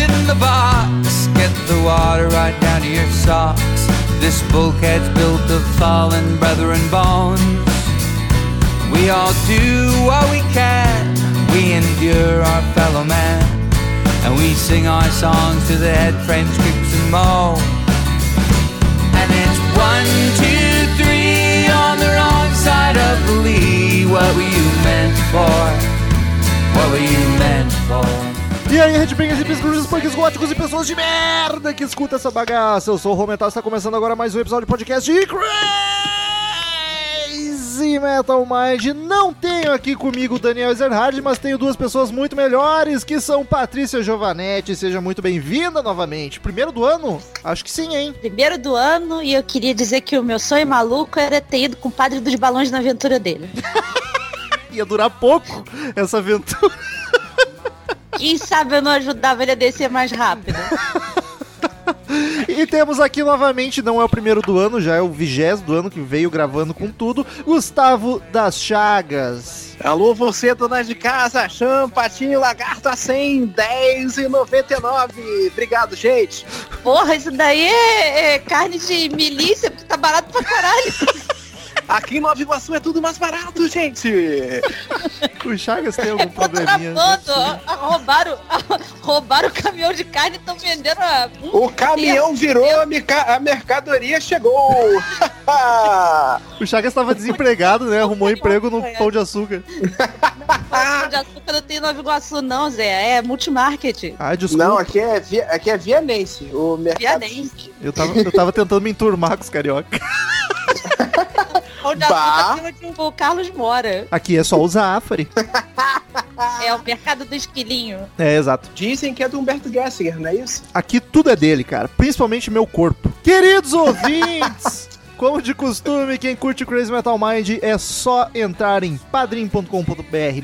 in the box. Get the water right down to your socks. This bulkhead's built of fallen brethren bones. We all do what we can. We endure our fellow man. And we sing our songs to the head frames, creaks and moan. And it's one, two, three on the wrong side of the lee. What were you meant for? What were you meant for? E aí, Redbangers, hippies, grunges, punks, góticos e pessoas de merda que escuta essa bagaça. Eu sou o Romental, está começando agora mais um episódio de podcast de Crazy Metal Mind. Não tenho aqui comigo o Daniel Ezerhard, mas tenho duas pessoas muito melhores, que são Patrícia Giovanetti. Seja muito bem-vinda novamente. Primeiro do ano? Acho que sim, hein? Primeiro do ano, e eu queria dizer que o meu sonho maluco era ter ido com o padre dos balões na aventura dele. Ia durar pouco essa aventura. Quem sabe eu não ajudava ele a descer mais rápido. E temos aqui novamente, não é o primeiro do ano, já é o vigésimo do ano que veio gravando com tudo, Gustavo das Chagas. Alô, você, dona de casa, chama, patinho, lagarto a 100, 10 e 99. Obrigado, gente. Porra, isso daí é, é carne de milícia, porque tá barato pra caralho. Aqui em Nova Iguaçu é tudo mais barato, gente. O Chagas tem algum probleminha? todo, roubaram, roubaram o caminhão de carne e estão vendendo a... O caminhão virou, a, a mercadoria chegou. O Chagas estava desempregado, né? Arrumou emprego no Pão de Açúcar. Pão de açúcar não tem em Nova Iguaçu não, Zé. É multimarket. Ah, desculpa. Não, aqui é, via, aqui é vianense. O mercado. Vianense. Eu tava, eu tava tentando me enturmar com os carioca. Pão de Bah. tem o Carlos Mora. Aqui é só o Zafari. É o mercado do esquilinho. É, exato. Dizem que é do Humberto Gessinger, não é isso? Aqui tudo é dele, cara. Principalmente meu corpo. Queridos ouvintes! Como de costume, quem curte Crazy Metal Mind é só entrar em padrim.com.br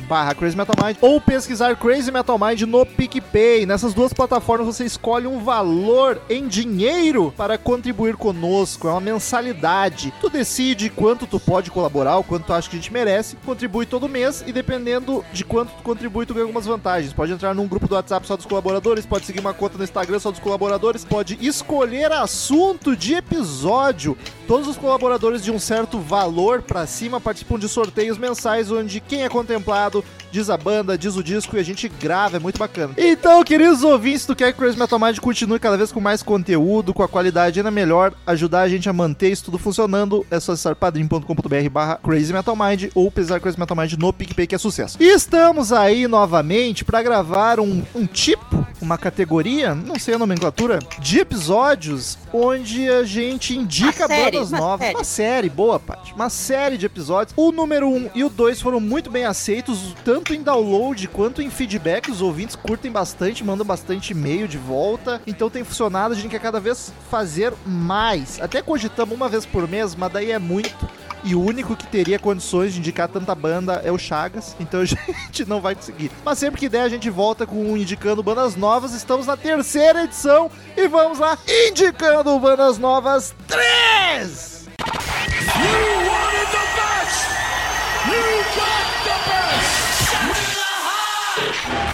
barra Crazy Metal Mind ou pesquisar Crazy Metal Mind no PicPay. Nessas duas plataformas você escolhe um valor em dinheiro para contribuir conosco. É uma mensalidade. Tu decide quanto tu pode colaborar, o quanto tu acha que a gente merece. Contribui todo mês e dependendo de quanto tu contribui, tu ganha algumas vantagens. Pode entrar num grupo do WhatsApp só dos colaboradores, pode seguir uma conta no Instagram só dos colaboradores, pode escolher assunto de episódio. Todos os colaboradores de um certo valor pra cima participam de sorteios mensais onde quem é contemplado diz a banda, diz o disco e a gente grava, é muito bacana. Então, queridos ouvintes, se tu quer que o Crazy Metal Mind continue cada vez com mais conteúdo, com a qualidade ainda melhor, ajudar a gente a manter isso tudo funcionando, é só acessar padrim.com.br barra Crazy Metal Mind ou pesquisar Crazy Metal Mind no PicPay que é sucesso. E estamos aí novamente pra gravar um, um tipo, uma categoria, não sei a nomenclatura, de episódios onde a gente indica Uma série, bandas uma novas. série. Uma série, boa, Paty. Uma série de episódios. O número 1 um e o 2 foram muito bem aceitos, tanto em download quanto em feedback. Os ouvintes curtem bastante, mandam bastante e-mail de volta. Então tem funcionado, a gente quer cada vez fazer mais. Até cogitamos uma vez por mês, mas daí é muito. E o único que teria condições de indicar tanta banda é o Chagas, então a gente não vai conseguir. Mas sempre que der, a gente volta com um indicando bandas novas. Estamos na terceira edição e vamos lá, indicando bandas novas 3!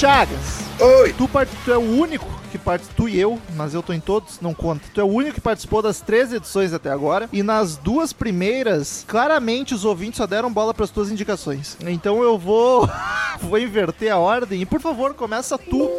Chagas, Oi. tu, part... tu é o único que participou, tu e eu, mas eu tô em todos, não conta. Tu é o único que participou das três edições até agora. E nas duas primeiras, claramente os ouvintes só deram bola pras tuas indicações. Então eu vou, vou inverter a ordem. E por favor, começa tu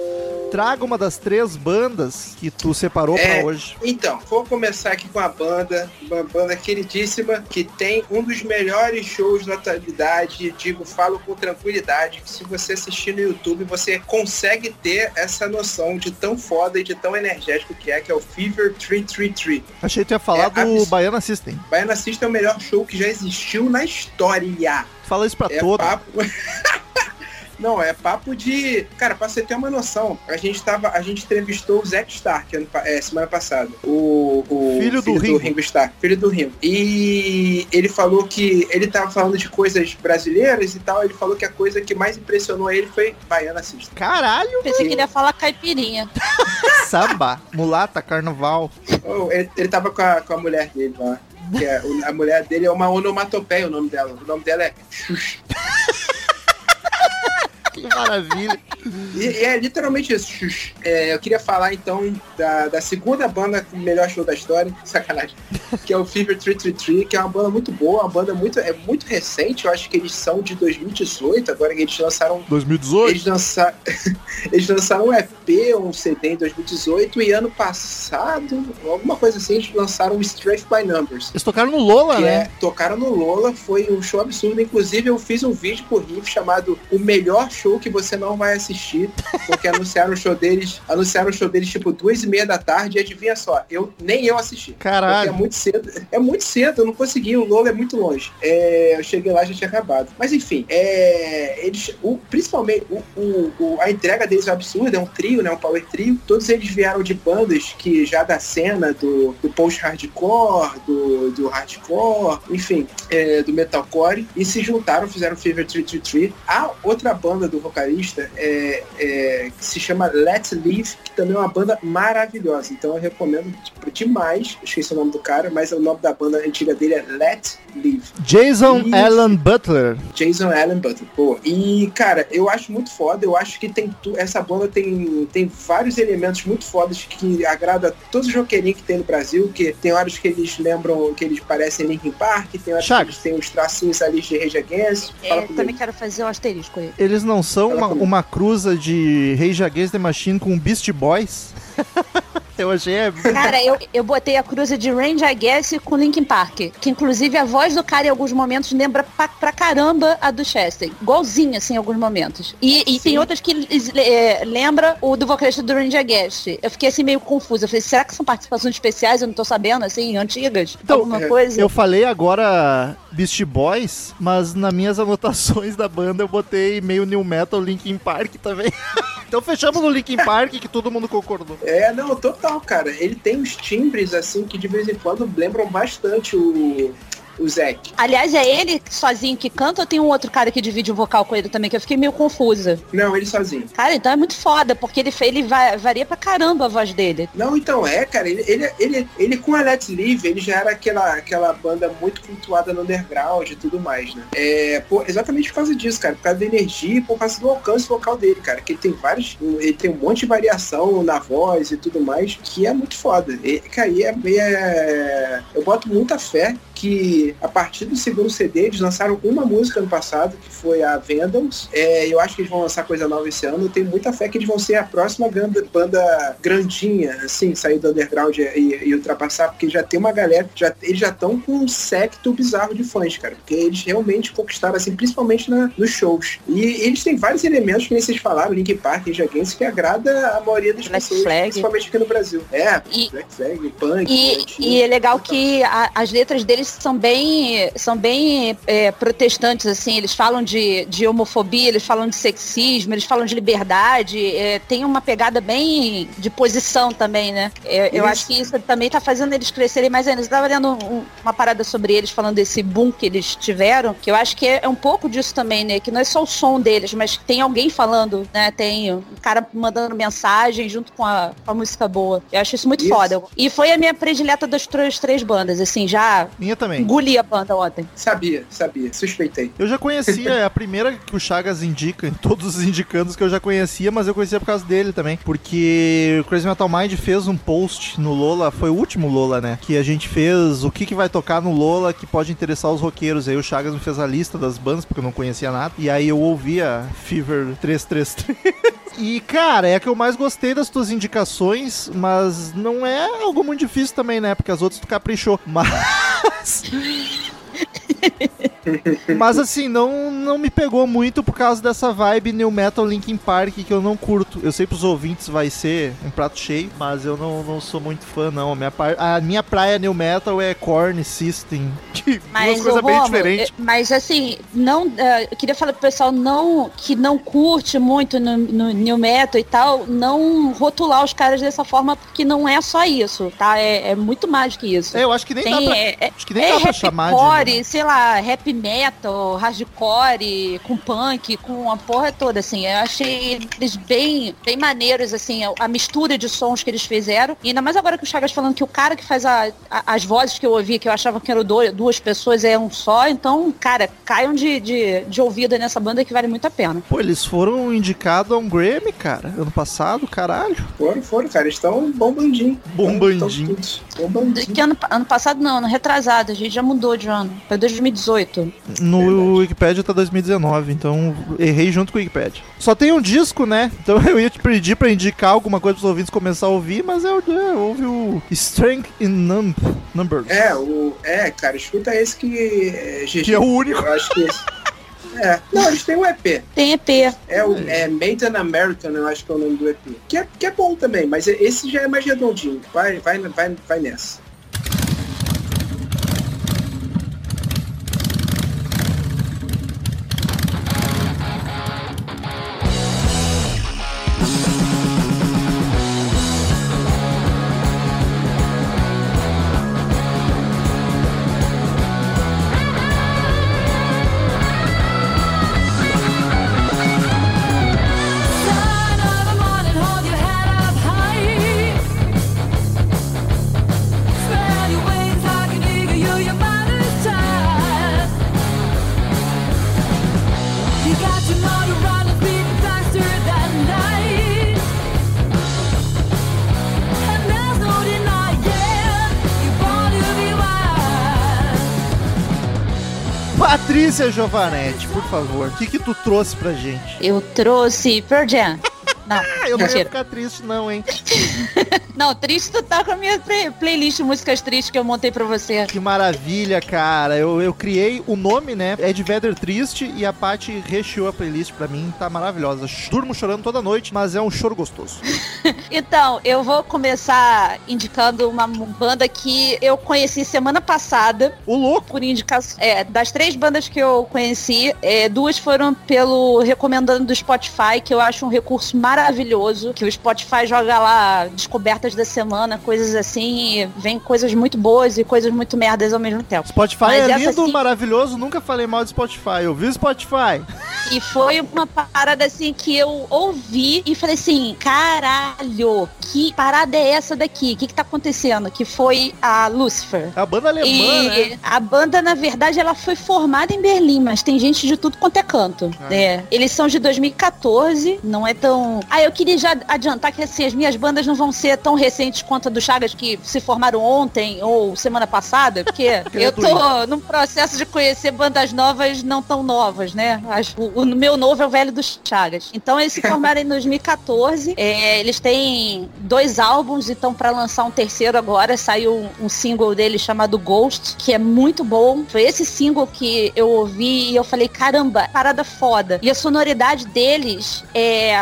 traga uma das três bandas que tu separou É. pra hoje. Então, vou começar aqui com a banda, uma banda queridíssima, que tem um dos melhores shows da atualidade, digo, falo com tranquilidade, que se você assistir no YouTube, você consegue ter essa noção de tão foda e de tão energético que é, que é o Fever 333. Achei que tu ia falar É, do abs- Baiana System. Baiana System é o melhor show que já existiu na história. Fala isso pra É todo. papo. Não, é papo de. Cara, pra você ter uma noção, a gente tava. A gente entrevistou o Zack Stark ano é, semana passada. O, o Filho do Ringo. Stark, filho do Ringo. E ele falou que. Ele tava falando de coisas brasileiras e tal. Ele falou que a coisa que mais impressionou ele foi Baiana System. Caralho, Pensei que ele ia falar caipirinha. samba, mulata, carnaval. Oh, ele, ele tava com a, com a mulher dele lá. Que é, o- a mulher dele é uma onomatopeia, o nome dela. O nome dela é Xuxa. Que maravilha. E, e é literalmente isso. É, eu queria falar então da, da segunda banda com o melhor show da história, sacanagem, que é o Fever 333, que é uma banda muito boa, uma banda muito, é muito recente, eu acho que eles são de 2018, agora que eles lançaram 2018? eles, lançaram, eles lançaram um EP, um CD em 2018 e ano passado, alguma coisa assim, eles lançaram o Strafe by Numbers. Eles tocaram no Lola, né? é, tocaram no Lola, foi um show absurdo. Inclusive, eu fiz um vídeo pro Riff chamado O Melhor Show que você não vai assistir, porque anunciaram o show deles, anunciaram o show deles tipo duas e meia da tarde, e adivinha só, eu nem eu assisti. Porque é Caralho. muito cedo. É muito cedo, eu não consegui. O Lola é muito longe. É, eu cheguei lá já tinha acabado. Mas enfim, é, eles, o, principalmente o, o- o- a entrega deles é absurda, é um trio, né? Um power trio. Todos eles vieram de bandas que já da cena do, do post-hardcore, do, do hardcore, enfim, é, do metalcore, e se juntaram, fizeram Fever 333. A outra banda do vocalista é, é, que se chama Let's Live, que também é uma banda maravilhosa. Então eu recomendo tipo, demais. Esqueci o nome do cara, mas o nome da banda antiga dele é Let Live. Jason Isso. Alan Butler. Jason Allen Butler. Pô, e cara, eu acho muito foda. Eu acho que tem tu- essa banda tem, tem vários elementos muito fodas que agrada a todos os roqueirinhos que tem no Brasil. Que tem horas que eles lembram, que eles parecem Linkin Park, tem horas que eles têm os tracinhos ali de Rage Against. É, também quero fazer um asterisco aí. Eles não são Fala uma, uma cruza de Rage Against the Machine com Beast Boys? Eu achei... é- Cara, eu, eu botei a cruza de Range I Guess com Linkin Park. Que inclusive a voz do cara em alguns momentos lembra pra, pra caramba a do Chester. Igualzinha, assim, em alguns momentos. E, e tem outras que é, lembra o do vocalista do Range I Guess. Eu fiquei assim meio confusa. Eu falei, será que são participações especiais? Eu não tô sabendo, assim, antigas? Então, Alguma é, coisa? Eu falei agora Beast Boys, mas nas minhas anotações da banda eu botei meio New Metal Linkin Park também. então fechamos no Linkin Park que todo mundo concordou. É, não, total, cara. Ele tem uns timbres, assim, que de vez em quando lembram bastante o, o Zack. Aliás, é ele sozinho que canta ou tem um outro cara que divide o vocal com ele também? Que eu fiquei meio confusa. Não, ele sozinho. Cara, então é muito foda, porque ele, ele va- varia pra caramba a voz dele. Não, então é, cara, ele, ele, ele, ele com a Let's Live, ele já era aquela, aquela banda muito cultuada no underground e tudo mais, né? É, pô, exatamente por causa disso, cara, por causa da energia e por causa do alcance vocal dele, cara, que ele tem vários, ele tem um monte de variação na voz e tudo mais, que é muito foda. E, cara, e é, é- eu boto muita fé que a partir do segundo CD eles lançaram uma música ano passado, que foi a Vandals. É, eu acho que eles vão lançar coisa nova esse ano. Eu tenho muita fé que eles vão ser a próxima banda, banda grandinha, assim, sair do underground e, e ultrapassar, porque já tem uma galera, já, eles já estão com um secto bizarro de fãs, cara. Porque eles realmente conquistaram, assim, principalmente na- nos shows. E eles têm vários elementos que nem vocês falaram, Linkin Park, Rage Against, que agrada a maioria das Black pessoas, Flag. principalmente aqui no Brasil. É, E- Black Flag, Punk, E, e é legal que a- as letras deles são bem, são bem é, protestantes, assim, eles falam de, de homofobia, eles falam de sexismo, eles falam de liberdade, é, tem uma pegada bem de posição também, né? É, eu acho que isso também tá fazendo eles crescerem mais ainda. Eu tava lendo um- uma parada sobre eles, falando desse boom que eles tiveram, que eu acho que é, é um pouco disso também, né? Que não é só o som deles, mas que tem alguém falando, né? Tem um cara mandando mensagem junto com a, com a música boa. Eu acho isso muito Isso. foda. E foi a minha predileta das três, três bandas, assim, já Minha também. engoli a banda ontem. Sabia, sabia, suspeitei. Eu já conhecia, é a primeira que o Chagas indica, em todos os indicandos que eu já conhecia, mas eu conhecia por causa dele também. Porque o Crazy Metal Mind fez um post no Lola, foi o último Lola, né? Que a gente fez o que, que vai tocar no Lola que pode interessar os roqueiros. Aí o Chagas me fez a lista das bandas, porque eu não conhecia nada. E aí eu ouvia Fever 333. E, cara, é que eu mais gostei das tuas indicações, mas não é algo muito difícil também, né? Porque as outras tu caprichou. Mas. Mas assim, não, não me pegou muito por causa dessa vibe New Metal Linkin Park que eu não curto. Eu sei pros ouvintes vai ser um prato cheio, mas eu não, não sou muito fã, não. A minha, par- a minha praia New Metal é Korn System. Que duas coisas bem Romulo, diferentes. é- Mas assim, não, eu queria falar pro pessoal não, que não curte muito no, no New Metal e tal, não rotular os caras dessa forma, porque não é só isso, tá? É, é muito mais que isso. É, eu acho que nem dá Tem, pra. é, é, acho que nem é dá pra chamar de. sei lá, rap metal, hardcore, com punk, com a porra toda, assim. Eu achei eles bem, bem maneiros, assim, a, a mistura de sons que eles fizeram. E ainda mais agora que o Chagas falando que o cara que faz a- a- as vozes que eu ouvi, que eu achava que eram do- duas pessoas, é um só. Então, cara, caiam de, de, de ouvido nessa banda que vale muito a pena. Pô, eles foram indicados a um Grammy, cara, ano passado, caralho. Foram, foram, cara. Eles estão bombandinho. Bombandinho. Bombandinho. Que ano, ano passado não, ano retrasado, a gente já mudou de ano. Foi 2018. No Wikipedia tá 2019, então errei junto com o Wikipedia. Só tem um disco, né? Então eu ia te pedir pra indicar alguma coisa pros ouvintes começar a ouvir, mas eu, eu ouvi o Strength in Num Numbers. É, o, é, cara, escuta esse que é GG. Que é o único. Eu acho que esse. É. Não, eles têm um EP. Tem EP. É o é Made in American, eu acho que é o nome do EP. Que é, que é bom também, mas esse já é mais redondinho. Vai, vai, vai, vai nessa. Patrícia Giovanetti, por favor, o que que tu trouxe pra gente? Eu trouxe Pearl Jam. Não, Ah, eu não ia ficar triste não, hein? Não, triste tu tá com a minha play- playlist de músicas tristes que eu montei pra você. Que maravilha, cara. Eu, eu criei o nome, né? É de Vedder Triste e a Paty recheou a playlist pra mim. Tá maravilhosa. Durmo chorando toda noite, mas é um choro gostoso. Então, eu vou começar indicando uma banda que eu conheci semana passada. O louco. Por indicação. É, das três bandas que eu conheci, é, duas foram pelo recomendando do Spotify, que eu acho um recurso maravilhoso. Que o Spotify joga lá descobertas da semana, coisas assim, e vem coisas muito boas e coisas muito merdas ao mesmo tempo. Spotify Mas é lindo, sim- maravilhoso. Nunca falei mal de Spotify. Eu vi o Spotify. E foi uma parada assim que eu ouvi e falei assim, caralho, que parada é essa daqui? O que, que tá acontecendo? Que foi a Lucifer. É a banda alemã, E né? a banda, na verdade, ela foi formada em Berlim, mas tem gente de tudo quanto é canto. Ah. né? Eles são de 2014, não é tão. Ah, eu queria já adiantar que assim, as minhas bandas não vão ser tão recentes quanto a do Chagas, que se formaram ontem ou semana passada, porque eu tô num processo de conhecer bandas novas não tão novas, né? As- O, o meu novo é o velho dos Chagas. Então eles se formaram em 2014. é, eles têm dois álbuns, então para lançar um terceiro agora saiu um, um single dele chamado Ghost, que é muito bom. Foi esse single que eu ouvi e eu falei, caramba, parada foda. E a sonoridade deles é,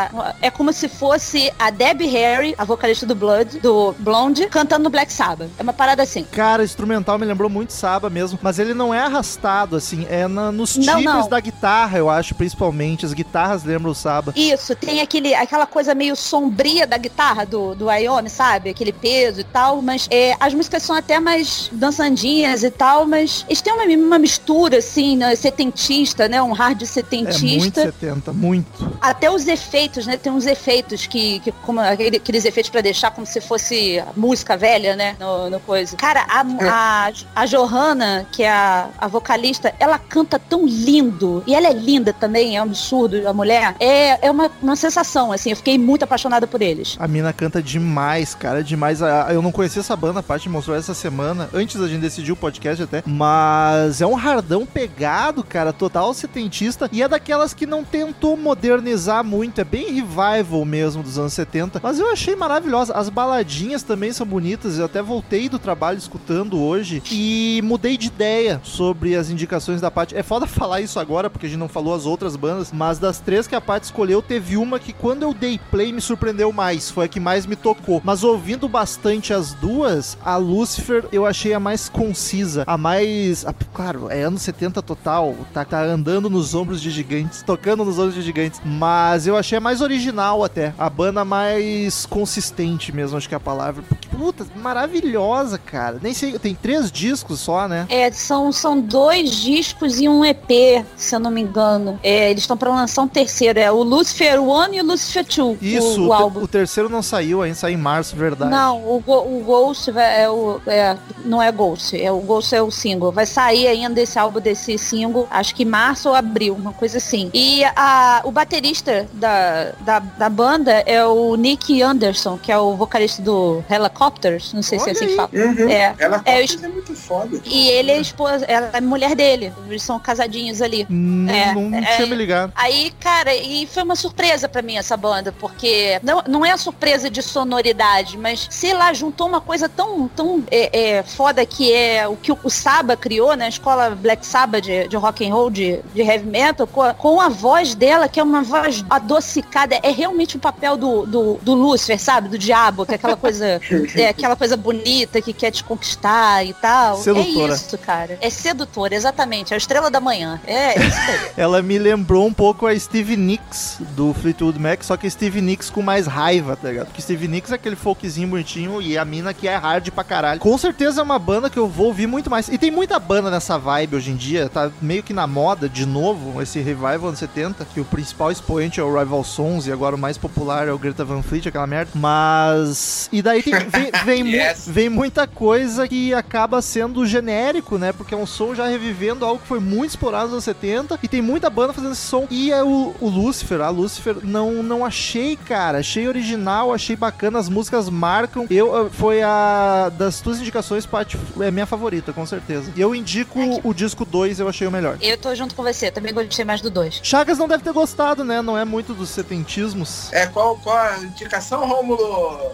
é como se fosse a Debbie Harry, a vocalista do Blood, do Blonde, cantando no Black Sabbath. É uma parada assim. Cara, o instrumental me lembrou muito Saba mesmo, mas ele não é arrastado, assim, é na- nos Não, timbres não. da guitarra, eu acho, principalmente. As guitarras lembram o Saba. Isso, tem aquele, aquela coisa meio sombria da guitarra do, do Ione, sabe? Aquele peso e tal, mas é, as músicas são até mais dançandinhas e tal, mas eles têm uma, uma mistura, assim, né, setentista, né? Um hard É muito setentista. 70, muito. até os efeitos, né? Tem uns efeitos que, que como aquele- aqueles efeitos pra deixar como se fosse música velha, né? No, no coisa. Cara, a, a, a Johanna, que é a, a vocalista, ela canta tão lindo. E ela é linda também, é um absurdo a mulher. É, é uma, uma sensação, assim. Eu fiquei muito apaixonada por eles. A mina canta demais, cara, demais. Eu não conhecia essa banda, a Paty mostrou essa semana, antes da gente decidir o podcast até. Mas é um hardão pegado, cara, total setentista. E é daquelas que não tentou modernizar muito. É bem revival mesmo dos anos 70, mas eu achei maravilhosa. As baladinhas também são bonitas, eu até voltei do trabalho escutando hoje e mudei de ideia sobre as indicações da Paty. É foda falar isso agora, porque a gente não falou as outras bandas, mas das três que a Paty escolheu, teve uma que quando eu dei play me surpreendeu mais, foi a que mais me tocou. Mas ouvindo bastante as duas, a Lucifer eu achei a mais concisa, a mais. a- claro, é anos 70 total, tá, tá andando nos ombros de gigantes, tocando nos ombros de gigantes, mas eu achei a mais original até, a banda mais consistente mesmo, acho que é a palavra. Porque, puta, maravilhosa, cara. Nem sei, tem três discos só, né? É, são, são dois discos e um EP, se eu não me engano. É, eles estão pra lançar um terceiro. É o Lucifer One e o Lucifer Two. Isso, o, o, álbum. o terceiro não saiu ainda, sai em março, verdade. Não, o, Go- o Ghost é o. É, não é Ghost, é o Ghost é o single. Vai sair ainda esse álbum desse single, acho que março ou abril, uma coisa assim. E a, o baterista da, da, da banda é o Nick Anderson, que é o vocalista do Helicopters, não sei se é Olha assim que aí. fala. Uhum. É. Ela É, é, muito foda. E ele é esposa, ela é mulher dele, eles são casadinhos ali. Hum, É, não é- tinha me ligado. Aí, cara, e foi uma surpresa pra mim essa banda, porque não, não é surpresa de sonoridade, mas sei lá, juntou uma coisa tão, tão é, é, foda que é o que o, o Saba criou, né? A escola Black Sabbath de, de rock and roll, de, de heavy metal, com a, com a voz dela, que é uma voz adocicada, é realmente o papel do, do, do Lúcifer, sabe? Do diabo, que é aquela coisa, é aquela coisa bonita que quer te conquistar e tal. Sedutora. É isso, cara. É sedutora, exatamente. É a estrela da manhã. É isso aí. Ela me lembrou um pouco a Steve Nicks do Fleetwood Mac, só que Steve Nicks com mais raiva, tá ligado? Porque Steve Nicks é aquele folkzinho bonitinho e a mina que é hard pra caralho. Com certeza é uma banda que eu vou ouvir muito mais. E tem muita banda nessa vibe hoje em dia, tá meio que na moda de novo, esse revival anos 70, que o principal expoente é o Rival Sons e agora o mais popular é o Greta Van Fleet, aquela merda. Mas. E daí tem, vem, vem, mu- Yes. vem muita coisa que acaba sendo genérico, né? Porque é um som já revivendo algo que foi muito explorado nos anos 70 e tem muita banda fazendo esse som. E é o, o Lucifer, a Lucifer, não, não achei, cara. Achei original, achei bacana, as músicas marcam. Eu foi a das tuas indicações, Paty, é minha favorita, com certeza. E eu indico Ai, que- o disco 2, eu achei o melhor. Eu tô junto com você, também gostei mais do 2. Chagas não deve ter gostado, né? Não é muito dos setentismos. É, qual, qual a indicação, Rômulo?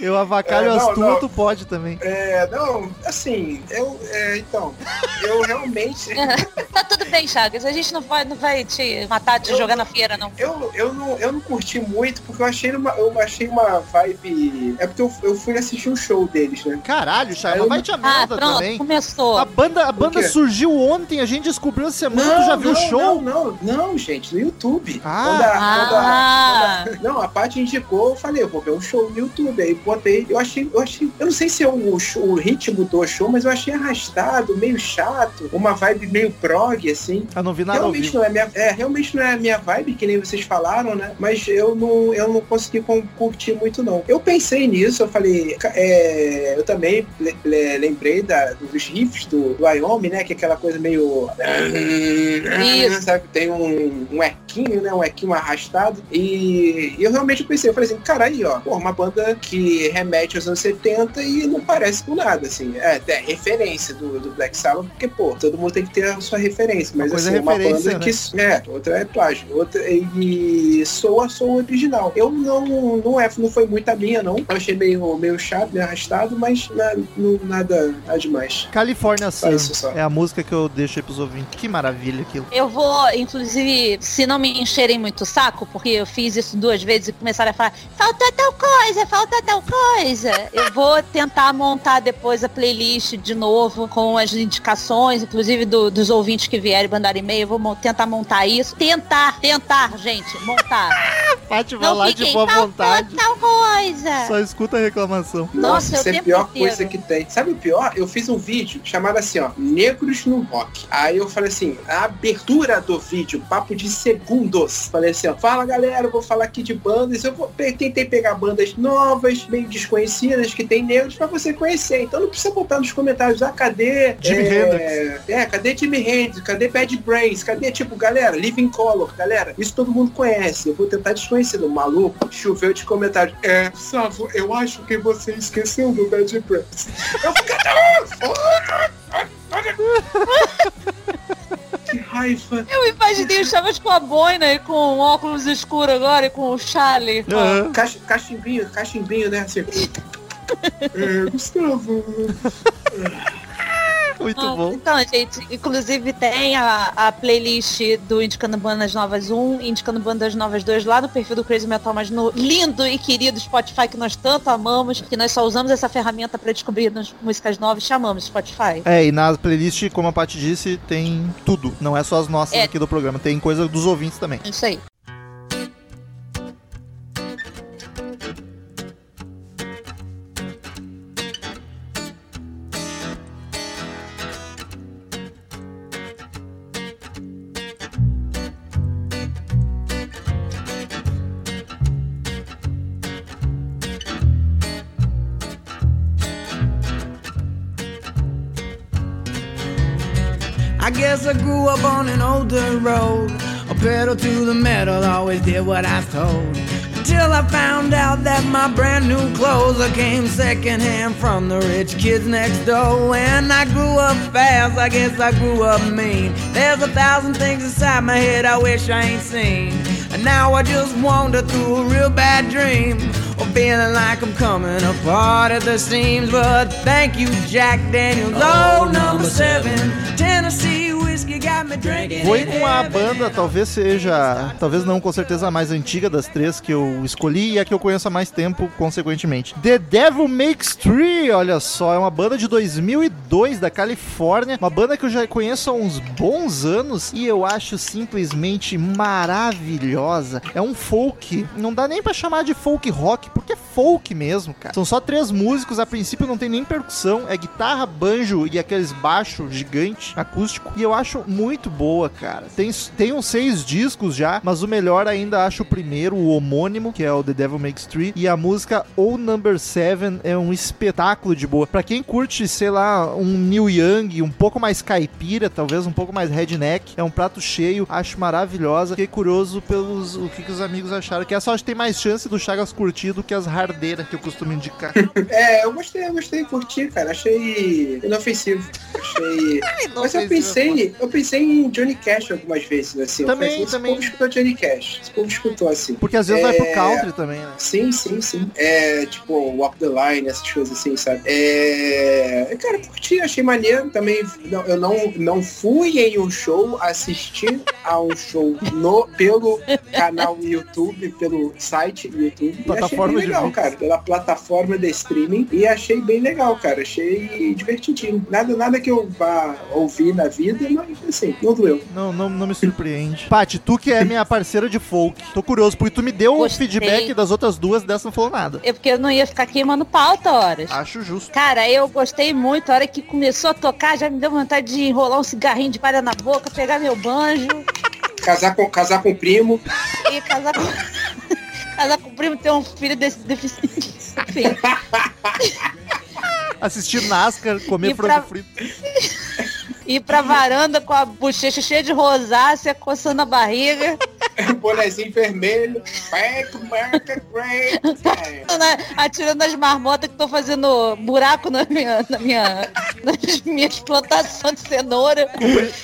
Eu avacalho É, não, as tuas, não. tu pode também. É, não, assim, eu, é, então, eu realmente, tá tudo bem, Chagas. A gente não vai, não vai te matar, te Eu- jogar na feira, não. eu, eu, não, eu não curti muito, porque eu achei uma, eu achei uma vibe, é porque eu, eu fui assistir um show deles, né? Caralho, Chagas, Eu- vai te a Ah, pronto, também. começou. A banda, a banda surgiu ontem, a gente descobriu essa semana, tu já viu o não, show? Não, não, não, gente, no YouTube. Ah. Quando a- quando a- Ah. quando a- não, a Paty indicou, eu falei, eu vou ver um show no YouTube. Aí botei, eu achei, eu achei, eu não sei se é o, show- o ritmo do show, mas eu achei arrastado, meio chato, uma vibe meio prog, assim. Eu não vi nada Realmente não é minha, é, realmente não é a minha vibe, que nem vocês falaram, né? Mas eu não, eu não consegui curtir muito, não. Eu pensei nisso, eu falei, é, eu também le- le- lembrei da, dos riffs do, do Wyoming, né? Que é aquela coisa meio. Isso. Sabe? Tem um, um equinho, né? Um equinho arrastado. E eu realmente pensei, eu falei assim, cara, aí, ó, pô, uma banda que remete aos anos 70 e não parece com nada, assim. É, é referência do, do Black Sabbath, porque, pô, todo mundo tem que ter a sua referência. Mas Uma coisa assim, é uma banda que. É, outra é plágio. Outra, e soa, soa original. Eu não, não, é, não foi muito a minha, não. Eu achei meio, meio chato, meio arrastado, mas na- não, nada, nada demais. California Sun é a música que eu deixo aí pros ouvintes. Que maravilha aquilo. Eu vou, inclusive, se não me encherem muito o saco, porque eu fiz isso duas vezes e começaram a falar, falta tal coisa, falta tal coisa. Eu vou tentar montar depois a playlist de novo com as indicações, inclusive do- dos ouvintes que vierem mandar e-mail. Vou tentar montar isso. Tentar, tentar, gente, montar. Paty vai Não lá de boa vontade. tal coisa. Só escuta a reclamação. Nossa, isso o é a pior inteiro. coisa que tem. Sabe o pior? Eu fiz um vídeo chamado assim, ó, Negros no Rock. Aí eu falei assim, a abertura do vídeo, papo de segundos. Falei assim, ó, fala galera, eu vou falar aqui de bandas. Eu vou, tentei pegar bandas novas, meio desconhecidas, que tem negros pra você conhecer. Então não precisa botar nos comentários, ah, cadê? Jimi é, É, cadê Jimi Hendrix? Cadê Bad Brains? Cadê, tipo, galera, Living Color, galera, isso todo mundo conhece. Eu vou tentar desconhecer. O maluco choveu de comentários. É, Savo, eu acho que você esqueceu do Bad Brains. Eu fiquei. Que raiva. Eu imaginei o Chaves com a boina e com óculos escuro agora e com o chale. Aham. Cach, cachimbinho, cachimbinho, né? Assim. é, Gustavo. Muito Ah, bom. Então, gente, inclusive tem a, a playlist do Indicando Bandas Novas 1 e Indicando Bandas Novas 2 lá no perfil do Crazy Metal, mas no lindo e querido Spotify que nós tanto amamos, que nós só usamos essa ferramenta para descobrir músicas novas, chamamos Spotify. É, e na playlist, como a Paty disse, tem tudo. Não é só as nossas É. aqui do programa, tem coisa dos ouvintes também. Isso aí. Road. A pedal to the metal, always did what I was told. Until I found out that my brand new clothes I came secondhand from the rich kids next door. And I grew up fast, I guess I grew up mean. There's a thousand things inside my head I wish I ain't seen. And now I just wander through a real bad dream. Or feeling like I'm coming apart at the seams. But thank you, Jack Daniels. Oh, oh number seven. Tennessee Foi com a banda, talvez seja, talvez não com certeza a mais antiga das três que eu escolhi e a que eu conheço há mais tempo, consequentemente. The Devil Makes Three, olha só, é uma banda de 2002 da Califórnia, uma banda que eu já conheço há uns bons anos e eu acho simplesmente maravilhosa. É um folk, não dá nem pra chamar de folk rock, porque é folk mesmo, cara. São só três músicos, a princípio não tem nem percussão, é guitarra, banjo e aqueles baixo gigante acústico. E eu acho muito boa, cara. Tem, tem uns seis discos já, mas o melhor ainda acho o primeiro, o homônimo, que é o The Devil Makes Three. E a música O Number Seven é um espetáculo de boa. Pra quem curte, sei lá, um Neil Young, um pouco mais caipira, talvez um pouco mais redneck, é um prato cheio, acho maravilhosa. Fiquei curioso pelos o que, que os amigos acharam. Que essa eu acho que tem mais chance do Chagas curtir do que as que eu costumo indicar. É, eu gostei, eu gostei, curti, cara. Achei inofensivo. Achei. Mas eu pensei, eu pensei em Johnny Cash algumas vezes, assim. Também, eu pensei, esse também. povo escutou Johnny Cash. Povo escutou, assim. Porque às vezes vai pro É. country também, né? Sim, sim, sim. É, tipo, Walk the Line, essas coisas assim, sabe? É... Cara, curti, achei maneiro. Também, não, eu não, não fui em um show, assisti a um show no, pelo canal YouTube, pelo site YouTube. Plataforma de legal, cara. Pela plataforma de streaming. E achei bem legal, cara. Achei divertidinho. Nada, nada que eu vá ouvir na vida, mas assim, não doeu. Não, não, não me surpreende. Paty, tu que é minha parceira de folk, tô curioso, porque tu me deu o Gostei. feedback das outras duas, dessa não falou nada. É porque eu não ia ficar queimando pauta horas. Acho justo. Cara, eu gostei muito. A hora que começou a tocar, já me deu vontade de enrolar um cigarrinho de palha na boca, pegar meu banjo Casar com, casar com o primo. e casar com. Casar com o primo ter um filho desse deficiente. Assistir NASCAR, comer E frango pra- frito. Ir pra varanda com a bochecha cheia de rosácea, coçando a barriga, bonezinho vermelho. Back, back, great. atirando as marmotas que estão fazendo buraco na minha, na minha, nas minhas plantações de cenoura.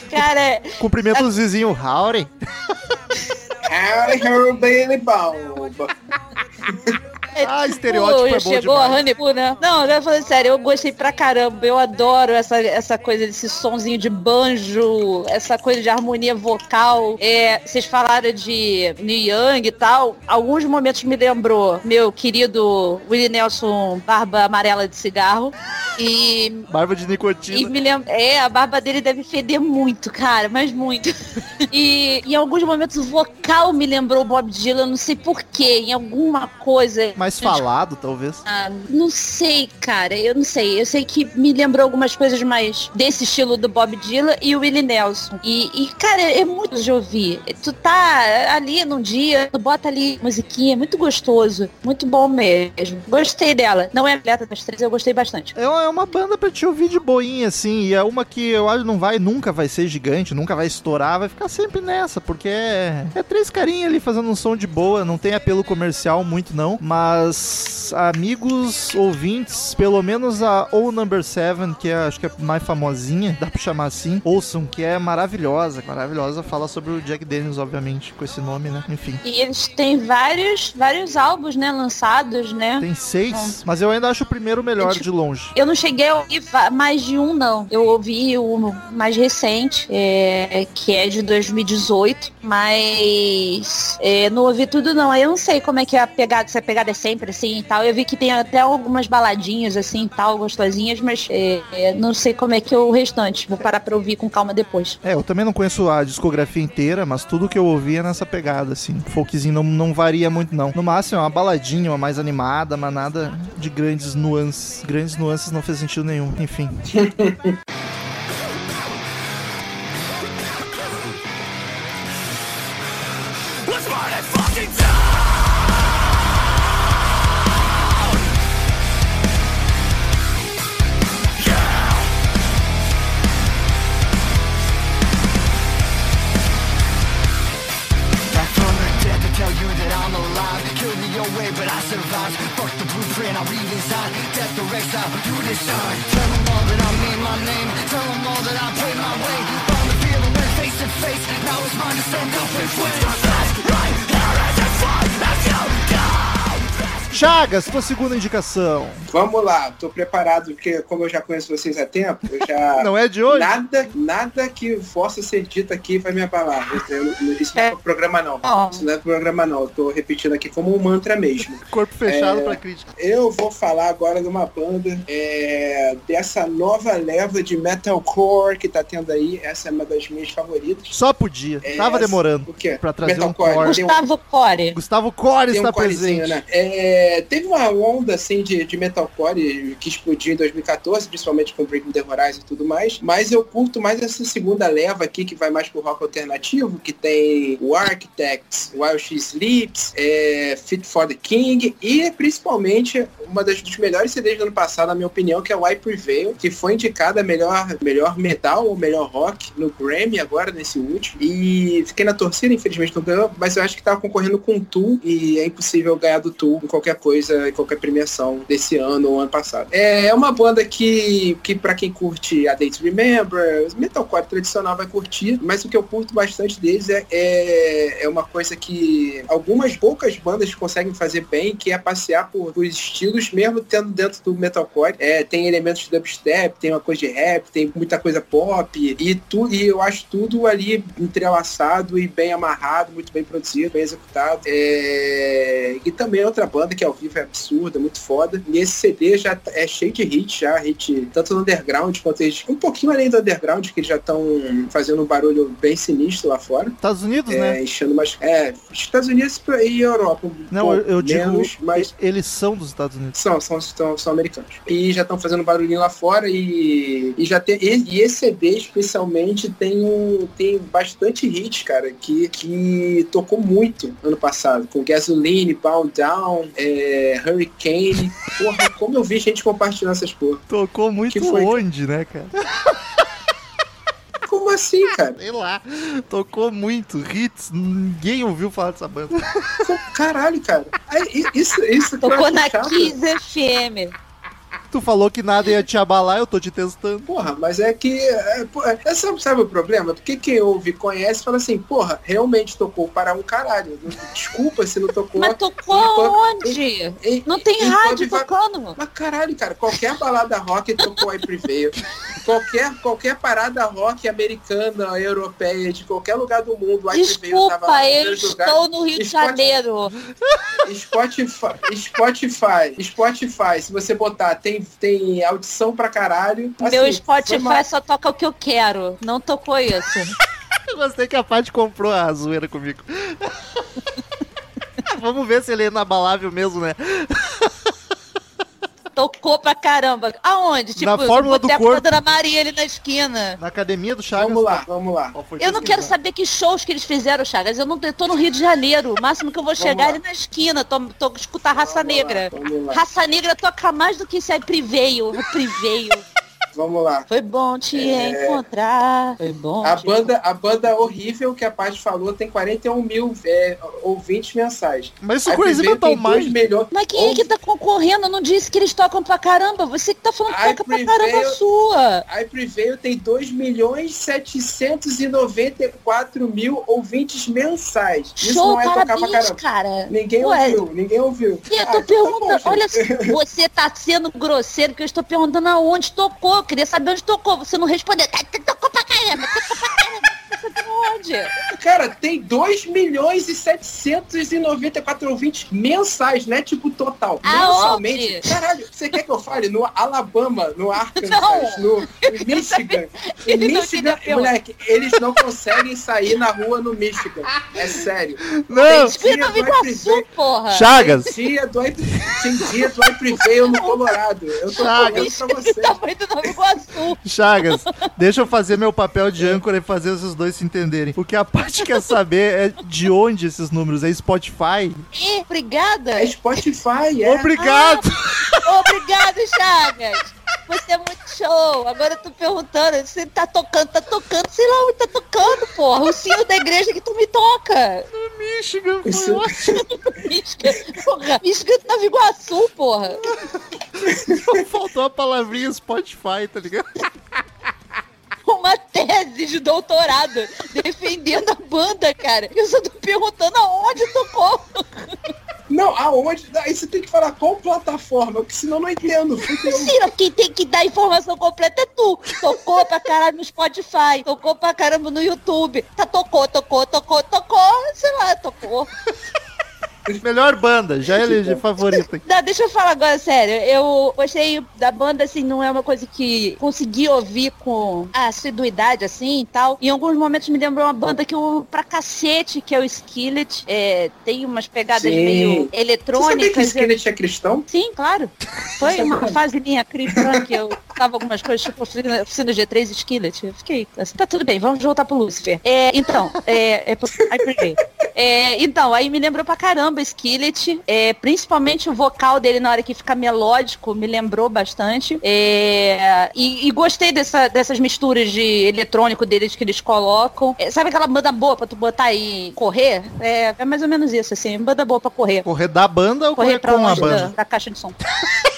Cara, é- Cumprimento o Zizinho Howdy. Harry, Harry, Bailey Bob. Ah, estereótipo é bom chegou a demais. Honeypoo, né? Não, eu falando sério, eu gostei pra caramba. Eu adoro essa, essa coisa desse sonzinho de banjo, essa coisa de harmonia vocal. É, vocês falaram de Neil Young e tal. Alguns momentos me lembrou meu querido Willie Nelson, barba amarela de cigarro. E Barba de e nicotina. me lembra, é, a barba dele deve feder muito, cara, mas muito. E em alguns momentos o vocal me lembrou o Bob Dylan, não sei porquê, em alguma coisa. Mais falado, talvez. Ah, não sei, cara, eu não sei. Eu sei que me lembrou algumas coisas mais desse estilo do Bob Dylan e o Willie Nelson. E, e, cara, é muito de ouvir. Tu tá ali num dia, tu bota ali musiquinha, é muito gostoso. Muito bom mesmo. Gostei dela. Não é a atleta das três, eu gostei bastante. É uma é uma banda pra te ouvir de boinha, assim, e é uma que eu acho não vai, nunca vai ser gigante, nunca vai estourar, vai ficar sempre nessa, porque é, é três carinhas ali fazendo um som de boa, não tem apelo comercial muito não, mas Mas, amigos ouvintes, pelo menos a O Number 7, que é, acho que é mais famosinha, dá pra chamar assim, ouçam, que é maravilhosa, maravilhosa. Fala sobre o Jack Daniels, obviamente, com esse nome, né? Enfim. E eles têm vários, vários álbuns, né, lançados, né? Tem seis, mas eu ainda acho o primeiro melhor de longe. Eu não cheguei a ouvir mais de um, não. Eu ouvi o mais recente, é, que é de 2018, mas é, não ouvi tudo, não. Aí eu não sei como é que é a pegada, se a pegada é sempre assim e tal. Eu vi que tem até algumas baladinhas assim e tal, gostosinhas, mas é, é, não sei como é que é o restante. Vou parar pra ouvir com calma depois. É, eu também não conheço a discografia inteira, mas tudo que eu ouvi é nessa pegada, assim. Folkzinho não, não varia muito, não. No máximo é uma baladinha, uma mais animada, mas nada de grandes nuances. Grandes nuances não fez sentido nenhum, enfim. Chagas, tua segunda indicação. Vamos lá, tô preparado, porque como eu já conheço vocês há tempo, eu já. Não é de hoje? Nada, nada que possa ser dito aqui vai me abalar. Eu- eu- isso não é pro programa não. Isso não é pro programa não. Eu tô repetindo aqui como um mantra mesmo. Corpo fechado É. pra crítica. Eu vou falar agora de uma banda é, dessa nova leva de metalcore que tá tendo aí. Essa é uma das minhas favoritas. Só podia. É, Tava demorando. O quê? Pra trazer um Metalcore. core. Um- Gustavo Core. Gustavo Core tem está um corezinho, presente. né? É, teve uma onda assim de, de metalcore que explodiu em 2014, principalmente com Breaking the Horizon e tudo mais. Mas eu curto mais essa segunda leva aqui que vai mais pro rock alternativo, que tem o Architects, While She Sleeps, é, Fit for the King e principalmente uma das dos melhores CDs do ano passado, na minha opinião, que é o I Prevail, que foi indicada melhor, melhor metal ou melhor rock no Grammy agora, nesse último. E fiquei na torcida, infelizmente não ganhou, mas eu acho que tava concorrendo com o Tool e é impossível ganhar do Tool em qualquer coisa, em qualquer premiação desse ano ou ano passado. É uma banda que, que para quem curte a Date Remember, metalcore tradicional vai curtir, mas o que eu curto bastante deles é, é, é uma coisa que algumas poucas bandas conseguem fazer bem, que é passear por, por estilos, mesmo tendo dentro do metalcore. É, tem elementos de dubstep, tem uma coisa de rap, tem muita coisa pop, e, tu, e eu acho tudo ali entrelaçado e bem amarrado, muito bem produzido, bem executado. É, E também outra banda que ao vivo é absurda, muito foda. E esse CD já tá- é cheio de hits, já, hit tanto no underground quanto eles, um pouquinho além do underground, que eles já estão fazendo um barulho bem sinistro lá fora. Estados Unidos, É, né? enchendo mais. É, Estados Unidos e Europa. Um Não, eu, eu digo, menos, mas e- eles são dos Estados Unidos. são, são, são, são americanos. E já estão fazendo barulhinho lá fora e, e já tem. E, e esse CD especialmente tem um, tem bastante hits, cara, que, que tocou muito ano passado. Com Gasoline, Bound Down, é, Hurricane. Porra, como eu vi gente compartilhando essas porra. Tocou muito foi? onde, né, cara? Como assim, cara? Sei lá. Tocou muito. Hits. Ninguém ouviu falar dessa banda. Caralho, cara. Isso, isso Tocou na. Kiss FM. Tu falou que nada ia te abalar, eu tô te testando. Porra, mas é que. É, pô, é, sabe, sabe o problema? Porque quem ouve, conhece, fala assim, porra, realmente tocou para um caralho. Desculpa se não tocou. Mas tocou pub- onde? em- Não tem em rádio pub tocando. Mas caralho, cara, qualquer balada rock tocou aí Prevail. Qualquer, qualquer parada rock americana, europeia, de qualquer lugar do mundo, tava Desculpa, nos eu estou no Rio de Spotify- Janeiro. Spotify, Spotify, Spotify, se você botar, tem, tem audição pra caralho. Meu Assim, foi Spotify uma- só toca o que eu quero. Não tocou isso. Eu gostei que a Paty comprou a zoeira comigo. Vamos ver se ele é inabalável mesmo, né? Tocou pra caramba. Aonde? Tipo, Na fórmula do boteco corpo. da Dona Maria ali na esquina. Na academia do Chagas. Vamos lá, vamos lá. Eu não quero saber que shows que eles fizeram, Chagas. Eu não eu tô no Rio de Janeiro. O máximo que eu vou chegar é ali na esquina. Tô, tô escutar Raça Vamos Negra. lá. Raça Negra toca mais do que isso aí Priveio. Priveio. vamos lá. Foi bom te encontrar. Foi bom. A banda, a banda horrível que a Paty falou tem 41 mil é, ouvintes mensais. Mas isso é Crazy Prevail Metal tem 2 Mind. milhões. Mas quem é que tá concorrendo? Não disse que eles tocam pra caramba. Você que tá falando que Ai, toca pra Prevail- caramba sua. A Prevail tem 2 milhões 794 mil ouvintes mensais. Isso Show, não é tocar pra parabéns, caramba. cara. Ninguém Ué, ouviu, ninguém ouviu. E eu Ah, tô então tá perguntando, bom, olha, você tá sendo grosseiro, que eu estou perguntando aonde tocou. Queria saber onde tocou. Você não respondeu. "Ah, Tocou pra caramba, tocou pra caramba. Você tá onde? Cara, tem 2 milhões e 794 ouvintes mensais, né? Tipo, total. Aonde? Mensalmente. Caralho, você quer que eu fale no Alabama, no Arkansas, Não. no, Michigan? Ele Michigan, moleque, eles não conseguem sair na rua no Michigan. É sério. Não, Espírito Dia do Iguaçu, porra. Chagas. Tem dia do, tem dia do iPreview no Colorado. Eu tô Chagas. falando pra você. Iguaçu. Chagas, deixa eu fazer meu papel de âncora e fazer esses dois se entenderem. O que a parte quer saber é de onde esses números. É Spotify? Ih, obrigada. É Spotify, é. Obrigado! Obrigado, Chagas. Você é muito show. Agora eu tô perguntando, você tá tocando, tá tocando, sei lá onde tá tocando, porra. O sino da igreja que tu me toca. Michigan, foi Isso- ótimo. Michigan, porra. Michigan do Nova Iguaçu, porra. Faltou a palavrinha Spotify, tá ligado? Uma tese de doutorado defendendo a banda, cara. Eu só tô perguntando aonde tocou. Não, aonde? Aí você tem que falar qual plataforma, porque senão eu não entendo. Mentira, quem tem que dar informação completa é tu. Tocou pra caralho no Spotify, tocou pra caramba no YouTube. Tá, tocou, tocou, tocou, tocou, sei lá, tocou. Melhor banda, já elegi favorita. Não, deixa eu falar agora, sério. Eu gostei da banda, assim, não é uma coisa que consegui ouvir com assiduidade, assim, e tal. Em alguns momentos me lembrou uma banda que eu, pra cacete, que é o Skillet. É, tem umas pegadas Sim. meio Você sabia que eletrônicas. Skillet é cristão? Sim, claro. Foi uma fase minha cristã que eu tava algumas coisas, tipo oficina oficina G3 Skillet. Eu fiquei assim, tá tudo bem, vamos voltar pro Lucifer. É, então, é, é quê? É, então, aí me lembrou pra caramba Skillet, é, principalmente o vocal dele na hora que fica melódico, me lembrou bastante. É, e, e gostei dessa- dessas misturas de eletrônico deles que eles colocam. É, sabe aquela banda boa pra tu botar e correr? É, é mais ou menos isso, assim, banda boa pra correr. Correr da banda ou Correr correr pra com a longe da, banda? da caixa de som.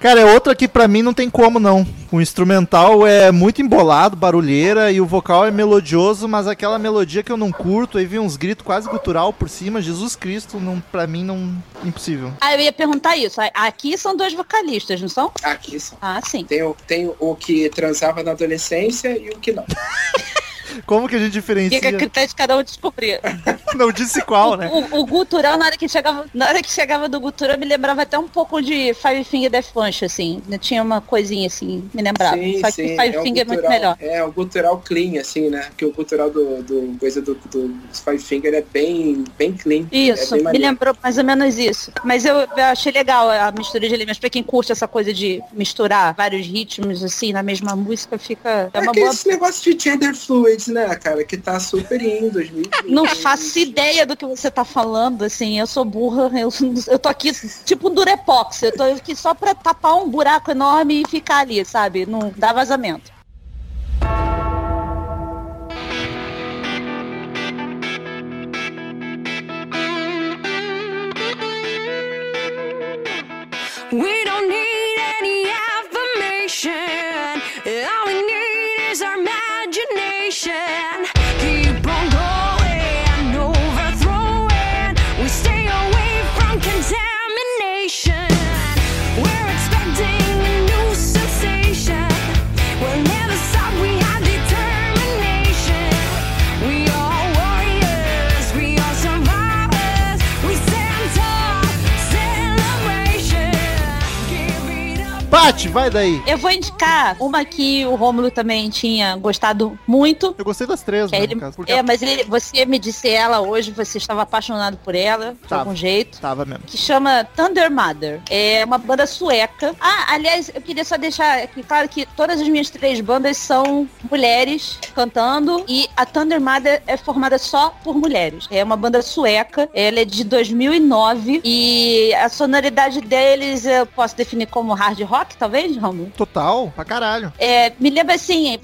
Cara, é outra que pra mim não tem como não. O instrumental é muito embolado, barulheira, e o vocal é melodioso, mas aquela melodia que eu não curto, aí vem uns gritos quase gutural por cima, Jesus Cristo, não, pra mim não. Impossível. Ah, eu ia perguntar isso. Aqui são dois vocalistas, não são? Aqui são. Ah, sim. Tem o, tem o que transava na adolescência e o que não. Como que a gente diferencia? Fica a critério de cada um descobrir. Não disse qual, né? O, o gutural, na hora que chegava, na hora que chegava do gutural, me lembrava até um pouco de Five Finger Death Punch, assim. Tinha uma coisinha assim, me lembrava. Sim, Só que sim, Five é o Finger é muito gutural- melhor. É, o gutural clean, assim, né? Porque o gutural do, do coisa do, do Five Finger é bem, bem clean. Isso, é bem me lembrou mais ou menos isso. Mas eu, eu achei legal a mistura de elementos. Pra quem curte essa coisa de misturar vários ritmos, assim, na mesma música, fica... É É uma que boa... esse negócio de gender né, cara? Que tá super em 2020. Não faço ideia do que você tá falando, assim, eu sou burra, eu, eu tô aqui tipo um durepox, eu tô aqui só pra tapar um buraco enorme e ficar ali, sabe? Não dá vazamento. Vai daí. Eu vou indicar uma que o Rômulo também tinha gostado muito. Eu gostei das três, né, ele, no caso, porque é, mas ele, você me disse ela hoje, você estava apaixonado por ela, de Tava. algum jeito. tava mesmo. que chama Thunder Mother. É uma banda sueca. Ah, aliás, eu queria só deixar aqui claro que todas as minhas três bandas são mulheres cantando e a Thunder Mother é formada só por mulheres. É uma banda sueca, ela é de 2009 e a sonoridade deles eu posso definir como hard rock, talvez, Romulo? Total, pra caralho. É, me lembra assim,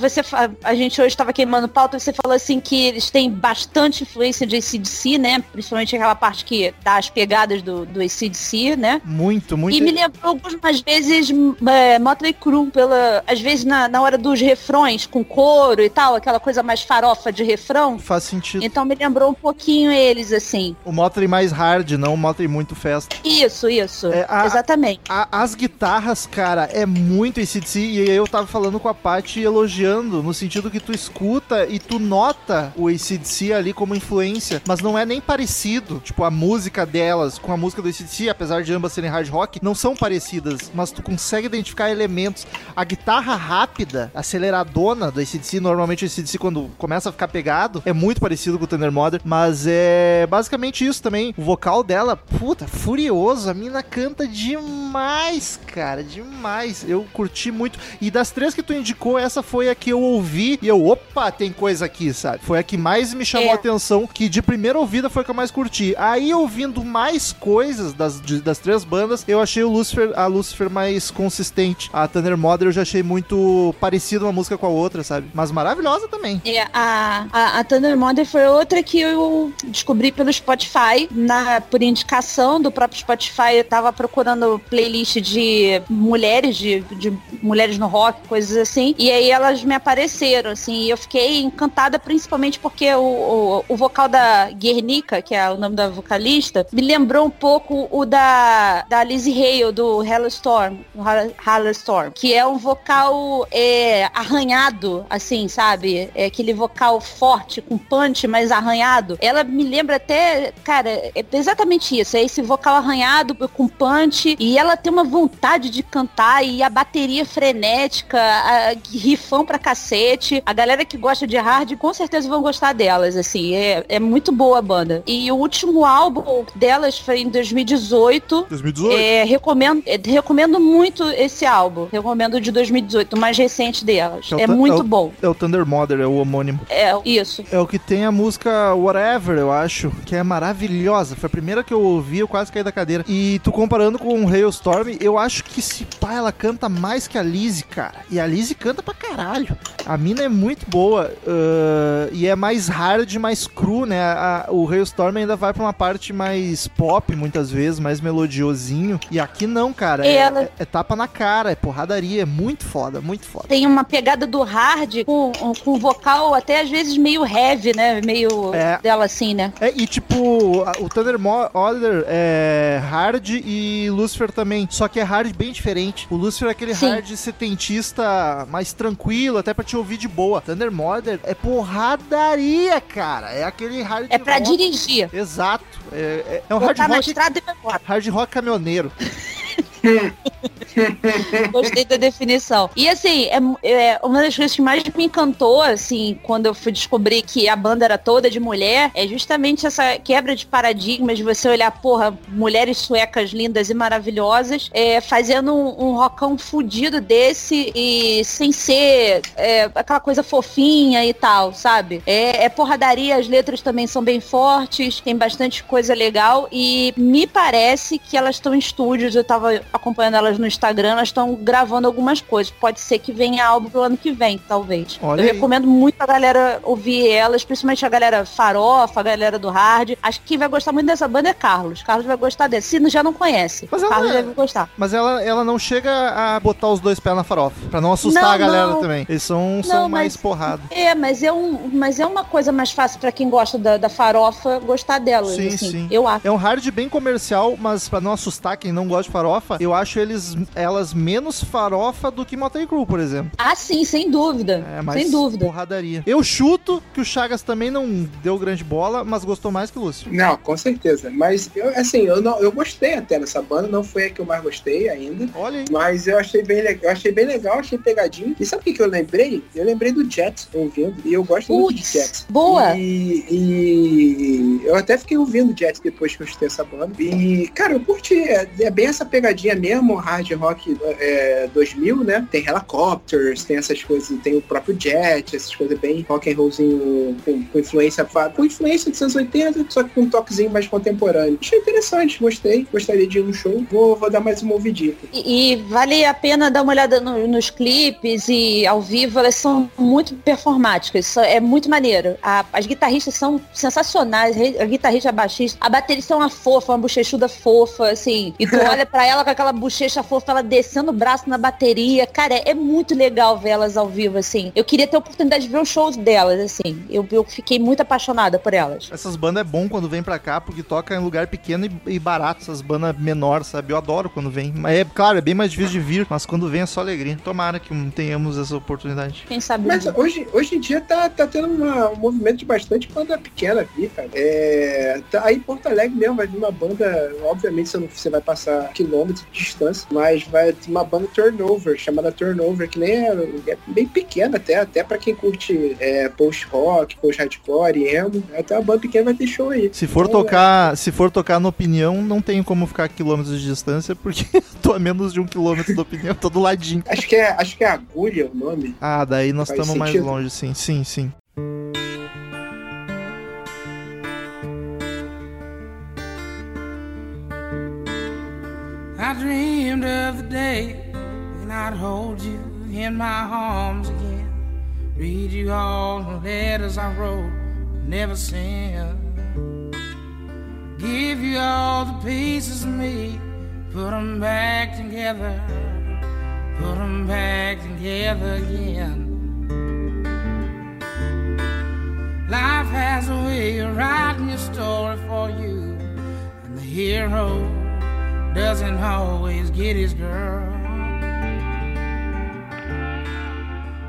você, a gente hoje estava queimando pauta, você falou assim que eles têm bastante influência de ACDC, né? Principalmente aquela parte que dá as pegadas do, do ACDC, né? Muito, muito. E me lembrou algumas vezes é, Motley Crue, pela, às vezes na, na hora dos refrões, com coro e tal, aquela coisa mais farofa de refrão. Faz sentido. Então me lembrou um pouquinho eles, assim. O Motley mais hard, não o Motley muito festa. Isso, isso. É, a- Exatamente. A- as guitarras, cara, é muito ACDC. E eu tava falando com a Paty elogiando, no sentido que tu escuta e tu nota o ACDC ali como influência, mas não é nem parecido. Tipo, a música delas com a música do ACDC, apesar de ambas serem hard rock, não são parecidas, mas tu consegue identificar elementos. A guitarra rápida, aceleradona do ACDC, normalmente o ACDC quando começa a ficar pegado, é muito parecido com o Thunder Mother, mas é basicamente isso também. O vocal dela, puta, furioso, a mina canta demais, cara, demais. Eu curti muito. E das três que tu indicou, essa foi a que eu ouvi e eu, opa, tem coisa aqui, sabe? Foi a que mais me chamou É. a atenção, que de primeira ouvida foi a que eu mais curti. Aí ouvindo mais coisas das, de- das três bandas, eu achei o Lucifer, a Lucifer mais consistente. A Thunder Mother eu já achei muito parecida uma música com a outra, sabe? Mas maravilhosa também. É, a, a, a Thunder Mother foi outra que eu descobri pelo Spotify, na, por indicação do próprio Spotify. Eu tava procurando playlist de mulheres, de, de mulheres no rock, coisas assim. E aí elas me apareceram, assim, e eu fiquei encantada, principalmente porque o, o, o vocal da Guernica, que é o nome da vocalista, me lembrou um pouco o da, da Lizzie Hale, do Hellstorm, do Hall- Hallstorm, que é um vocal é, arranhado, assim, sabe? É aquele vocal forte, com punch, mas arranhado. Ela me lembra até, cara, é exatamente isso. É esse vocal arranhado com punch. E ela tem uma vontade de cantar e a bateria frenética, a, rifão pra cacete. A galera que gosta de hard com certeza vão gostar delas, assim. É, é muito boa a banda. E o último álbum delas foi em 2018. 2018? É, recomendo, é, recomendo muito esse álbum. Recomendo de 2018, o mais recente delas. É Thu- muito o- bom. É o Thunder Mother, é o homônimo. É, isso. É o que tem a música Whatever, eu acho, que é maravilhosa. Foi a primeira que eu ouvi, eu quase caí da cadeira. E tu comparando com o Hailstorm, eu acho que se pá, ela canta mais que a Lizzie, cara. E a Lizzie canta pra caralho. A mina é muito boa. ah, e é mais hard, mais cru, né? A- o Hailstorm ainda vai pra uma parte mais pop, muitas vezes, mais melodiosinho. E aqui não, cara. É, Ela- é- é tapa na cara, é porradaria. É muito foda, muito foda. Tem uma pegada do hard com, com vocal até às vezes meio heavy, né? Meio É. dela assim, né? É, e tipo, o Thunder Mo- Order é hard e Lucifer também. Só que é hard bem diferente. O Lucifer é aquele Sim. hard setentista mais tranquilo, até pra te ouvir de boa. Thunder Mother é porradaria, cara. É aquele hard É pra rock. dirigir. Exato. É, é- é um hard Botar na rock, hard rock caminhoneiro. Gostei da definição. E assim, é, é uma das coisas que mais me encantou, assim, quando eu fui descobrir que a banda era toda de mulher, é justamente essa quebra de paradigmas de você olhar, porra, mulheres suecas lindas e maravilhosas, é, fazendo um, um rockão fudido desse e sem ser é, aquela coisa fofinha e tal, sabe? É, é porradaria, as letras também são bem fortes, tem bastante coisa legal e me parece que elas estão em estúdios, eu tava acompanhando elas no Instagram, elas estão gravando algumas coisas. Pode ser que venha álbum pro ano que vem, talvez. Olha eu aí. recomendo muito a galera ouvir elas, principalmente a galera farofa, a galera do hard. Acho que quem vai gostar muito dessa banda é Carlos. Carlos vai gostar dessa. Se já não conhece, Mas ela Carlos é- deve gostar. Mas ela, ela não chega a botar os dois pés na farofa. Pra não assustar Não, a galera não. também. Eles são, são Não, mais mas- porrada. É, mas é, um, mas é uma coisa mais fácil pra quem gosta da, da farofa gostar delas, Sim, assim. sim. Eu acho. É um hard bem comercial, mas pra não assustar quem não gosta de farofa, eu acho eles elas menos farofa do que Motley Crue, por exemplo. Ah, sim, sem dúvida. É, mais sem dúvida. porradaria. Eu chuto que o Chagas também não deu grande bola, mas gostou mais que o Lúcio. Não, com certeza. Mas, eu, assim, eu, não, eu gostei até dessa banda. Não foi a que eu mais gostei ainda. Olha aí. Mas eu achei bem legal. Eu achei bem legal, achei pegadinho. E sabe o que, que eu lembrei? Eu lembrei do Jets ouvindo. E eu gosto muito de Jets. boa. E, e eu até fiquei ouvindo Jets depois que eu escutei essa banda. E, cara, eu curti. É, é bem essa pegadinha mesmo, hard rock é, 2000, né? Tem Helicopters, tem essas coisas, tem o próprio Jet, essas coisas bem rock and rollzinho com, com influência com influência dos anos 80, só que com um toquezinho mais contemporâneo. Achei interessante, gostei, gostaria de ir no show. Vou, vou dar mais uma ouvidinha. E, e vale a pena dar uma olhada no- nos clipes e ao vivo, elas são muito performáticas, é muito maneiro. A- as guitarristas são sensacionais, a guitarrista a baixista, a baterista é uma fofa, uma bochechuda fofa, assim, e tu olha pra ela com aquela bochecha fofa, ela descendo o braço na bateria, cara, é, é muito legal ver elas ao vivo, assim. Eu queria ter a oportunidade de ver os shows delas, assim, eu, eu fiquei muito apaixonada por elas. Essas bandas é bom quando vem pra cá, porque toca em lugar pequeno e, e barato, essas bandas menores, sabe? Eu adoro quando vem. Mas é, claro, é bem mais difícil de vir, mas quando vem é só alegria. Tomara que tenhamos essa oportunidade. Quem sabe Mas hoje, hoje em dia tá, tá tendo uma- um movimento de bastante banda pequena aqui, cara. É, tá, aí em Porto Alegre mesmo vai vir uma banda, obviamente você, não, você vai passar quilômetros distância, mas vai ter uma banda Turnover, chamada Turnover, que nem é, é bem pequena até, até pra quem curte é, post-rock, post-hardcore, emo. Até uma banda pequena vai ter show aí. Se for Então, tocar, se for tocar na opinião, não tem como ficar a quilômetros de distância, porque tô a menos de um quilômetro da opinião, tô do ladinho. Acho que é, acho que é Agulha o nome. Ah, daí nós estamos mais longe, sim, sim, sim. I dreamed of the day when I'd hold you in my arms again. Read you all the letters I wrote, never sent. Give you all the pieces of me, put them back together, put them back together again. Life has a way of writing a story for you, and the hero doesn't always get his girl.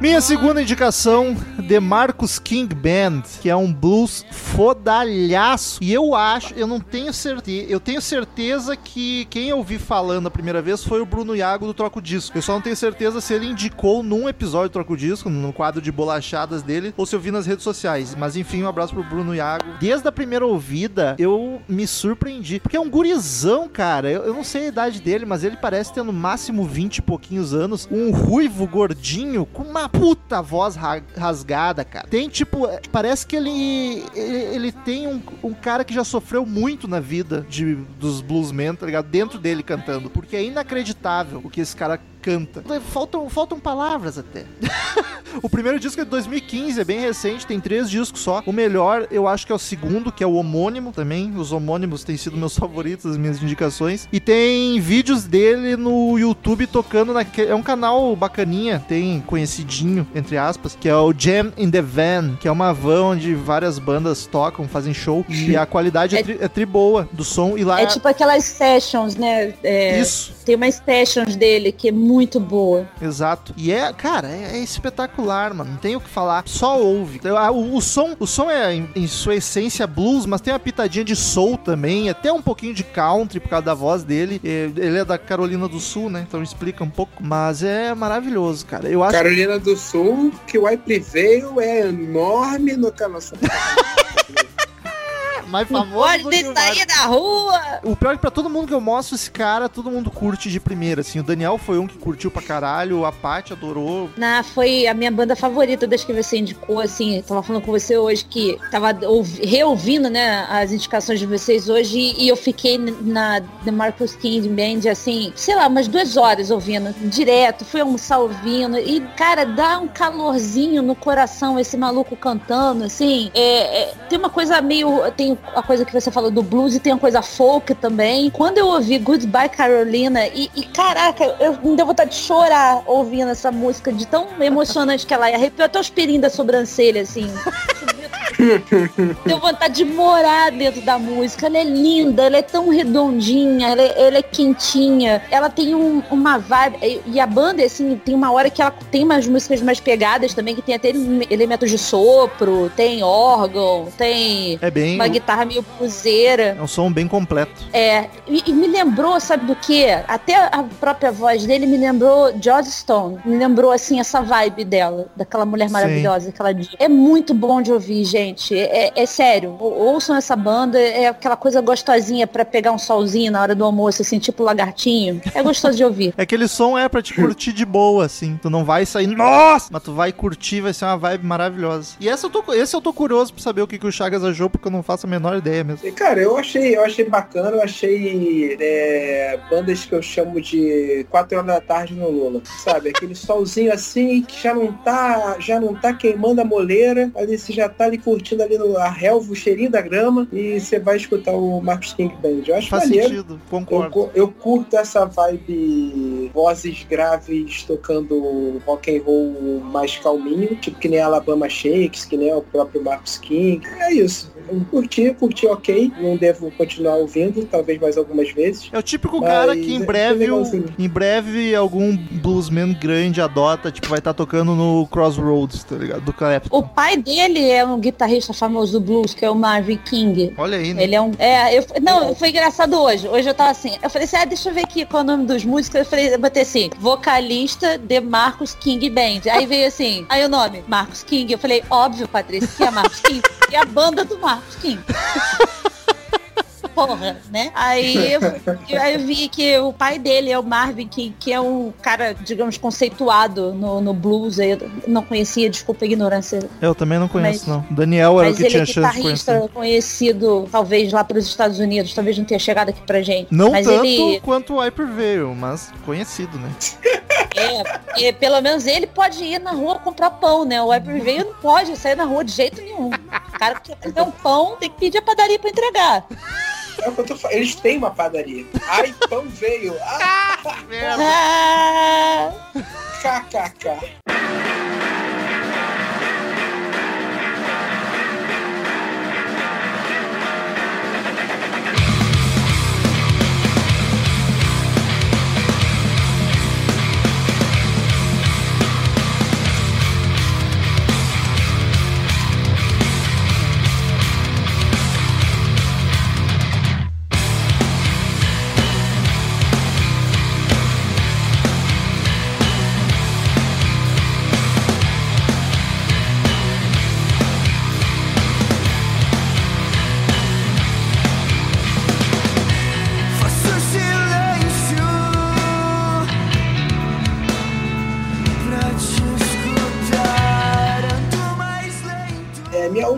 Minha segunda indicação, The Marcus King Band, que é um blues fodalhaço. E eu acho, eu não tenho certeza, eu tenho certeza que quem eu vi falando a primeira vez foi o Bruno Iago do Troco Disco. Eu só não tenho certeza se ele indicou num episódio do Troco Disco, no quadro de bolachadas dele, ou se eu vi nas redes sociais. Mas enfim, um abraço pro Bruno Iago. Desde a primeira ouvida, eu me surpreendi. Porque é um gurizão, cara. Eu, eu não sei a idade dele, mas ele parece ter no máximo 20 e pouquinhos anos. Um ruivo gordinho com uma puta voz ra- rasgada, cara. Tem tipo, é, parece que ele ele, ele tem um, um cara que já sofreu muito na vida de, dos bluesmen, tá ligado? Dentro dele cantando. Porque é inacreditável o que esse cara canta. Faltam, faltam palavras até. o primeiro disco é de 2015, é bem recente, tem três discos só. O melhor, eu acho que é o segundo, que é o homônimo também. Os homônimos têm sido meus favoritos, as minhas indicações. E tem vídeos dele no YouTube tocando naquele. É um canal bacaninha, tem conhecidinho, entre aspas, que é o Jam in the Van, que é uma van onde várias bandas tocam, fazem show. E a qualidade é, É- tri, é tri boa do som. E lá É tipo aquelas sessions, né? É, Isso. Tem umas sessions dele que é muito boa. Exato. E é, cara, é, é espetacular, mano. Não tem o que falar. Só ouve. Então, O, o som, o som é em, em sua essência blues, mas tem uma pitadinha de soul também, até um pouquinho de country por causa da voz dele. É, Ele é da Carolina do Sul, né? Então explica um pouco. Mas é maravilhoso, cara. Eu acho Carolina do Sul, que o White Veil é enorme no canal. mais Não famoso. pode sair da rua! O pior é que pra todo mundo que eu mostro esse cara, todo mundo curte de primeira, assim. O Daniel foi um que curtiu pra caralho, a Paty adorou. Na, foi a minha banda favorita das que você indicou, assim, eu tava falando com você hoje que tava ouvi- reouvindo, né, as indicações de vocês hoje e eu fiquei na The Marcus King Band, assim, sei lá, umas duas horas ouvindo, direto, fui almoçar ouvindo e, cara, dá um calorzinho no coração esse maluco cantando, assim, é, é, tem uma coisa meio, tem a coisa que você falou do blues e tem uma coisa folk também. Quando eu ouvi Goodbye Carolina e, e, caraca, eu me deu vontade de chorar ouvindo essa música de tão emocionante que ela é. Arrepiou até os pelinhos da sobrancelha, assim. Deu vontade de morar dentro da música. Ela é linda, ela é tão redondinha, ela é, ela é quentinha. Ela tem um- uma vibe. e- a banda, assim, tem uma hora que ela tem umas músicas mais pegadas também, que tem até ele- elementos de sopro, tem órgão, tem É bem. uma guitarra meio puzeira. É um som bem completo. É, e, e me lembrou, sabe do que? Até a própria voz dele me lembrou Joss Stone. Me lembrou, assim, essa vibe dela, daquela mulher Sim. maravilhosa que ela diz. É muito bom de ouvir, gente. É, é sério. Ou- Ouçam essa banda, é aquela coisa gostosinha pra pegar um solzinho na hora do almoço, assim, tipo lagartinho. É gostoso de ouvir. É aquele som é pra te curtir de boa, assim. Tu não vai sair, nossa! Mas tu vai curtir, vai ser uma vibe maravilhosa. E essa eu tô, esse eu tô curioso pra saber o que, que o Chagas achou, porque eu não faço a menor ideia mesmo. E, Cara, eu achei, eu achei bacana, eu achei é, bandas que eu chamo de 4 horas da tarde no Lula, sabe? Aquele solzinho assim que já não tá, já não tá queimando a moleira, ali você já tá ali curtindo ali no a relva, o cheirinho da grama e você vai escutar o Marcos King Band. Eu acho Faz maneiro. sentido, Eu, concordo. cu- eu curto essa vibe vozes graves tocando rock and roll mais calminho, tipo que nem Alabama Shakes, que nem o próprio Marcus King. É isso. Curti, curti ok. Não devo continuar ouvindo, talvez mais algumas vezes. É o típico Mas cara que em é breve, legalzinho. em breve algum bluesman grande adota, tipo, vai estar tocando no Crossroads, tá ligado? Do Clapton. O pai dele é um guitarrista famoso do blues, que é o Marvin King. Olha aí, né? Ele é um. É, eu, não, foi engraçado hoje. Hoje eu tava assim. Eu falei assim, ah, deixa eu ver aqui qual é o nome dos músicos. Eu falei, eu botei assim, vocalista de Marcos King Band. Aí veio assim, aí o nome, Marcos King. Eu falei, óbvio, Patrícia, que é Marcos King. E a banda do Marcos King. Porra, né? Aí eu, aí eu vi que o pai dele é o Marvin King, que é um cara, digamos, conceituado no, no blues. Eu não conhecia, desculpa a ignorância Eu também não conheço, Mas- não. Daniel era o que ele tinha é chance de guitarrista conhecer. conhecido, talvez lá pelos Estados Unidos, talvez não tenha chegado aqui pra gente. Não mas tanto ele quanto o Hyperveil, mas conhecido, né? é, porque pelo menos ele pode ir na rua comprar pão, né? O Hyperveio não pode sair na rua de jeito nenhum. O cara que quer comer um pão tem que pedir a padaria pra entregar. É o que eu tô falando. Eles têm uma padaria. Ai, pão veio. Ah, Ah, kkk.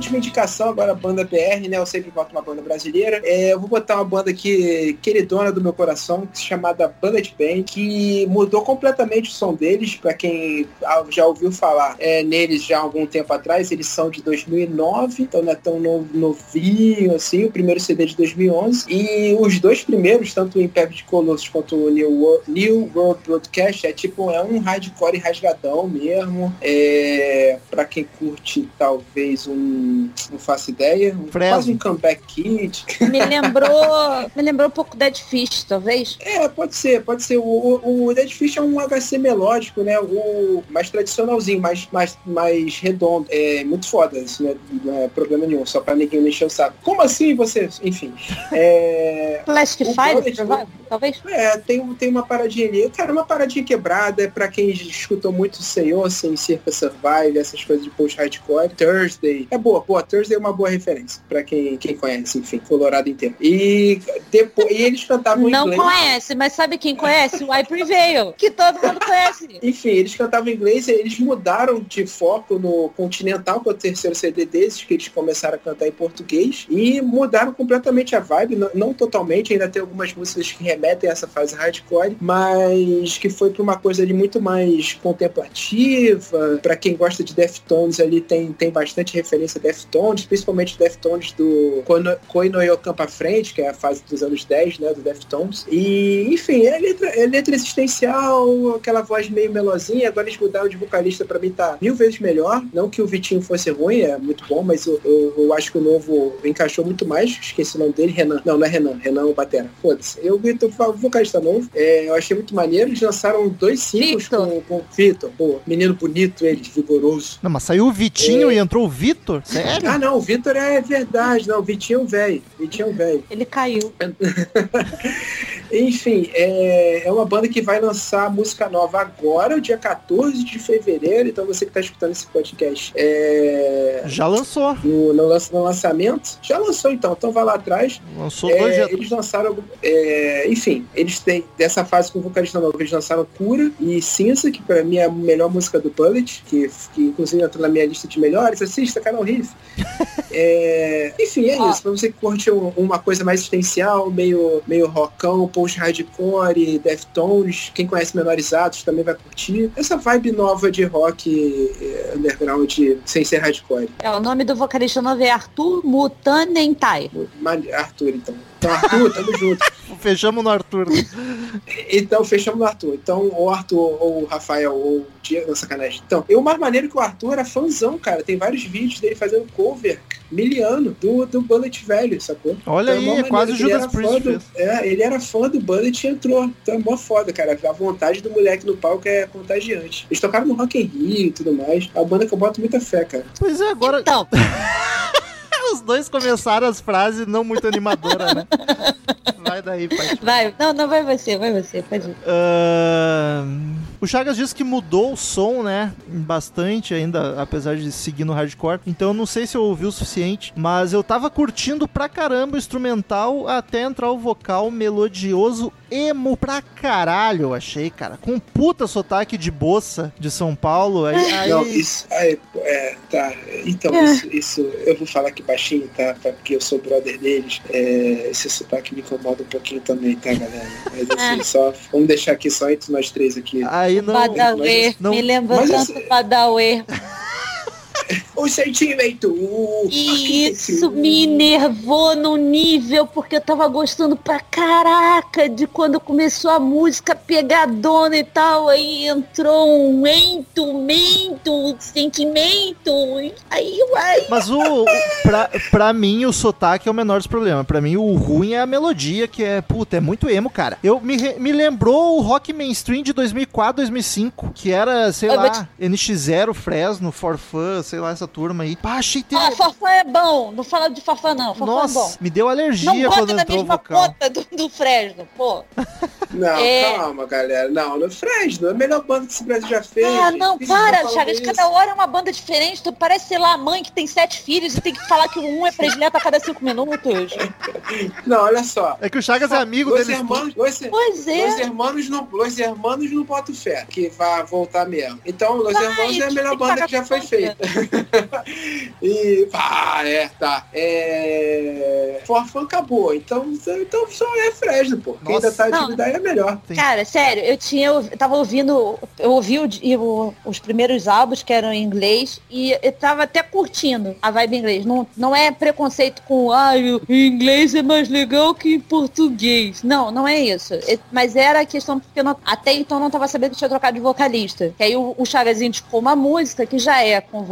Última indicação agora, banda BR, né? Eu sempre boto uma banda brasileira. É, eu vou botar uma banda que queridona do meu coração, chamada Bullet Band, que mudou completamente o som deles. Pra quem ah, já ouviu falar é, neles já há algum tempo atrás, eles são de 2009, então não é tão no- novinho assim. O primeiro CD de 2011 e os dois primeiros, tanto o de Colossus quanto o New World, New World Broadcast, é tipo é um hardcore rasgadão mesmo. É, para quem curte talvez um, não faço ideia, um, quase um comeback kit. me lembrou. Me lembrou um pouco Dead Fish, talvez. É, pode ser, pode ser. O, o, Dead Fish é um HC melódico, né? O mais tradicionalzinho, mais, mais, mais redondo. É muito foda, isso não é, não é problema nenhum, só pra ninguém me encher o saco. Como assim você? Enfim. É, Plastic O Fire, provável, talvez. É, tem, tem uma paradinha ali. Cara, uma paradinha quebrada, é pra quem escutou muito Senhor, assim, Circa Survive, essas coisas de post-hardcore. Thursday. É boa, boa. Thursday é uma boa referência pra quem, quem conhece, enfim, Colorado inteiro. E depois e eles cantavam em Não inglês. conhece, mas sabe quem conhece? O Hyper Veil, que todo mundo conhece. Enfim, eles cantavam em inglês, eles mudaram de foco no Continental, que é o terceiro CD desses, que eles começaram a cantar em português, e mudaram completamente a vibe, não, não totalmente, ainda tem algumas músicas que remetem a essa fase hardcore, mas que foi para uma coisa ali muito mais contemplativa, para quem gosta de Deftones ali tem, tem bastante referência Deftones, principalmente Deftones do Koino- Koinoyokan pra frente, que é a fase dos anos 10, né, do Deftones, e enfim, é letra, é letra existencial, aquela voz meio melosinha, agora eles mudaram de vocalista pra mim tá mil vezes melhor, não que o Vitinho fosse ruim, é muito bom, mas eu, eu, eu acho que o novo encaixou muito mais, esqueci o nome dele, Renan, não, não é Renan, Renan é o Batera, foda-se, eu Vitor, o vocalista novo, é, eu achei muito maneiro, eles lançaram dois singles com, com o Vitor, pô, menino bonito ele, vigoroso. Não, mas saiu o Vitinho É. e entrou o Vitor? Sério? Ah não, o Vitor é verdade, não, o Vitinho é um velho, Vitinho é um velho. Ele caiu. Enfim, é, é uma banda que vai lançar música nova agora, dia 14 de fevereiro. Então você que tá escutando esse podcast é, Já lançou. no, no no lançamento, já lançou então, então vai lá atrás. Lançou É, dois eles lançaram, é, enfim, eles têm, dessa fase com o vocalista novo, eles lançaram Cura e Cinza, que pra mim é a melhor música do Bullet, que, que inclusive entrou na minha lista de melhores, assista canal Riff. É, enfim, é Ó. isso, pra você que curte um- uma coisa mais existencial, meio, meio rockão, post-hardcore, Deftones, quem conhece Menorizados também vai curtir. Essa vibe nova de rock é, underground sem ser hardcore. É, o nome do vocalista novo é Arthur Mutanentai. Arthur, então. Então, Arthur, tamo junto. Fechamos no Arthur. Então, fechamos no Arthur. Então, ou Arthur, ou o Rafael, ou o Diego, não, sacanagem. Então, eu, o mais maneiro que o Arthur era fãzão, cara. Tem vários vídeos dele fazendo cover miliano do, do Bullet velho, sacou? Olha Então, aí, mó é quase o Judas era fã Priest do-. É, ele era fã do Bullet e entrou. Então é mó foda, cara. A vontade do moleque no palco é contagiante. Eles tocaram no Rock in Rio e tudo mais. É uma banda que eu boto muita fé, cara. Pois é, agora Então, os dois começaram as frases não muito animadoras, né? Vai daí, pai. vai. Não, não vai você, vai você, pode ir. Ahn, o Chagas disse que mudou o som, né? Bastante ainda, apesar de seguir no hardcore. Então eu não sei se eu ouvi o suficiente, mas eu tava curtindo pra caramba o instrumental até entrar o vocal melodioso emo pra caralho, eu achei, cara. Com um puta sotaque de bossa de São Paulo. Aí, aí- Não, isso. É, é, tá. Então, É. isso, isso. Eu vou falar aqui baixinho, tá? tá? Porque eu sou brother deles. É, esse sotaque me incomoda um pouquinho também, tá, galera? Mas assim, É. só. Vamos deixar aqui só entre nós três aqui. aí não. Badauê, não- me lembra mas tanto esse- Badauê. O sentimento! E isso me enervou no nível, porque eu tava gostando pra caraca de quando começou a música pegadona e tal, aí entrou um ento, mento, sentimento, aí, uai. Mas o, pra, pra mim, o sotaque é o menor dos problemas. Pra mim, o ruim é a melodia, que é, puta, é muito emo, cara. Eu me, me lembrou o rock mainstream de 2004, 2005, que era, sei Eu lá, NX0, Fresno, For Fun, sei lá, essa turma aí. Pá, achei ter... Ah, Forfã é bom, não fala de Forfã não, Forfã é bom. Nossa, me deu alergia Não quando bota na entrou o mesma vocal. conta do, do Fresno, pô. Não, É. calma, galera. Não, no Fresno, é a melhor banda que esse Brasil já fez. Ah, gente. não, para, Chagas, cada hora é uma banda diferente. Tu parece, sei lá, a mãe que tem sete filhos e tem que falar que um é predileto a cada cinco minutos. Não, olha só. É que o Chagas é amigo Los deles. hermanos, Los, Pois é. Los Hermanos não, Los Hermanos não boto fé que vai voltar mesmo. Então, Los Vai, Hermanos é a melhor banda que já foi feita. e, ah, é, tá. É, Forfã acabou. Então, então só é Fresno, pô. Quem ainda tá Não. atividade é melhor. Sim. Cara, sério, eu tinha, eu tava ouvindo, eu ouvi o- o- os primeiros álbuns que eram em inglês e eu tava até curtindo a vibe em inglês. Não, não é preconceito com, ah, o inglês é mais legal que em português. Não, não é isso. É- mas era a questão porque eu não- até então eu não tava sabendo que tinha trocado de vocalista. Que aí o, o Chagas indicou uma música que já é com um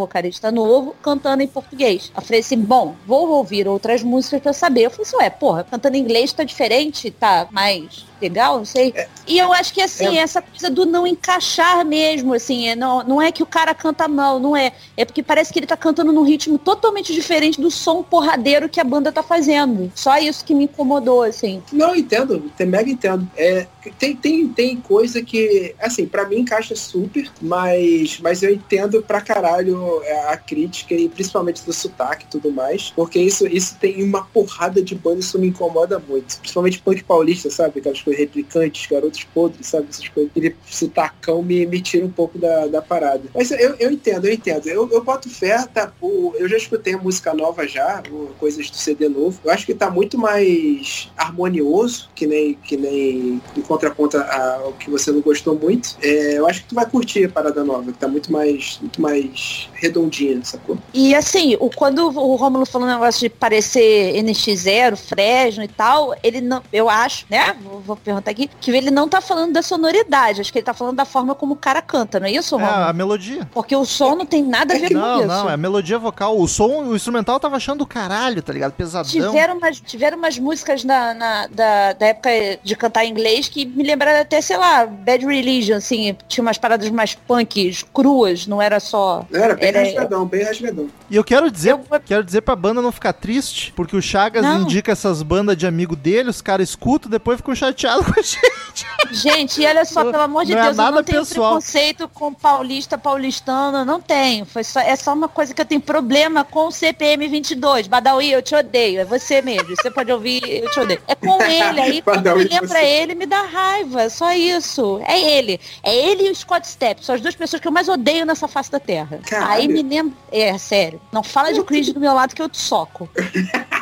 vocalista novo, cantando em português. Eu falei assim, bom, vou ouvir outras músicas pra saber. Eu falei assim, ué, porra, cantando em inglês tá diferente, tá mais legal, não sei. E eu acho que assim, É. essa coisa do não encaixar mesmo, assim, é, não, não é que o cara canta mal, não é. É porque parece que ele tá cantando num ritmo totalmente diferente do som porradeiro que a banda tá fazendo. Só isso que me incomodou, assim. Não, entendo, mega entendo. É, tem, tem, tem coisa que, assim, pra mim encaixa super, mas, mas eu entendo pra caralho é, a crítica e principalmente do sotaque e tudo mais, porque isso, isso tem uma porrada de banda, isso me incomoda muito. Principalmente punk paulista, sabe? Aquelas coisas replicantes, garotos podres, sabe? Essas coisas. Aquele sotacão me, me tira um pouco da, da parada. Mas eu, eu entendo, eu entendo. Eu, eu boto fé, tá? Eu já escutei a música nova já, coisas do CD novo. Eu acho que tá muito mais harmonioso, que nem, que nem em contraponto ao que você não gostou muito. É, eu acho que tu vai curtir a parada nova, que tá muito mais, muito mais redondinha, sacou? E assim, o, quando o Rômulo falou um negócio de parecer NX0, Fresno e tal, ele não, eu acho, né? Vou, vou perguntar aqui, que ele não tá falando da sonoridade, acho que ele tá falando da forma como o cara canta, não é isso, É, Romulo? a melodia. Porque o som não tem nada a ver com Não, isso. não, é a melodia vocal. O som, o instrumental eu tava achando do caralho, tá ligado? Pesadão. Tiveram umas, tiveram umas músicas na, na- da, da época de cantar em inglês que me lembraram até, sei lá, Bad Religion, assim, tinha umas paradas mais punks, cruas, não era só. Era bem Era- rasgadão, bem rasgadão. E eu quero dizer, Eu- quero dizer pra banda não ficar triste, porque o Chagas Não. indica essas bandas de amigo dele, os caras escutam, depois ficam chateados com a gente. Gente, e olha só, pelo amor de Não é Deus, eu nada não tenho pessoal. preconceito com paulista, paulistano, não tenho. Foi só, é só uma coisa que eu tenho problema com o CPM 22. Badawi, eu te odeio. É você mesmo. Você pode ouvir, eu te odeio. É com ele. Aí quando me lembra você. ele, me dá raiva. Só isso. É ele. É ele e o Scott Stepp. São as duas pessoas que eu mais odeio nessa face da terra. Caralho. Aí me lembra. É, sério. Não fala de cringe do meu lado que eu te soco.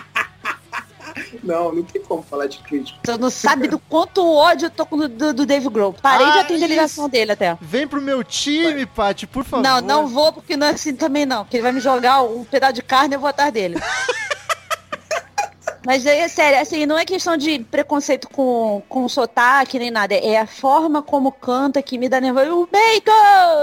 Não, não tem como falar de crítica. Tu não sabe do quanto ódio eu tô com do, do, Dave Grohl. Parei de atender a ligação dele até. Vem pro meu time, Paty, por favor. Não, não vou, porque não é assim também não. Porque ele vai me jogar um pedaço de carne e eu vou atrás dele. Mas aí é sério, assim, não é questão de preconceito com, com sotaque nem nada. É a forma como canta que me dá nervoso. O Beito!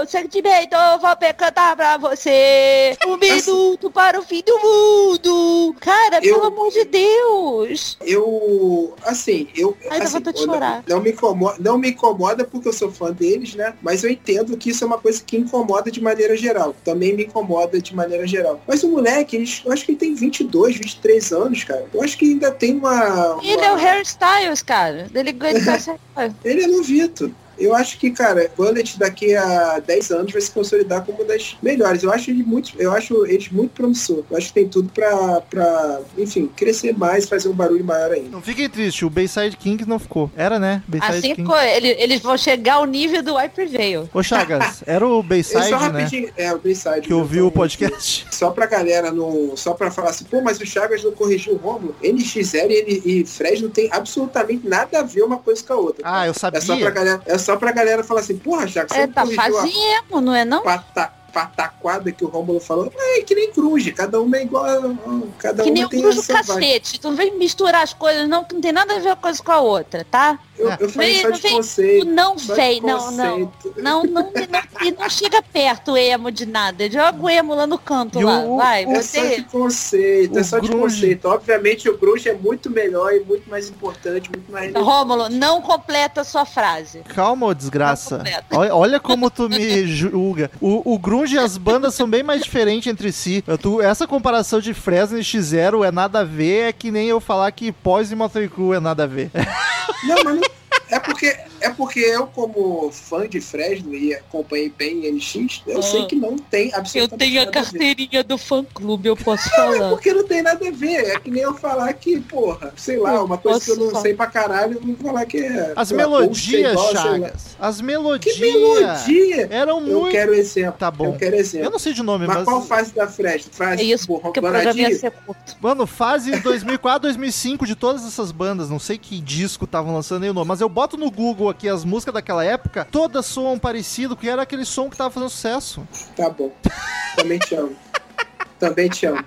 Sentimento, vou cantar pra você. Um minuto para o fim do mundo. Cara, Eu- pelo amor de Deus. Eu, assim, eu, Ai, assim, eu não- chorar. Não, me incomoda, não me incomoda porque eu sou fã deles, né? Mas eu entendo que isso é uma coisa que incomoda de maneira geral. Também me incomoda de maneira geral. Mas o moleque, eles, eu acho que ele tem 22, 23 anos, cara. Eu acho que ainda tem uma... uma- Ele é o Harry Styles, cara. Ele ele Ele é novito. Eu acho que, cara, Bullet daqui a 10 anos vai se consolidar como uma das melhores. Eu acho ele muito, eu acho eles muito promissor. Eu acho que tem tudo pra, pra enfim, crescer mais, fazer um barulho maior ainda. Não fiquem tristes, o Bayside King não ficou. Era, né? Bayside Assim King. ficou, ele- eles vão chegar ao nível do I Prevail. Ô Chagas, era o Eu Bayside, só né? rapidinho, é, o Bayside. Que ouviu o podcast. Só pra galera, não, só pra falar assim, pô, mas o Chagas não corrigiu o Romulo. NX0 e, ele- e Fred não tem absolutamente nada a ver uma coisa com a outra. Ah, eu é só pra sabia. galera, é só pra galera falar assim, porra, Chagas, você É, tá fazendo não é não? pata, pataquada que o Rômulo falou, é que nem cruz, cada uma é igual, a- cada Que uma nem tem cruz do cacete. Tu não vem misturar as coisas, não, que não tem nada a ver uma coisa com a outra, tá? Eu, eu falei Vem- só de vem- conceito. Tu não vem, não, não. Não, não, não, e não chega perto o emo de nada. Joga o emo lá no canto lá. o- Vai, É só de conceito, o é só de conceito. Obviamente o grunge é muito melhor e muito mais importante, muito mais Rômulo, não completa a sua frase. Calma, desgraça. Não completa. Olha, olha como tu me julga. O, o grunge e as bandas são bem mais diferentes entre si. Eu- tu- essa comparação de Fresno e X0 é nada a ver, é que nem eu falar que Poison e Motley Crue é nada a ver. Não, mas não- é porque é porque eu como fã de Fresno e acompanhei bem NX, eu Ah. sei que não tem Eu absolutamente tenho a nada a carteirinha do fã clube, eu posso É falar. porque não tem nada a ver. É que nem eu falar que, porra, sei lá, Eu uma coisa que eu não falar. sei pra caralho, eu vou falar que é. As melodias, é igual. Chagas. As Que melodias melodia! eram Eu muito. quero exemplo. Tá bom. Eu quero exemplo. Eu não sei de nome, Mas mas. qual fase da Fresno? Fase É isso, Borro- porque ia ser curto. Mano, fase 2004, 2005 de todas essas bandas, não sei que disco estavam lançando aí o nome, mas eu boto no Google aqui as músicas daquela época, todas soam parecido, que era aquele som que tava fazendo sucesso. Tá bom. Também te amo. Também te amo.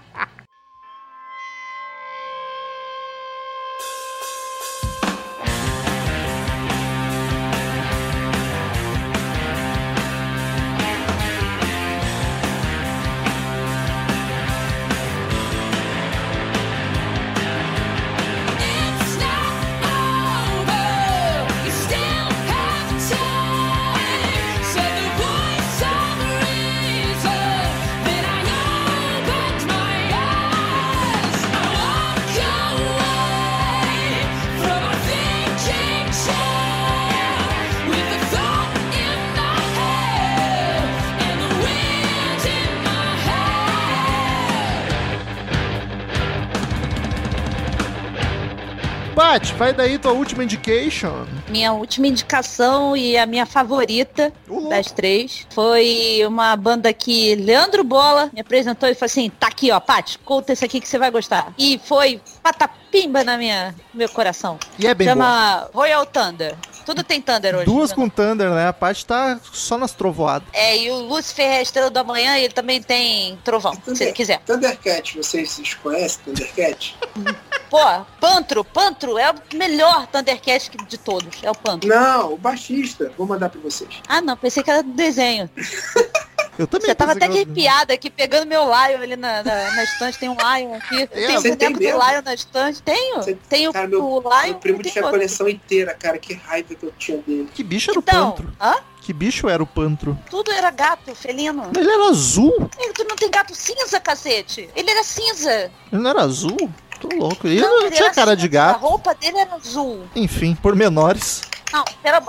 Vai daí tua última indication. Minha última indicação e a minha favorita das três foi uma banda que Leandro Bola me apresentou e falou assim: tá aqui, ó, Paty, conta esse aqui que você vai gostar. E foi patapimba na minha no meu coração. E é bem. Chama Royal Thunder. Tudo tem Thunder hoje. Duas né? com Thunder, né? A Paty tá só nas trovoadas. É, e o Lúcifer é a estrela da manhã e ele também tem trovão, se ele quiser. Thundercat, vocês, vocês conhecem Thundercat? Pô, Pantro, Pantro é o melhor Thundercat de todos. É o Pantro. Não, o baixista. Vou mandar pra vocês. Ah, não, pensei que era do desenho. Eu também Você tava até arrepiada aqui, pegando meu Lion ali na, na, na estante. Tem um Lion aqui. tem o você tem boneco do? Lion na estante. Tenho. Você- Tenho Cara, meu, o Lion. meu primo tinha a coleção inteira, cara. Que raiva que eu tinha dele. Que bicho era o Então, Pantro? hã? Que bicho era o Pantro? Tudo era gato, felino. Ele era azul? Ele, tu não tem gato cinza, cacete. Ele era cinza. Ele não era azul? Tô louco. Ele Não, não ele tinha cara de cinza. A gato. roupa dele era azul. Enfim, por menores. Não, pera,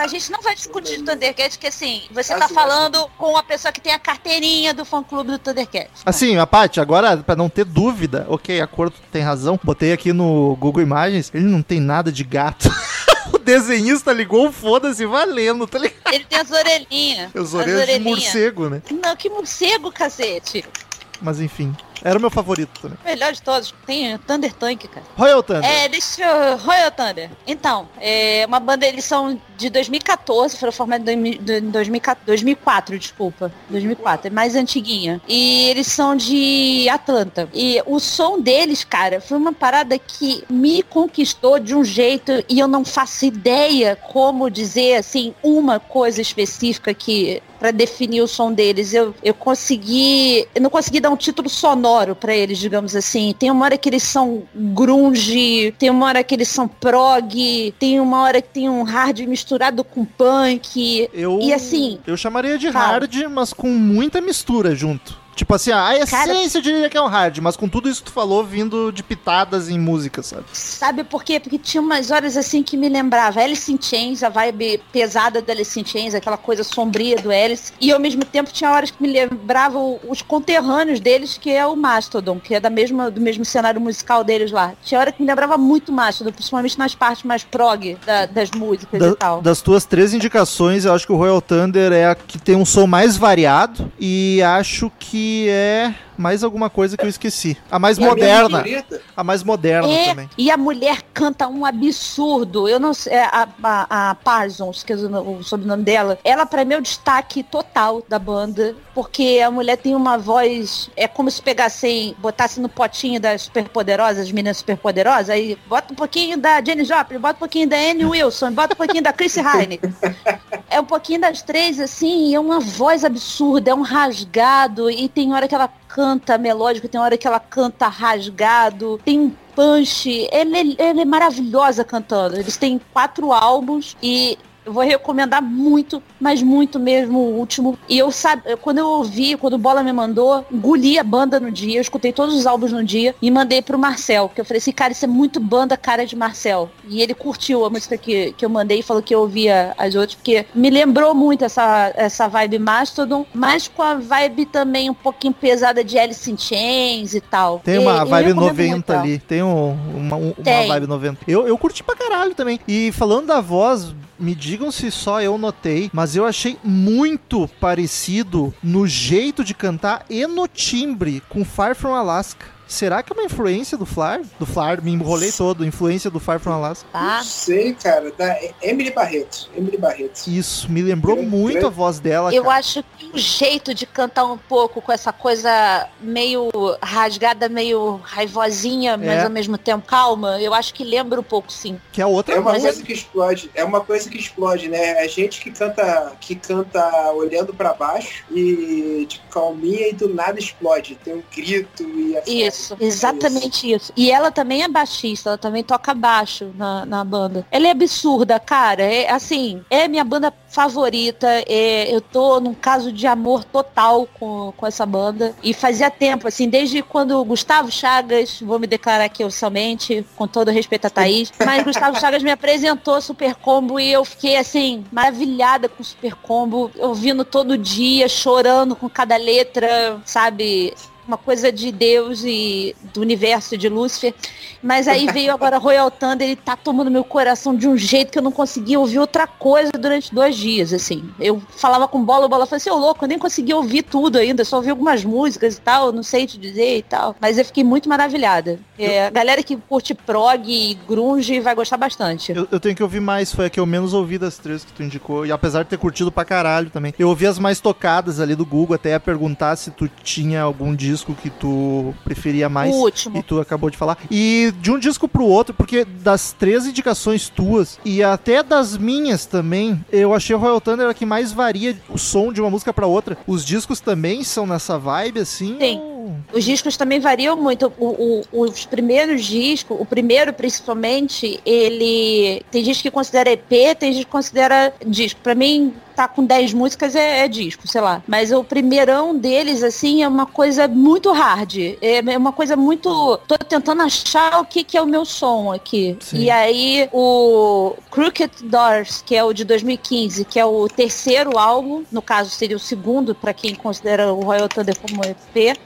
a gente não vai discutir Thundercat, que assim, você tá Assim, falando com uma pessoa que tem a carteirinha do fã clube do Thundercat. Assim, a Paty, agora, pra não ter dúvida, ok, a cor tu tem razão. Botei aqui no Google Imagens, ele não tem nada de gato. o desenhista ligou o foda-se valendo, tá ligado? Ele tem as orelhinhas. Os as orelhas de orelhinhas. morcego, né? Não, que morcego, cacete. Mas enfim, era o meu favorito também. Melhor de todos. Tem Thunder Tank, cara. Royal Thunder. É, deixa eu... Royal Thunder. Então, é uma banda, eles são de 2014, foram formados em 2000 de- 2014 2004, desculpa. 2004, é mais antiguinha. E eles são de Atlanta. E o som deles, cara, foi uma parada que me conquistou de um jeito e eu não faço ideia como dizer, assim, uma coisa específica que para definir o som deles. Eu, eu consegui, eu não consegui dar um título sonoro pra eles, digamos assim. Tem uma hora que eles são grunge, tem uma hora que eles são prog, tem uma hora que tem um hard misturado com punk. Eu, E assim, eu chamaria de fala. hard, mas com muita mistura junto. Tipo assim, a Cara- essência eu diria que é um hard, mas com tudo isso que tu falou vindo de pitadas em música, sabe? Sabe por quê? Porque tinha umas horas assim que me lembrava Alice in Chains, a vibe pesada do Alice in Chains, aquela coisa sombria do Alice. E ao mesmo tempo tinha horas que me lembravam os conterrâneos deles, que é o Mastodon, que é da mesma, do mesmo cenário musical deles lá. Tinha hora que me lembrava muito Mastodon, principalmente nas partes mais prog da- das músicas Da- e tal. das tuas três indicações, eu acho que o Royal Thunder é a que tem um som mais variado e acho que é mais alguma coisa que eu esqueci. A mais E a moderna. favorita, A mais moderna É, também. e a mulher canta um absurdo. Eu não sei, é, a, a, a Parsons, que é o, o sobrenome dela, ela pra mim é o destaque total da banda, porque a mulher tem uma voz, é como se pegassem, botasse no potinho das superpoderosas, as meninas superpoderosas, aí bota um pouquinho da Jenny Joplin, bota um pouquinho da Anne Wilson, bota um pouquinho da Chrissy Hine. É um pouquinho das três, assim, e é uma voz absurda, é um rasgado, e tem hora que ela canta melódico, tem hora que ela canta rasgado, tem um punch. Ela é, ela é maravilhosa cantando. Eles têm quatro álbuns e eu vou recomendar muito, mas muito mesmo o último. E eu sabe, quando eu ouvi, quando o Bola me mandou, engoli a banda no dia, eu escutei todos os álbuns no dia e mandei pro Marcel, que eu falei assim, cara, isso é muito banda cara de Marcel. E ele curtiu a música que, que eu mandei e falou que eu ouvia as outras, porque me lembrou muito essa, essa vibe Mastodon, mas com a vibe também um pouquinho pesada de Alice in Chains e tal. Tem E- uma eu vibe recomendo 90 muito ela. ali. Tem um- uma, um- uma vibe 90. Eu, eu curti pra caralho também. E falando da voz, me digam se só eu notei, mas eu achei muito parecido no jeito de cantar e no timbre com Far From Alaska. Será que é uma influência do Flar? Do Flar, me enrolei todo. Influência do Far From Alaska. Tá? não sei, cara, da Emily Barreto. Emily Barreto. Isso, me lembrou Grande- muito a grande- voz dela, Eu cara. acho que o jeito de cantar um pouco com essa coisa meio rasgada, meio raivosinha, mas É. ao mesmo tempo calma, eu acho que lembra um pouco sim. Que é outra É uma Mas coisa que explode, é uma coisa que explode, né? É gente que canta, que canta olhando pra baixo e tipo calminha e do nada explode. Tem um grito e é foda. Isso, exatamente isso. E ela também é baixista, ela também toca baixo na, na banda. Ela é absurda, cara. É assim, é minha banda favorita. É, eu tô num caso de amor total com, com essa banda. E fazia tempo, assim, desde quando o Gustavo Chagas, vou me declarar aqui oficialmente, com todo respeito a Thaís, mas Gustavo Chagas me apresentou Super Combo e eu fiquei assim, maravilhada com Super Combo, ouvindo todo dia, chorando com cada letra, sabe? Uma coisa de Deus e do universo de Lúcifer. Mas aí veio agora Royal Thunder, ele tá tomando meu coração de um jeito que eu não conseguia ouvir outra coisa durante dois dias, assim. Eu falava com bola, o bola falou assim, ô louco, eu nem consegui ouvir tudo ainda, só ouvi algumas músicas e tal, não sei te dizer e tal. Mas eu fiquei muito maravilhada. É, a galera que curte prog e grunge vai gostar bastante. Eu, eu tenho que ouvir mais, foi a que eu menos ouvi das três que tu indicou. E apesar de ter curtido pra caralho também. Eu ouvi as mais tocadas ali do Google, até ia perguntar se tu tinha algum disco que tu preferia mais. O último. E tu acabou de falar. E de um disco pro outro, porque das três indicações tuas e até das minhas também, eu achei o Royal Thunder a que mais varia o som de uma música pra outra. Os discos também são nessa vibe, assim? Sim. ou- Os discos também variam muito. O- o- os primeiros discos, o primeiro principalmente, ele. Tem gente que considera EP, tem gente que considera disco. Pra mim, tá com 10 músicas é, é disco, sei lá. Mas o primeirão deles, assim, é uma coisa muito hard. É é uma coisa muito. Tô tentando achar o que, que é o meu som aqui. Sim. E aí, o Crooked Doors, que é o de 2015, que é o terceiro álbum, no caso seria o segundo, pra quem considera o Royal Thunder como EP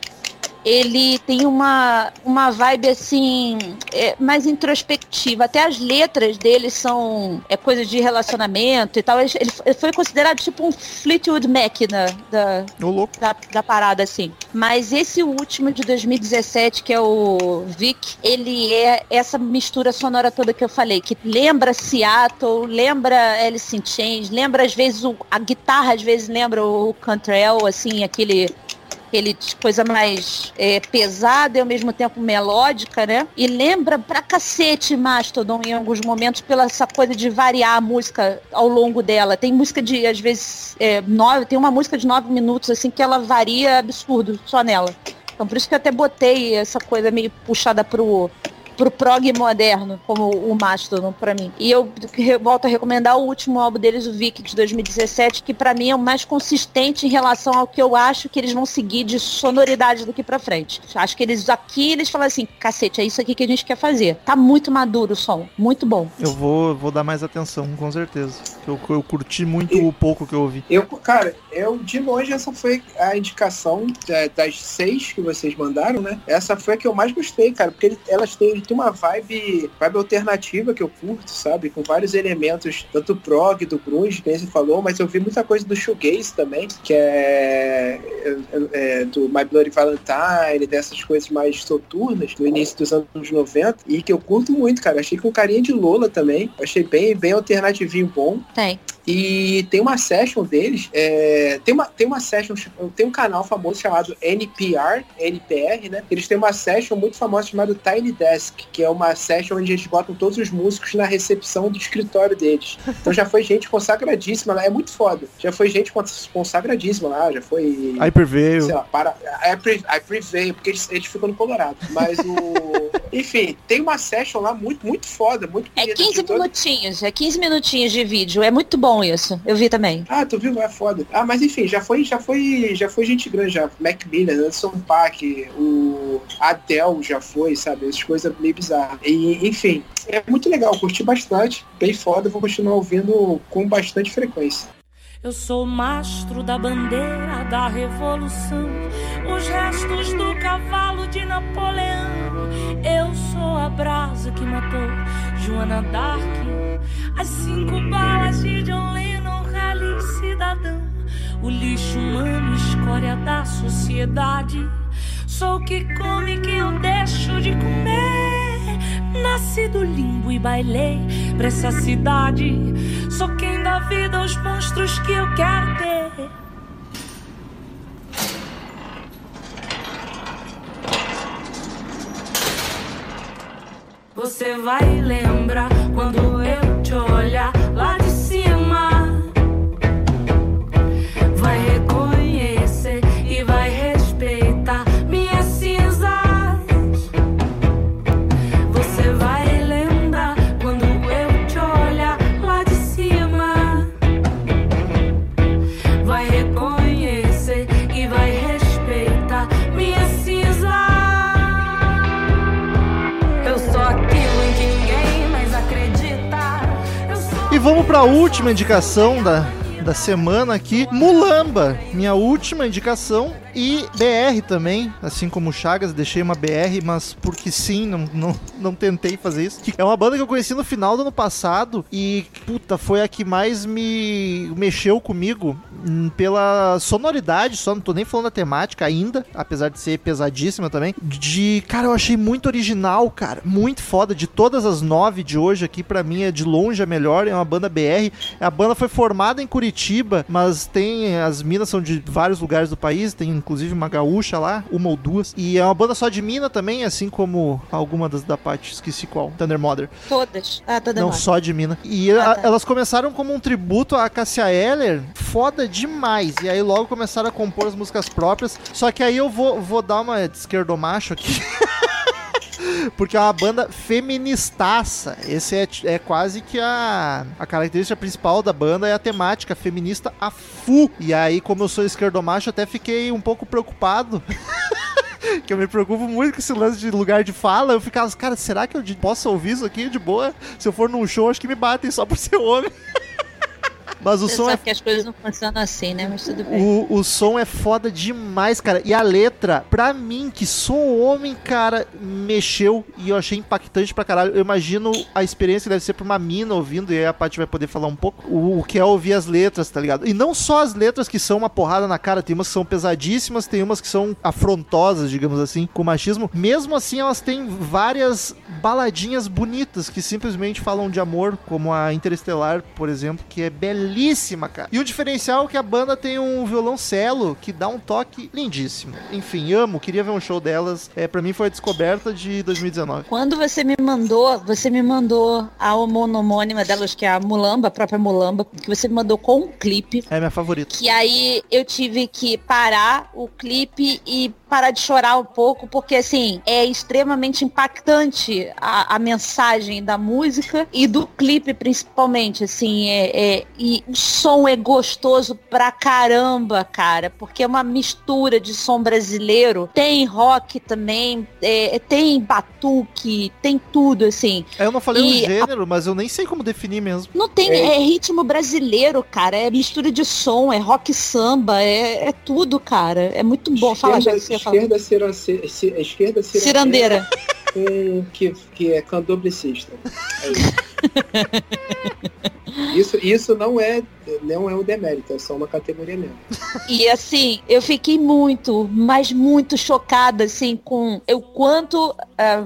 ele tem uma, uma vibe assim é, mais introspectiva. Até as letras dele são é coisa de relacionamento e tal. Ele, ele foi considerado tipo um Fleetwood Mac na, da, da, da parada, assim. Mas esse último de 2017, que é o Vic, ele é essa mistura sonora toda que eu falei, que lembra Seattle, lembra Alice in Chains, lembra às vezes o, a guitarra, às vezes lembra o Cantrell, assim, aquele aquele coisa mais é, pesada e ao mesmo tempo melódica, né? E lembra pra cacete Mastodon em alguns momentos pela essa coisa de variar a música ao longo dela. Tem música de, às vezes, é, nove, tem uma música de nove minutos, assim, que ela varia absurdo só nela. Então por isso que eu até botei essa coisa meio puxada pro pro prog moderno, como o Mastodon pra mim. E eu volto a recomendar o último álbum deles, o Vic, de 2017, que pra mim é o mais consistente em relação ao que eu acho que eles vão seguir de sonoridade daqui pra frente. Acho que eles aqui, eles falam assim, cacete, é isso aqui que a gente quer fazer. Tá muito maduro o som, muito bom. Eu vou, vou dar mais atenção, com certeza. Eu, eu curti muito o pouco que eu ouvi. Eu, cara, eu de longe essa foi a indicação é, das seis que vocês mandaram, né? Essa foi a que eu mais gostei, cara, porque ele- elas têm, tem uma vibe, vibe alternativa que eu curto, sabe? Com vários elementos, tanto prog, do grunge, que você falou, mas eu vi muita coisa do shoegaze também, que é, é- é do My Bloody Valentine, dessas coisas mais soturnas, do início dos anos 90, e que eu curto muito, cara. Achei com carinha de Lola também. Achei bem, bem alternativinho bom. Tem. E tem uma session deles, é, tem, uma, tem uma session, tem um canal famoso chamado NPR, NPR, né? Eles têm uma session muito famosa chamada Tiny Desk, que é uma session onde eles botam todos os músicos na recepção do escritório deles. Então já foi gente consagradíssima lá, é muito foda. Já foi gente cons- consagradíssima lá, já foi Hyperveio. sei lá, para. Porque eles, eles ficam no Colorado. Mas o. Enfim, tem uma session lá muito, muito foda, muito É bonita, 15 de todo- minutinhos, é 15 minutinhos de vídeo. É muito bom isso. Eu vi também. Ah, tu viu? É foda. Ah, mas enfim, já foi, já foi, já foi gente grande já. Mac Miller, Anderson Paak, o Adele já foi, sabe? Essas coisas meio bizarras. E, enfim, é muito legal, curti bastante, bem foda, vou continuar ouvindo com bastante frequência. Eu sou o mastro da bandeira da revolução, os restos do cavalo de Napoleão. Eu sou a brasa que matou Joana Dark, as cinco balas de John Lennon, rally cidadão, o lixo humano, escória da sociedade. Sou o que come que eu deixo de comer. Nasci do limbo e bailei pra essa cidade. Sou quem dá vida aos monstros que eu quero ter. Você vai lembrar quando eu te olhar vamos pra última indicação da, da semana aqui, Mulamba. Minha última indicação E BR também, assim como o Chagas, deixei uma BR, mas porque sim, não, não, não tentei fazer isso. É uma banda que eu conheci no final do ano passado e, puta, foi a que mais me mexeu comigo hum, pela sonoridade, só não tô nem falando da temática ainda, apesar de ser pesadíssima também. De, cara, eu achei muito original, cara, muito foda. De todas as nove de hoje aqui, pra mim é de longe a melhor, é uma banda BR. A banda foi formada em Curitiba, mas tem, as minas são de vários lugares do país, tem inclusive uma gaúcha lá, uma ou duas. E é uma banda só de mina também, assim como alguma das da Paty, esqueci qual, Thunder Mother. Todas. Ah, toda Não, só de mina. E Ah, tá. elas começaram como um tributo a Cassia Eller, foda demais. E aí logo começaram a compor as músicas próprias. Só que aí eu vou, vou dar uma de esquerdomacho aqui. Porque é uma banda feministaça. Esse é, é quase que a, a característica principal da banda é a temática feminista a fu. E aí, como eu sou esquerdomacho, até fiquei um pouco preocupado. que eu me preocupo muito com esse lance de lugar de fala. Eu ficava, cara, será que eu posso ouvir isso aqui de boa? Se eu for num show, acho que me batem só por ser homem. Mas o Você som é sabe que as coisas não funcionam assim, né? Mas tudo bem. o, o som é foda demais, cara. E a letra, pra mim, que sou homem, cara, mexeu e eu achei impactante pra caralho. Eu imagino a experiência que deve ser pra uma mina ouvindo, e aí a Paty vai poder falar um pouco, o, o que é ouvir as letras, tá ligado? E não só as letras que são uma porrada na cara, tem umas que são pesadíssimas, tem umas que são afrontosas, digamos assim, com machismo. Mesmo assim, elas têm várias baladinhas bonitas que simplesmente falam de amor, como a Interestelar, por exemplo, que é belíssima, cara. E o diferencial é que a banda tem um violoncelo que dá um toque lindíssimo. Enfim, amo, queria ver um show delas. É, para mim foi a descoberta de 2019. Quando você me mandou, você me mandou a homônima delas, que é a Mulamba, a própria Mulamba, que você me mandou com um clipe. É minha favorita. Que aí eu tive que parar o clipe e parar de chorar um pouco, porque assim, é extremamente impactante a, a mensagem da música e do clipe principalmente, assim, é, é- e o som é gostoso pra caramba, cara, porque é uma mistura de som brasileiro, tem rock também, é, tem batuque, tem tudo, assim. Eu não falei E o gênero, mas eu nem sei como definir mesmo. Não tem, é, ritmo brasileiro, cara. É mistura de som, é rock samba, é, é tudo, cara. É muito bom. Fala, já que você. Esquerda, cirance- ci- esquerda Cirandeira. com que, que é candomblessista. É isso. isso. Isso não é, não é um demérito, é só uma categoria mesmo. E assim, eu fiquei muito, mas muito chocada, assim, com o quanto. ah,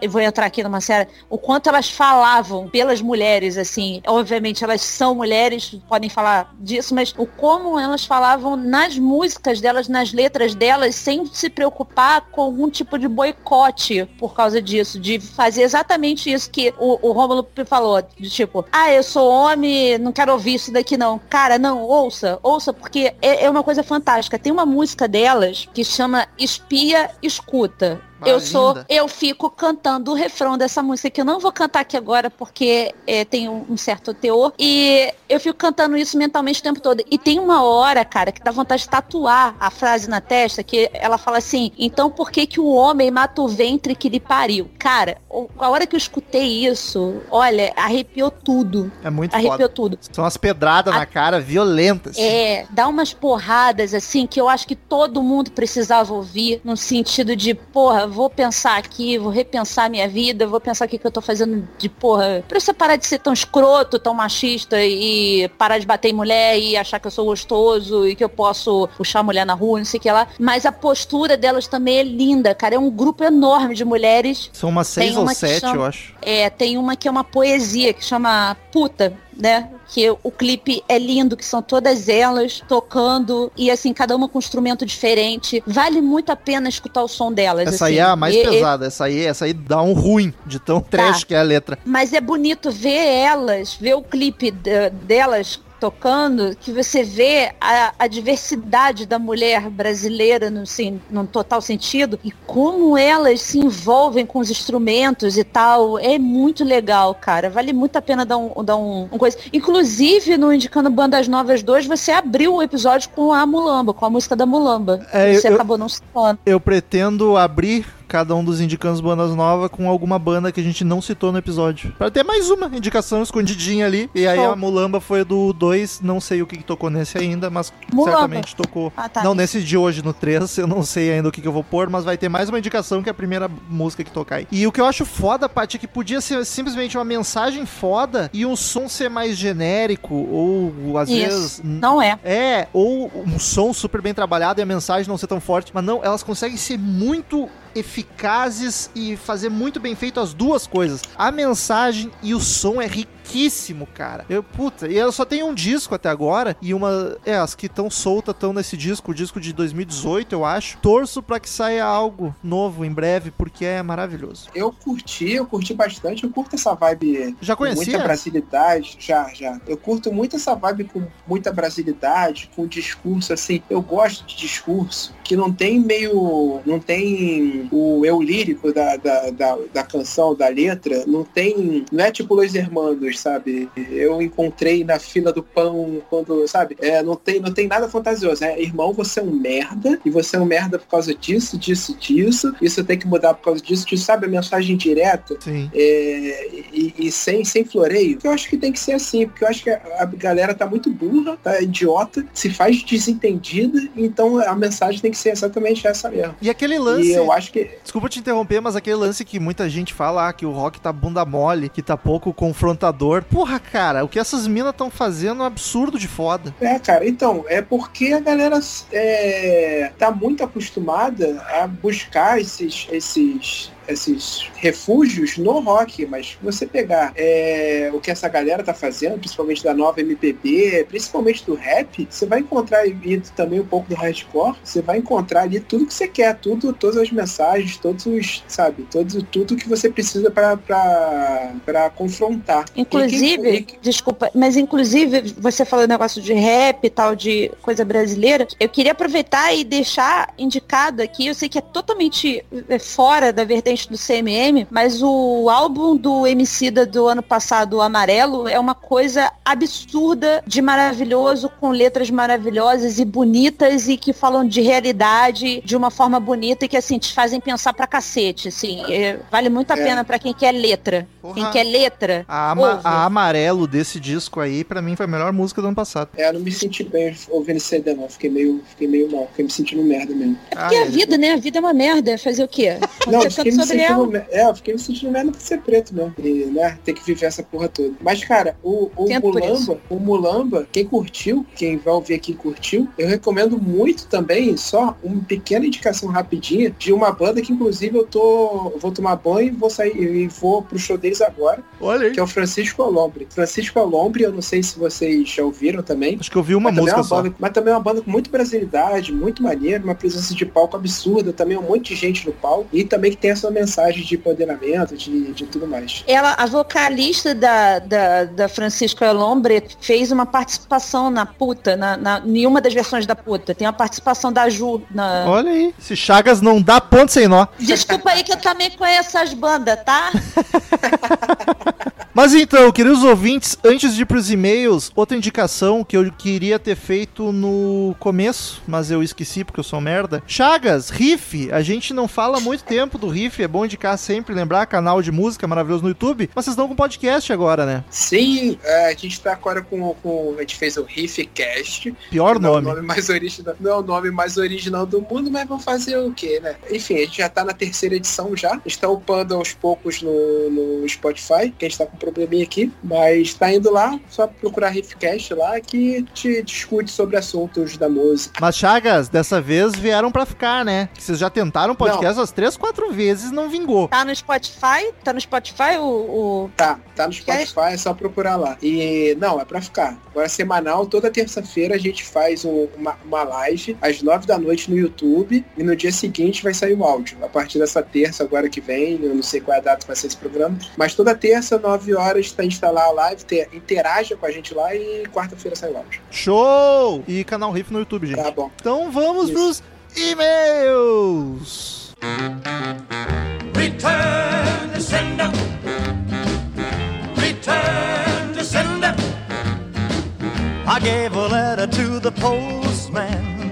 eu vou entrar aqui numa série. O quanto elas falavam pelas mulheres, assim. Obviamente, elas são mulheres, podem falar disso, mas o como elas falavam nas músicas delas, nas letras delas, sem se preocupar com algum tipo de boicote por causa disso. De fazer exatamente isso que o, o Rômulo falou. De tipo, ah, eu sou homem, não quero ouvir isso daqui não. Cara, não, ouça, ouça, porque é, é uma coisa fantástica. Tem uma música delas que chama Espia Escuta. Ah, eu sou, linda. eu fico cantando o refrão dessa música que eu não vou cantar aqui agora porque é, tem um, um certo teor e eu fico cantando isso mentalmente o tempo todo. E tem uma hora, cara, que dá vontade de tatuar a frase na testa que ela fala assim: então por que que o homem mata o ventre que lhe pariu? Cara, a hora que eu escutei isso, olha, arrepiou tudo. É muito Arrepiou foda. tudo. São as pedradas A- na cara violentas. É, dá umas porradas assim que eu acho que todo mundo precisava ouvir, no sentido de, porra, vou pensar aqui, vou repensar minha vida, vou pensar o que, que eu tô fazendo de porra. Pra você parar de ser tão escroto, tão machista e parar de bater em mulher e achar que eu sou gostoso e que eu posso puxar mulher na rua, não sei o que lá. Mas a postura delas também é linda, cara. É um grupo enorme de mulheres São umas seis ou uma que sete, chama- eu acho. é, tem uma que é uma poesia que chama Puta, né? Que o clipe é lindo, que são todas elas tocando e assim, cada uma com um instrumento diferente. Vale muito a pena escutar o som delas. Essa assim. aí é a mais E- e- pesada. Essa aí, essa aí dá um ruim de tão trash que é a letra. Mas é bonito ver elas, ver o clipe de- delas tocando, que você vê a, a diversidade da mulher brasileira no, sim, num total sentido e como elas se envolvem com os instrumentos e tal. É muito legal, cara. Vale muito a pena dar um, dar um, um coisa. Inclusive, no Indicando Bandas Novas 2, você abriu o episódio com a Mulamba, com a música da Mulamba. É, você eu- acabou não citando. Eu pretendo abrir cada um dos indicanos bandas novas com alguma banda que a gente não citou no episódio. Pra ter mais uma indicação escondidinha ali. E aí Show. a Mulamba foi do 2, não sei o que, que tocou nesse ainda, mas Mulamba. certamente tocou. Ah, tá. Não, nesse de hoje, no 3, eu não sei ainda o que, que eu vou pôr, mas vai ter mais uma indicação que é a primeira música que tocar aí. E o que eu acho foda, Paty, é que podia ser simplesmente uma mensagem foda e um som ser mais genérico, ou às vezes. Isso. Não é. É, ou um som super bem trabalhado e a mensagem não ser tão forte, mas não, elas conseguem ser muito eficazes e fazer muito bem feito as duas coisas. A mensagem e o som é riquíssimo, cara. Eu, puta, e ela só tem um disco até agora e uma, é, as que estão soltas estão nesse disco, o disco de 2018, eu acho. Torço pra que saia algo novo em breve, porque é maravilhoso. Eu curti, eu curti bastante, eu curto essa vibe Já com conhecia? muita brasilidade, já, já. Eu curto muito essa vibe com muita brasilidade, com discurso assim. Eu gosto de discurso que não tem meio, não tem o eu lírico da, da, da, da canção, da letra, não tem, não é tipo Los Hermanos, sabe? Eu encontrei na fila do pão quando, sabe? É, não tem, não tem nada fantasioso. É, irmão, você é um merda e você é um merda por causa disso, disso, disso. Isso tem que mudar por causa disso, disso, sabe? A mensagem direta Sim. é, e, e sem, sem floreio, eu acho que tem que ser assim, porque eu acho que a, a galera tá muito burra, tá idiota, se faz desentendida, então a mensagem tem que ser exatamente essa mesmo. E aquele lance. E eu acho que Desculpa te interromper, mas aquele lance que muita gente fala ah, que o rock tá bunda mole, que tá pouco confrontador. Porra, cara, o que essas minas estão fazendo é um absurdo de foda. É, cara, então, é porque a galera é, tá muito acostumada a buscar esses, esses, esses refúgios no rock, mas você pegar é, o que essa galera tá fazendo, principalmente da nova MPB, principalmente do rap, você vai encontrar e também um pouco do hardcore, você vai encontrar ali tudo que você quer, tudo, todas as mensagens, todos os, sabe, todos, tudo que você precisa pra confrontar. Inclusive, E quem- desculpa, mas inclusive você falou negócio de rap e tal, de coisa brasileira, eu queria aproveitar e deixar indicado aqui, eu sei que é totalmente é, fora da vertente do CMM, mas o álbum do Emicida do ano passado, o Amarelo, é uma coisa absurda de maravilhoso, com letras maravilhosas e bonitas e que falam de realidade de uma forma bonita e que assim te fazem pensar pra cacete, assim, é, vale muito a É. pena pra quem quer letra. Quem Porra. quer letra, A, ama- ouve. a amarelo desse disco aí, pra mim, foi a melhor música do ano passado. É, eu não me senti bem ouvindo esse CD, não. Fiquei meio, fiquei meio mal, fiquei me sentindo merda mesmo. É porque Ah, a é. vida, né? A vida é uma merda. é Fazer o quê? Não, Você eu fiquei me sentindo É, eu fiquei me sentindo merda por ser preto mesmo. E, né, ter que viver essa porra toda. Mas, cara, o, o. Mulamba, o Mulamba, quem curtiu, quem vai ouvir aqui curtiu, eu recomendo muito também, só uma pequena indicação rapidinha, de uma banda que inclusive eu tô. eu vou tomar banho e vou sair e vou pro show deles agora, Olha aí. que é o Francisco Alombre. Francisco Alombre, eu não sei se vocês já ouviram também. Acho que eu vi uma é música uma só. banda, mas também é uma banda com muita brasilidade, muito maneiro, uma presença de palco absurda, também um monte de gente no palco, e também que tem essa mensagem de empoderamento, de, de tudo mais. Ela, a vocalista da, da, da Francisca Lombre fez uma participação na puta, na, na, em uma das versões da puta. Tem uma participação da Ju. Na... Olha aí. Se Chagas não dá ponto sem nó. Desculpa aí que eu também conheço as bandas, tá? Mas então, queridos ouvintes, antes de ir pros e-mails, outra indicação que eu queria ter feito no começo, mas eu esqueci porque eu sou merda. Chagas, Riff, a gente não fala muito tempo do Riff, é bom indicar sempre, lembrar, canal de música maravilhoso no YouTube, mas vocês estão com podcast agora, né? Sim, é, a gente tá agora com, com. A gente fez o Riffcast. Pior Não é o nome. nome mais original. Não é o nome mais original do mundo, mas vamos fazer o quê, né? Enfim, a gente já tá na terceira edição já. A gente tá upando aos poucos no, no Spotify, que a gente tá com probleminha aqui. Mas tá indo lá, só procurar Riffcast lá que te discute sobre assuntos da música. Mas Chagas, dessa vez vieram pra ficar, né? Vocês já tentaram podcast umas três, quatro vezes, não vingou. Tá no Spotify? Tá no Spotify o. o... Tá, tá no Spotify, é só procurar lá. E não, é pra ficar. Agora semanal, toda terça-feira a gente faz um- uma, uma live às nove da noite no YouTube e no dia seguinte vai sair o áudio. A partir dessa terça, agora que vem, eu não sei qual é a data que vai ser esse programa, mas toda terça, nove horas, tá instalar a live, ter, interaja com a gente lá e quarta-feira sai o áudio. Show! E canal Riff no YouTube, gente. Tá bom. Então vamos Isso. pros e-mails! Return to sender. Return to sender. I gave a letter to the postman.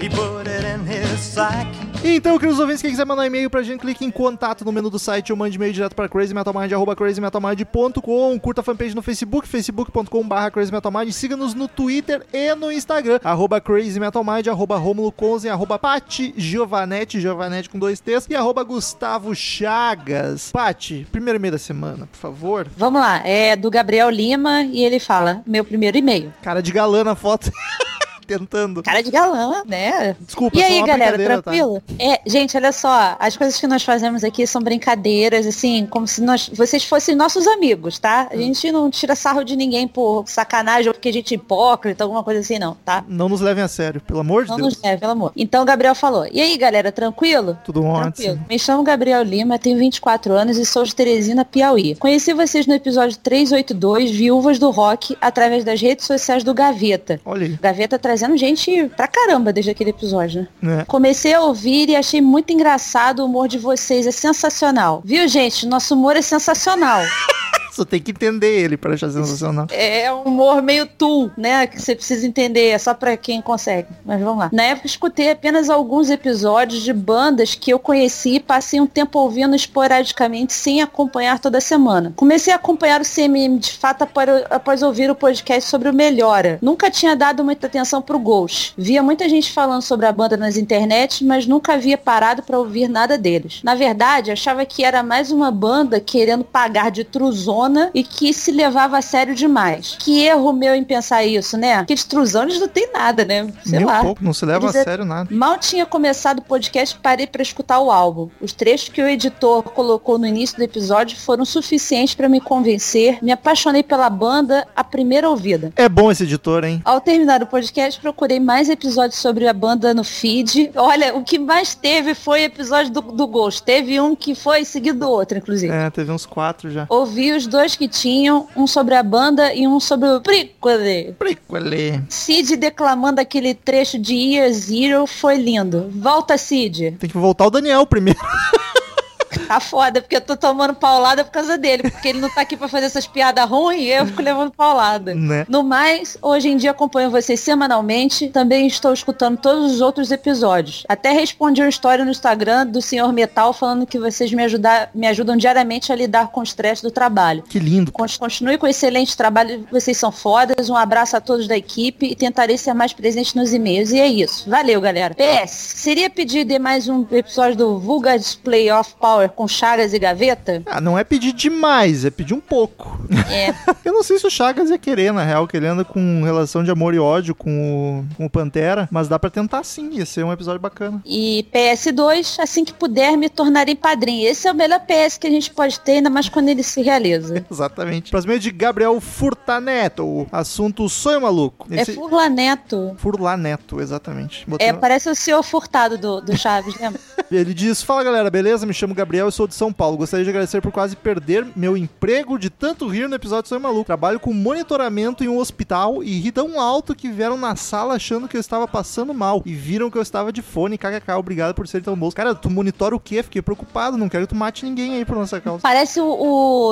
He put it in his sack. Então, queridos ouvintes, quem quiser mandar e-mail pra gente, clique em contato no menu do site ou mande e-mail direto pra crazymetalmind, arroba crazymetalmind.com. Curta a fanpage no Facebook, facebook.com barra crazymetalmind. Siga-nos no Twitter e no Instagram, arroba crazymetalmind, arroba romulo conzen, arroba pati giovanetti, giovanetti com dois T's, e arroba gustavo chagas. Pati, primeiro e-mail da semana, por favor. Vamos lá, é do Gabriel Lima e ele fala: meu primeiro e-mail. Cara de galã na foto. Tentando. Cara de galã, né? Desculpa, E aí, galera, tá? tranquilo? É, gente, olha só, as coisas que nós fazemos aqui são brincadeiras, assim, como se nós, vocês fossem nossos amigos, tá? Hum. A gente não tira sarro de ninguém por sacanagem ou porque a gente é hipócrita, alguma coisa assim, não, tá? Não nos levem a sério, pelo amor de Não Deus. nos leve, pelo amor. Então o Gabriel falou, e aí, galera, tranquilo? Tudo ótimo. Me chamo Gabriel Lima, tenho 24 anos e sou de Teresina, Piauí. Conheci vocês no episódio 382, Viúvas do Rock, através das redes sociais do Gaveta. Olha aí. Gaveta trazendo gente pra caramba desde aquele episódio, né? né? Comecei a ouvir e achei muito engraçado o humor de vocês, é sensacional. Viu, gente? Nosso humor é sensacional. Só tem que entender ele pra achar sensacional. É um humor meio tu, né? Que você precisa entender, é só pra quem consegue. Mas vamos lá. Na época escutei apenas alguns episódios de bandas que eu conheci e passei um tempo ouvindo esporadicamente sem acompanhar toda semana. Comecei a acompanhar o CMM de fato após, após ouvir o podcast sobre o Melhora. Nunca tinha dado muita atenção pro Ghost. Via muita gente falando sobre a banda nas internet, mas nunca havia parado pra ouvir nada deles. Na verdade, achava que era mais uma banda querendo pagar de truzona e que se levava a sério demais. Que erro meu em pensar isso, né? Porque de truzão eles não tem nada, né? Sei Nem um lá. pouco, não se leva Eles a sério nada. Mal tinha começado o podcast, parei pra escutar o álbum. Os trechos que o editor colocou no início do episódio foram suficientes pra me convencer. Me apaixonei pela banda à primeira ouvida. É bom esse editor, hein? Ao terminar o podcast, procurei mais episódios sobre a banda no feed. Olha, o que mais teve foi episódio do, do Ghost. Teve um que foi seguido do outro, inclusive. É, teve uns quatro já. Ouvi os dois que tinham, um sobre a banda e um sobre o Prickly. Prickly. Cid declamando aquele trecho de Year Zero foi lindo. Volta, Cid. Tem que voltar o Daniel primeiro. Tá foda, porque eu tô tomando paulada por causa dele. Porque ele não tá aqui pra fazer essas piadas ruins e eu fico levando paulada. Né? No mais, hoje em dia acompanho vocês semanalmente. Também estou escutando todos os outros episódios. Até respondi uma história no Instagram do Senhor Metal falando que vocês me, ajudar, me ajudam diariamente a lidar com o estresse do trabalho. Que lindo. Con- Continue com o excelente trabalho, vocês são fodas. Um abraço a todos da equipe e tentarei ser mais presente nos e-mails. E é isso. Valeu, galera. PS, seria pedir de mais um episódio do Vulgar Display of Power com Chagas e Gaveta? Ah, não é pedir demais, é pedir um pouco. É. Eu não sei se o Chagas ia querer, na real, que ele anda com relação de amor e ódio com o, com o Pantera, mas dá pra tentar sim, ia ser um episódio bacana. E PS2, assim que puder, me tornarei padrinho. Esse é o melhor PS que a gente pode ter, ainda mais quando ele se realiza. Exatamente. Próximo é de Gabriel Furtaneto. Assunto Sonho Maluco. É Furla Neto. Furlaneto, exatamente. Botei É, no- parece o senhor furtado do, do Chaves, lembra? Ele diz: Fala galera, beleza? Me chamo Gabriel e sou de São Paulo. Gostaria de agradecer por quase perder meu emprego de tanto rir no episódio Sonho Maluco. Trabalho com monitoramento em um hospital e ri tão alto que vieram na sala achando que eu estava passando mal e viram que eu estava de fone. KKK, obrigado por ser tão bom. Cara, tu monitora o quê? Fiquei preocupado. Não quero que tu mate ninguém aí por nossa causa. Parece o,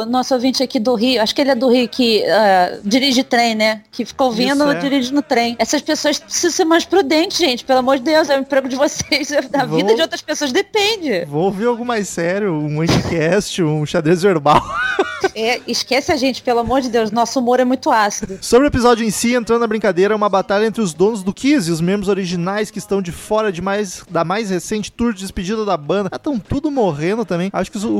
o nosso ouvinte aqui do Rio, acho que ele é do Rio, que ah, dirige trem, né? Que fica ouvindo Isso, é. dirigindo trem. Essas pessoas precisam ser mais prudentes, gente. Pelo amor de Deus, é o emprego de vocês. Da Vou- vida de outras pessoas depende. Vou ouvir algo mais sério, um anticast, um xadrez verbal. É, esquece a gente, pelo amor de Deus. Nosso humor é muito ácido. Sobre o episódio em si, entrando na brincadeira, é uma batalha entre os donos do Kiss e os membros originais que estão de fora de mais, da mais recente tour de despedida da banda. Estão tudo morrendo também. Acho que os, o-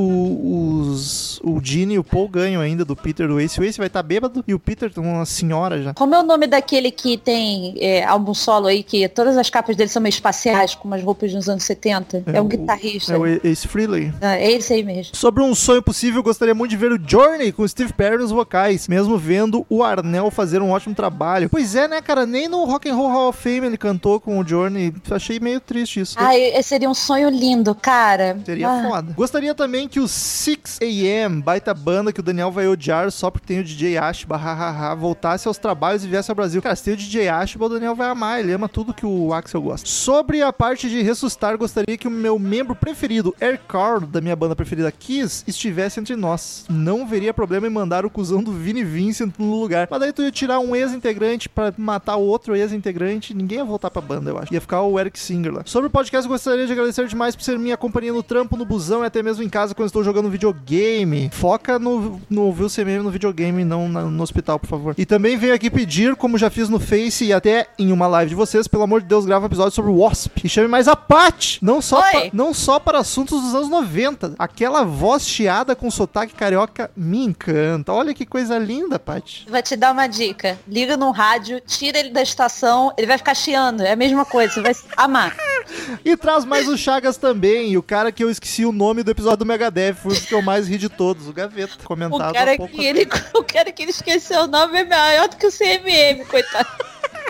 os- o Gene e o Paul ganham ainda do Peter do Ace. O Ace vai estar bêbado e o Peter tá uma senhora já. Como é o nome daquele que tem é, álbum solo aí, que todas as capas dele são meio espaciais, com umas roupas dos anos 70? É, um o- guitarrista. É o Ace Frehley. Ah, é esse aí mesmo. Sobre um sonho possível, gostaria muito de ver o Journey com o Steve Perry nos vocais, mesmo vendo o Arnel fazer um ótimo trabalho. Pois é, né, cara? Nem no Rock and Roll Hall of Fame ele cantou com o Journey. Achei meio triste isso. Esse seria um sonho lindo, cara. Seria Ah. foda. Gostaria também que o 6AM, baita banda que o Daniel vai odiar só porque tem o DJ Ashba, hahaha, voltasse aos trabalhos e viesse ao Brasil. Cara, se tem o DJ Ashba, o Daniel vai amar. Ele ama tudo que o Axel gosta. Sobre a parte de ressuscitar, gostaria que o meu membro preferido, Eric Carl, da minha banda preferida Kiss, estivesse entre nós. Não veria problema em mandar o cuzão do Vini Vincent no lugar. Mas daí tu ia tirar um ex-integrante pra matar o outro ex-integrante, ninguém ia voltar pra banda, eu acho. Ia ficar o Eric Singer lá. Sobre o podcast, gostaria de agradecer demais por ser minha companhia no trampo, no busão e até mesmo em casa quando estou jogando videogame. Foca no, no ouvir o CMM no videogame, não na- no hospital, por favor. E também venho aqui pedir, como já fiz no Face e até em uma live de vocês, pelo amor de Deus, grava um episódio sobre o Wasp. E chame mais a Pat, não só, Oi. Pa- não só para assuntos dos anos 90. Aquela voz chiada com sotaque carioca me encanta. Olha que coisa linda, Pat. Vou te dar uma dica. Liga no rádio, tira ele da estação, ele vai ficar chiando. É a mesma coisa, você vai amar. E traz mais o Chagas também, e o cara que eu esqueci o nome do episódio do Megadeth, foi o que eu mais ri de todos, o Gaveta, O comentado cara, há pouco que ele, o cara que ele esqueceu o nome é maior do que o CMM, coitado.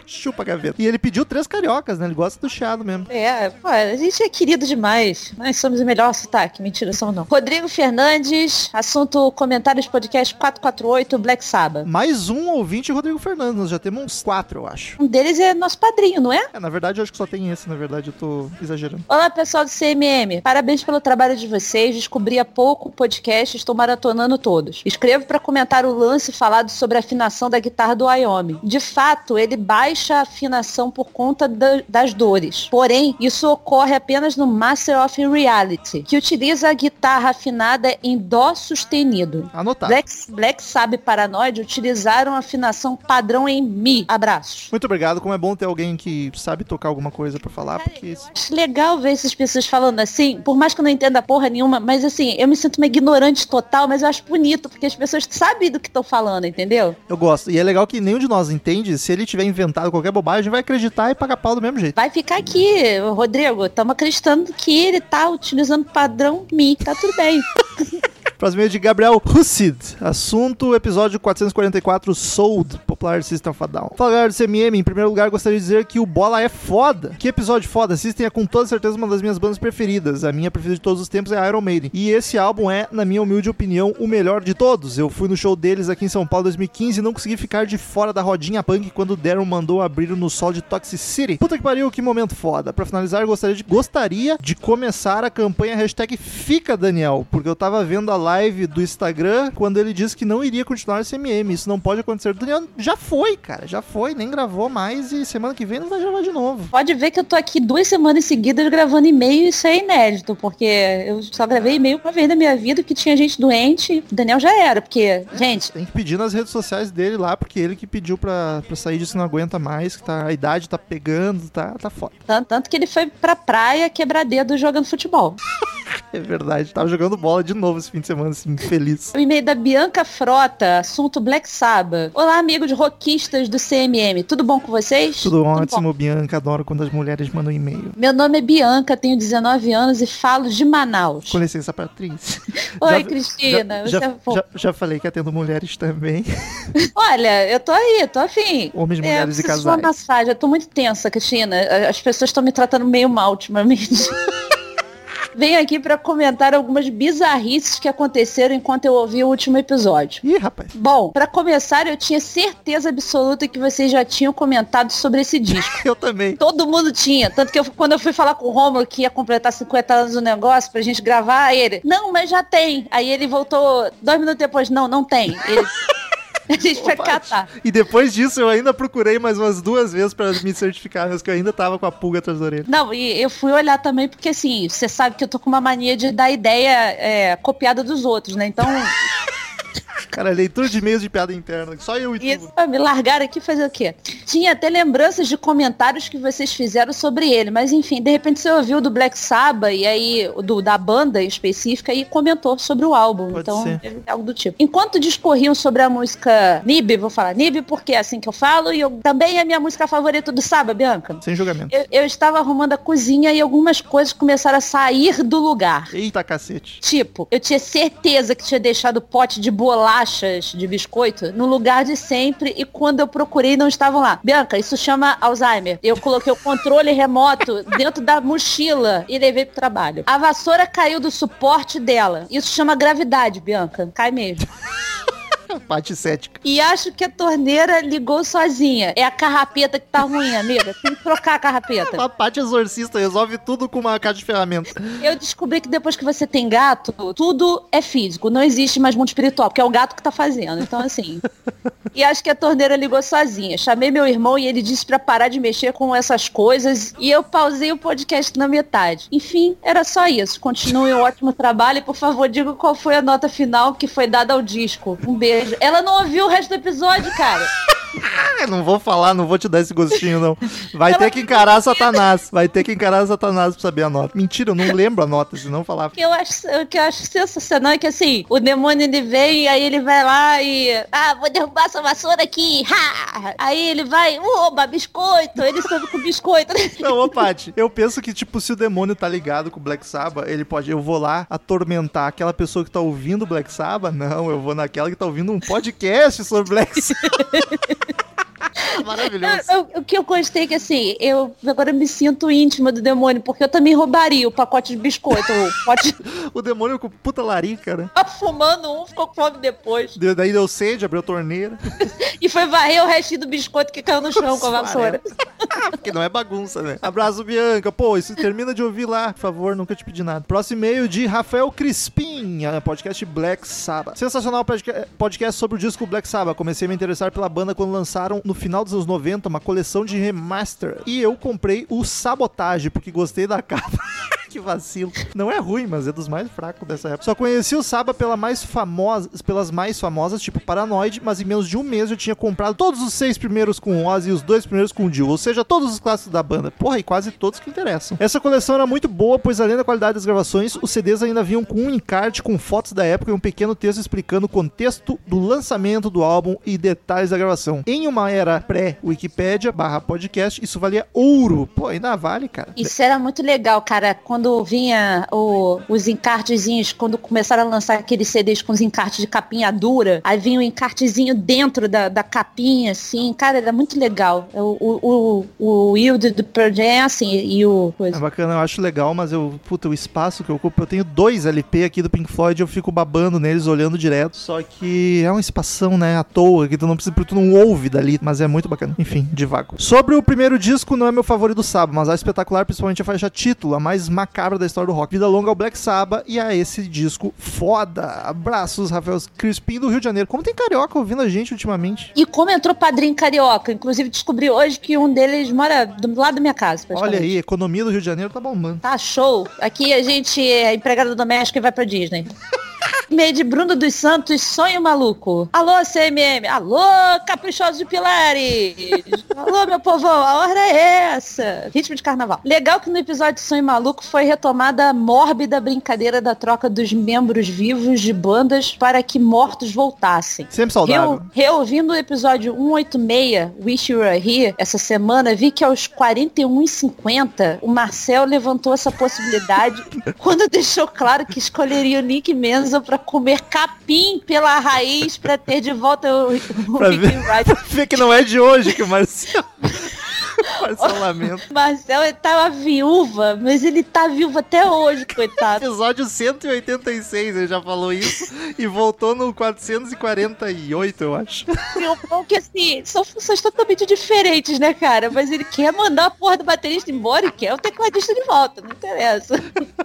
Chupa Gaveta. E ele pediu três cariocas, né? Ele gosta do chiado mesmo. É, pô, a gente é querido demais. Nós somos o melhor sotaque. Mentira, somos não. Rodrigo Fernandes, assunto comentários podcast 448, Black Sabbath. Mais um ouvinte, Rodrigo Fernandes. Nós já temos uns quatro, eu acho. Um deles é nosso padrinho, não é? É, na verdade, eu acho que só tem esse, na verdade, eu tô exagerando. Olá, pessoal do CMM. Parabéns pelo trabalho de vocês. Descobri há pouco o podcast, estou maratonando todos. Escrevo para comentar o lance falado sobre a afinação da guitarra do Wyoming. De fato, ele baixa a afinação por conta da- das dores. Porém, isso ocorre apenas no Master of Reality, que utiliza a guitarra afinada em dó sustenido. Anotado. Black, Black Sabbath Paranoid utilizaram afinação padrão em Mi. Abraços. Muito obrigado, como é bom ter alguém que sabe tocar alguma coisa pra falar, porque isso- Acho legal ver essas pessoas falando assim, por mais que eu não entenda porra nenhuma, mas assim, eu me sinto uma ignorante total, mas eu acho bonito, porque as pessoas sabem do que estão falando, entendeu? eu gosto. E é legal que nenhum de nós entende, se ele tiver inventado qualquer bobagem, vai acreditar e pagar pau do mesmo jeito. Vai ficar aqui, Rodrigo, estamos acreditando que ele tá utilizando padrão Mi, tá tudo bem. Próximo e-mail de Gabriel Hussid. Assunto, episódio 444, Sold, Popular System Down. Fala galera do CMM, em primeiro lugar gostaria de dizer que o Bola é foda. Que episódio foda, System é com toda certeza uma das minhas bandas preferidas. A minha preferida de todos os tempos é Iron Maiden. E esse álbum é, na minha humilde opinião, o melhor de todos. Eu fui no show deles aqui em São Paulo em 2015 e não consegui ficar de fora da rodinha punk quando Darren mandou abrir no sol de Toxicity. Puta que pariu, que momento foda. Pra finalizar, gostaria de, gostaria de começar a campanha hashtag Fica Daniel, porque eu tava vendo a live do Instagram quando ele disse que não iria continuar esse MM. Isso não pode acontecer. O Daniel já foi, cara, já foi, nem gravou mais e semana que vem não vai gravar de novo. Pode ver que eu tô aqui duas semanas seguidas gravando e-mail e isso é inédito, porque eu só gravei e-mail uma vez na minha vida que tinha gente doente, o Daniel já era, porque, gente, Tem que pedir nas redes sociais dele lá, porque ele que pediu pra, pra sair disso não aguenta mais, que tá, a idade tá pegando, tá, tá foda. tanto, tanto que ele foi pra praia quebrar dedo jogando futebol. É verdade, tava jogando bola de novo esse fim de semana, assim, feliz. O e-mail da Bianca Frota, assunto Black Sabbath. Olá, amigos rockistas do CMM. Tudo bom com vocês? Tudo ótimo, Bianca, adoro quando as mulheres mandam e-mail. Meu nome é Bianca, tenho 19 anos e falo de Manaus. Com licença, Patrícia. Oi, Já- Cristina. Já, você é já, já, já falei que atendo mulheres também. Olha, eu tô aí, tô afim. Homens, É, mulheres e preciso de uma casais. massagem. Eu tô muito tensa, Cristina. As pessoas estão me tratando meio mal ultimamente. Venho aqui pra comentar algumas bizarrices que aconteceram enquanto eu ouvi o último episódio. Ih, rapaz. Bom, pra começar, eu tinha certeza absoluta que vocês já tinham comentado sobre esse disco. Eu também. Todo mundo tinha. Tanto que eu- quando eu fui falar com o Romulo que ia completar 50 anos do negócio pra gente gravar, ele, não, mas já tem. Aí ele voltou dois minutos depois, não, não tem. Ele- a gente vai catar. E depois disso eu ainda procurei mais umas duas vezes pra me certificar, mas que eu ainda tava com a pulga atrás da orelha. Não, e eu fui olhar também porque assim, você sabe que eu tô com uma mania de dar ideia é, copiada dos outros, né? Então, Cara, leitura de e-mails de piada interna. Só eu e tu. isso, ah, me largaram aqui fazer o quê? Tinha até lembranças de comentários que vocês fizeram sobre ele, mas enfim, de repente você ouviu do Black Sabbath e aí do, da banda específica e comentou sobre o álbum. Pode então, ser. é algo do tipo. Enquanto discorriam sobre a música Nib, vou falar Nib porque é assim que eu falo e eu, também é a minha música favorita do Sabbath, Bianca. Sem julgamento. Eu, eu estava arrumando a cozinha e algumas coisas começaram a sair do lugar. Eita cacete. Tipo, eu tinha certeza que tinha deixado o pote de bolachas de biscoito no lugar de sempre e quando eu procurei não estavam lá. Bianca, isso chama Alzheimer. Eu coloquei o controle remoto dentro da mochila e levei pro trabalho. A vassoura caiu do suporte dela. Isso chama gravidade, Bianca. Cai mesmo. Pati cética. E acho que a torneira ligou sozinha. É a carrapeta que tá ruim, amiga. Tem que trocar a carrapeta. A Paty exorcista resolve tudo com uma caixa de ferramentas. Eu descobri que depois que você tem gato, tudo é físico. Não existe mais mundo espiritual, porque é o gato que tá fazendo. Então, assim. E acho que a torneira ligou sozinha. Chamei meu irmão e ele disse pra parar de mexer com essas coisas. E eu pausei o podcast na metade. Enfim, era só isso. Continue um ótimo trabalho e, por favor, diga qual foi a nota final que foi dada ao disco. Um beijo. Ela não ouviu o resto do episódio, cara. Não vou falar, não vou te dar esse gostinho, não. Vai ter que encarar Satanás. Vai ter que encarar Satanás pra saber a nota. Mentira, eu não lembro a nota, senão eu falava. O que eu acho, o que eu acho sensacional é que assim, o demônio ele vem, aí ele vai lá e. Ah, vou derrubar essa vassoura aqui. Ha! Aí ele vai, oba, biscoito. Ele sobe com biscoito. Não, ô Paty, eu penso que, tipo, se o demônio tá ligado com o Black Sabbath, ele pode, eu vou lá atormentar aquela pessoa que tá ouvindo Black Sabbath? Não, eu vou naquela que tá ouvindo um podcast sobre Black Sabbath. Maravilhoso. Eu- eu- o que eu gostei é que assim, eu agora me sinto íntima do demônio, porque eu também roubaria o pacote de biscoito. O pote O demônio com puta larica, né? fumando um, ficou com fome depois. Deu- Daí deu sede, abriu a torneira. E foi varrer o restinho do biscoito que caiu no chão com a vassoura. Porque não é bagunça, né? Abraço, Bianca. Pô, isso termina de ouvir lá, por favor, nunca te pedi nada. Próximo e-mail de Rafael Crispim, podcast Black Sabbath. Sensacional podca- podcast sobre o disco Black Sabbath. Comecei a me interessar pela banda quando lançaram, no final dos anos 90, uma coleção de remaster. E eu comprei o Sabotage, porque gostei da capa. Que vacilo. Não é ruim, mas é dos mais fracos dessa época. Só conheci o Saba pela mais famosa, pelas mais famosas, tipo Paranoid, mas em menos de um mês eu tinha comprado todos os seis primeiros com Ozzy e os dois primeiros com Dio, ou seja, todos os clássicos da banda. Porra, e quase todos que interessam. Essa coleção era muito boa, pois além da qualidade das gravações, os CDs ainda vinham com um encarte com fotos da época e um pequeno texto explicando o contexto do lançamento do álbum e detalhes da gravação. Em uma era pré-Wikipédia barra podcast, isso valia ouro. Pô, ainda vale, cara. Isso era muito legal, cara. Quando vinha o- os encartezinhos, quando começaram a lançar aqueles CDs com os encartes de capinha dura, aí vinha um encartezinho dentro da, da capinha, assim. Cara, era muito legal. O, o, o, o do, Pearl é assim, e o... É Coisa. bacana, eu acho legal, mas eu, puta, o espaço que eu ocupo, eu tenho dois LP aqui do Pink Floyd, eu fico babando neles, olhando direto. Só que é uma espação, né, à toa, que tu não precisa, tu não ouve dali, mas é muito bacana. Enfim, devago. Sobre o primeiro disco, não é meu favorito do Saba, mas é espetacular, principalmente a faixa título, a mais macabra da história do rock. Vida longa ao Black Sabbath e a esse disco foda. Abraços, Rafael Crispim do Rio de Janeiro. Como tem carioca ouvindo a gente ultimamente? E como entrou padrinho carioca, inclusive descobri hoje que um deles mora do lado da minha casa. Olha aí, economia do Rio de Janeiro tá bombando. Tá show. Aqui a gente é empregada doméstica e vai pra Disney. E-mail de Bruno dos Santos, sonho maluco. Alô, CMM. Alô, caprichosos de Pilares. Alô, meu povão, a hora é essa. Ritmo de carnaval. Legal que no episódio de Sonho Maluco foi retomada a mórbida brincadeira da troca dos membros vivos de bandas para que mortos voltassem. Sempre saudável. Reu- reouvindo o episódio 186, Wish You Were Here, essa semana, vi que aos 41,50 o Marcel levantou essa possibilidade quando deixou claro que escolheria o Nick Menzel para comer capim pela raiz para ter de volta o, o Pra Ricky ver, Wright. pra ver que não é de hoje que o Marcelo. Marcelo lamento. Marcel tava viúva, mas ele tá viúvo até hoje, coitado. Episódio 186, ele já falou isso. E voltou no 448, eu acho. E o bom é que assim, são funções totalmente diferentes, né, cara? Mas ele quer mandar a porra do baterista embora e quer o tecladista de volta, não interessa.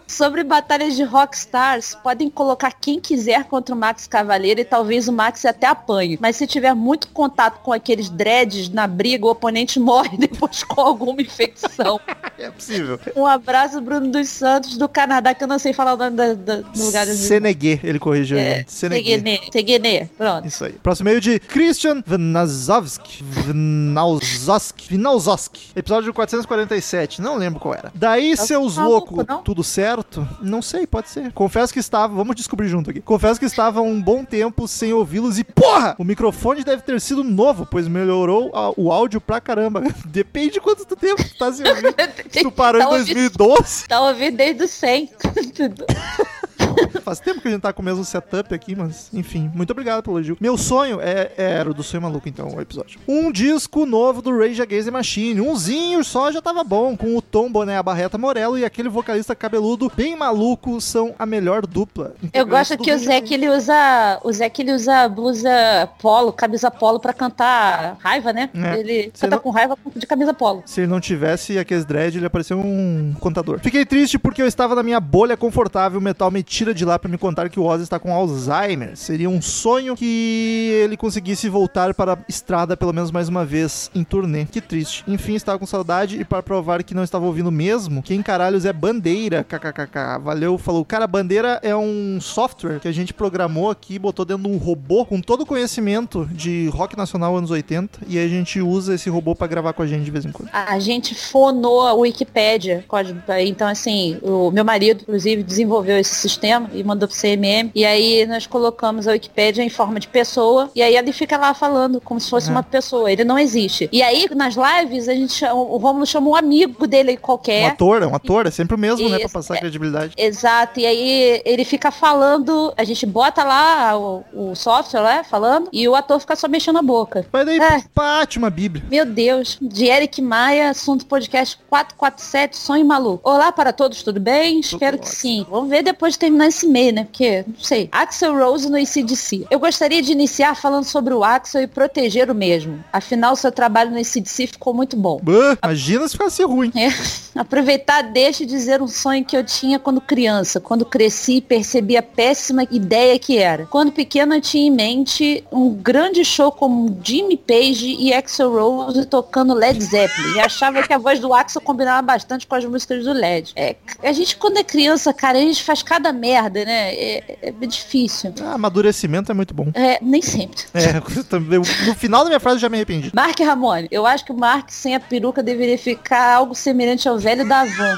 Sobre batalhas de rockstars, podem colocar quem quiser contra o Max Cavaleiro e talvez o Max até apanhe. Mas se tiver muito contato com aqueles dreads na briga, o oponente morre depois com alguma infecção. É possível. Um abraço, Bruno dos Santos, do Canadá, que eu não sei falar o nome da- da- do lugar. Seneguê, ele corrigiu. É, É, Seneguê. Teguené, Teguené, pronto. Isso aí. Próximo meio de Christian Vnazovski. Vnauzoski. Vnauzoski. Episódio 447. Não lembro qual era. Daí, Tá seus loucos, tudo certo? Não sei, pode ser. Confesso que estava. Vamos descobrir junto aqui. Confesso que estava um bom tempo sem ouvi-los e, porra! O microfone deve ter sido novo, pois melhorou a- o áudio pra caramba. Depende de quanto tempo tu tá sem ouvir. Se tu parou Tá em ouvindo- 2012. Tá ouvindo desde o 100. Faz tempo que a gente tá com o mesmo setup aqui, mas enfim, muito obrigado pelo elogio. Meu sonho é, é- era o do Sonho Maluco, então, o episódio. Um disco novo do Rage Against the Machine. Umzinho só já tava bom, com o Tom Boné, a Barreta Morello e aquele vocalista cabeludo bem maluco são a melhor dupla. Eu gosto que o Zé que ele usa. O Zé que ele usa blusa polo, camisa polo pra cantar raiva, né? É. Ele canta não- com raiva de camisa polo. Se ele não tivesse aqueles dread, ele apareceu um contador. Fiquei triste porque eu estava na minha bolha confortável. Metal me tira de lá pra me contar que o Ozzy está com Alzheimer. Seria um sonho que ele conseguisse voltar para a estrada pelo menos mais uma vez em turnê. Que triste. Enfim, estava com saudade e para provar que não estava ouvindo mesmo, quem caralhos é Bandeira? KKKK. Valeu, falou. Cara, Bandeira é um software que a gente programou aqui, botou dentro de um robô com todo o conhecimento de rock nacional anos 80 e a gente usa esse robô pra gravar com a gente de vez em quando. A gente fonou a Wikipédia. Então, assim, o meu marido, inclusive, desenvolveu esse sistema e mandou pro CMM. E aí nós colocamos a Wikipédia em forma de pessoa. E aí ele fica lá falando como se fosse É. uma pessoa. Ele não existe. E aí, nas lives, a gente chama, o Romulo chama um amigo dele Um qualquer. ator, é um ator, é sempre o mesmo, né? Pra passar é. credibilidade. Exato, e aí ele fica falando, a gente bota lá o, o software, né, falando, e o ator fica só mexendo a boca. Mas daí, É. pate uma bíblia. Meu Deus, de Eric Maia, assunto podcast 447, Sonho Maluco. Olá para todos, tudo bem? Espero que ótimo. sim. Vamos ver depois de terminar esse e-mail, né? Porque, não sei. Axel Rose no ACDC. Eu gostaria de iniciar falando sobre o Axel e proteger o mesmo. Afinal, seu trabalho no ACDC ficou muito bom. Bah, imagina se ficasse ruim. É, aproveitar deixa de dizer um sonho que eu tinha quando criança. Quando cresci, percebi a péssima ideia que era. Quando pequena, eu tinha em mente um grande show como Jimmy Page e Axel Rose tocando Led Zeppelin. E achava que a voz do Axel combinava bastante com as músicas do Led. É, a gente, quando é criança, cara, a gente faz cada merda, né? É, é difícil. Ah, amadurecimento é muito bom. É, nem sempre. É, no final da minha frase eu já me arrependi. Mark Ramone, eu acho que o Mark sem a peruca deveria ficar algo semelhante ao velho da van.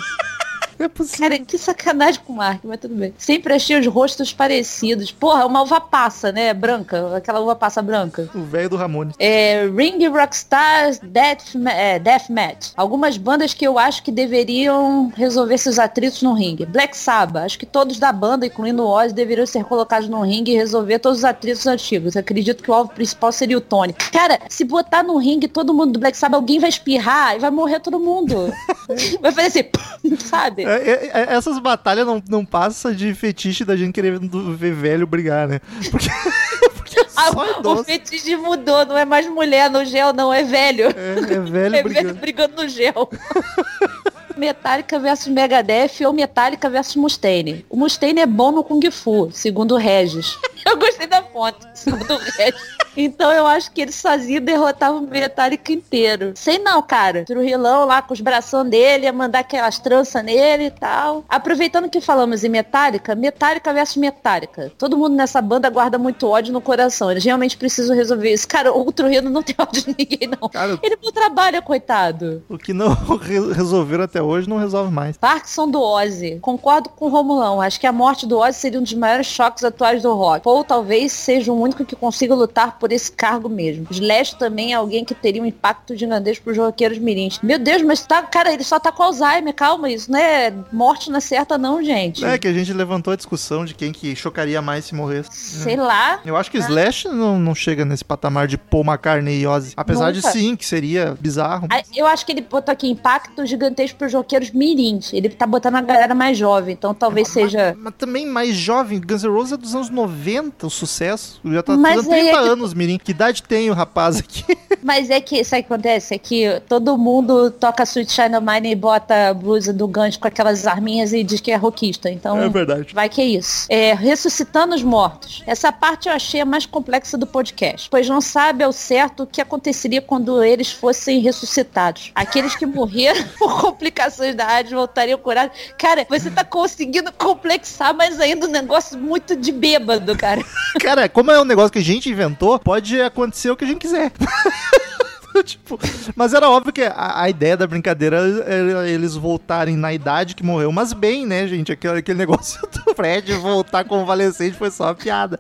É possível. Cara, que sacanagem com o Mark, mas tudo bem. Sempre achei os rostos parecidos. Porra, uma uva passa, né? Branca. Aquela uva passa branca. O velho do Ramones. É, Ring Rockstars Death, é, Deathmatch. Algumas bandas que eu acho que deveriam resolver seus atritos no ringue. Black Sabbath. Acho que todos da banda, incluindo o Ozzy, deveriam ser colocados no ringue e resolver todos os atritos antigos. Acredito que o alvo principal seria o Tony. Cara, se botar no ringue todo mundo do Black Sabbath, alguém vai espirrar e vai morrer todo mundo. vai fazer assim, sabe? É, é, é, essas batalhas não, não passam de fetiche da gente querendo ver velho brigar, né? Porque, é Ah, o fetiche mudou, não é mais mulher no gel, não, é velho. É, é velho É velho brigando. brigando no gel. Metallica versus Megadeth ou Metallica versus Mustaine. O Mustaine é bom no Kung Fu, segundo o Regis. Eu gostei da fonte, segundo o Regis. Então eu acho que ele sozinho derrotava o Metallica inteiro. Sei não, cara. Trujilão lá com os bração dele, ia mandar aquelas tranças nele e tal. Aproveitando que falamos em Metallica, Metallica versus Metallica. Todo mundo nessa banda guarda muito ódio no coração. Eles realmente precisam resolver isso. Cara, o Trujillo não tem ódio de ninguém, não. Cara, Ele não trabalha, coitado. o que não re- resolveram até hoje não resolve mais. Parkinson do Ozzy. Concordo com o Romulão. Acho que a morte do Ozzy seria um dos maiores choques atuais do rock. Ou talvez seja o único que consiga lutar por esse cargo mesmo. Slash também é alguém que teria um impacto gigantesco pros roqueiros mirins. Meu Deus, mas tá, cara, ele só tá com Alzheimer. Calma, isso não é morte na certa não, gente. É que a gente levantou a discussão de quem que chocaria mais se morresse. Sei lá. Eu acho que Slash não, não chega nesse patamar de Paul McCartney e Ozzy. Apesar de Nunca. sim, que seria bizarro. Ah, Eu acho que ele botou aqui impacto gigantesco pros roqueiros mirins. Ele tá botando a galera mais jovem, então talvez seja... Mas também mais jovem, Guns N' Roses é dos anos 90, o sucesso. Já tá Mas fazendo aí 30 é que- anos, Mirim. Que idade tem o rapaz aqui? Mas é que, sabe o que acontece? É que todo mundo toca Sweet China Mine e bota a blusa do gancho com aquelas arminhas e diz que é rockista. Então, É verdade. vai que é isso. É, ressuscitando os mortos. Essa parte eu achei a mais complexa do podcast, pois não sabe ao certo o que aconteceria quando eles fossem ressuscitados. Aqueles que morreram por complicações da AIDS voltariam curados. Cara, você tá conseguindo complexar mais ainda um negócio muito de bêbado, cara. Cara, como é um negócio que a gente inventou, pode acontecer o que a gente quiser. tipo, mas era óbvio que a, a ideia da brincadeira era eles voltarem na idade que morreu, mas bem, né, gente? Aquele, aquele negócio do Fred voltar convalescente foi só uma piada.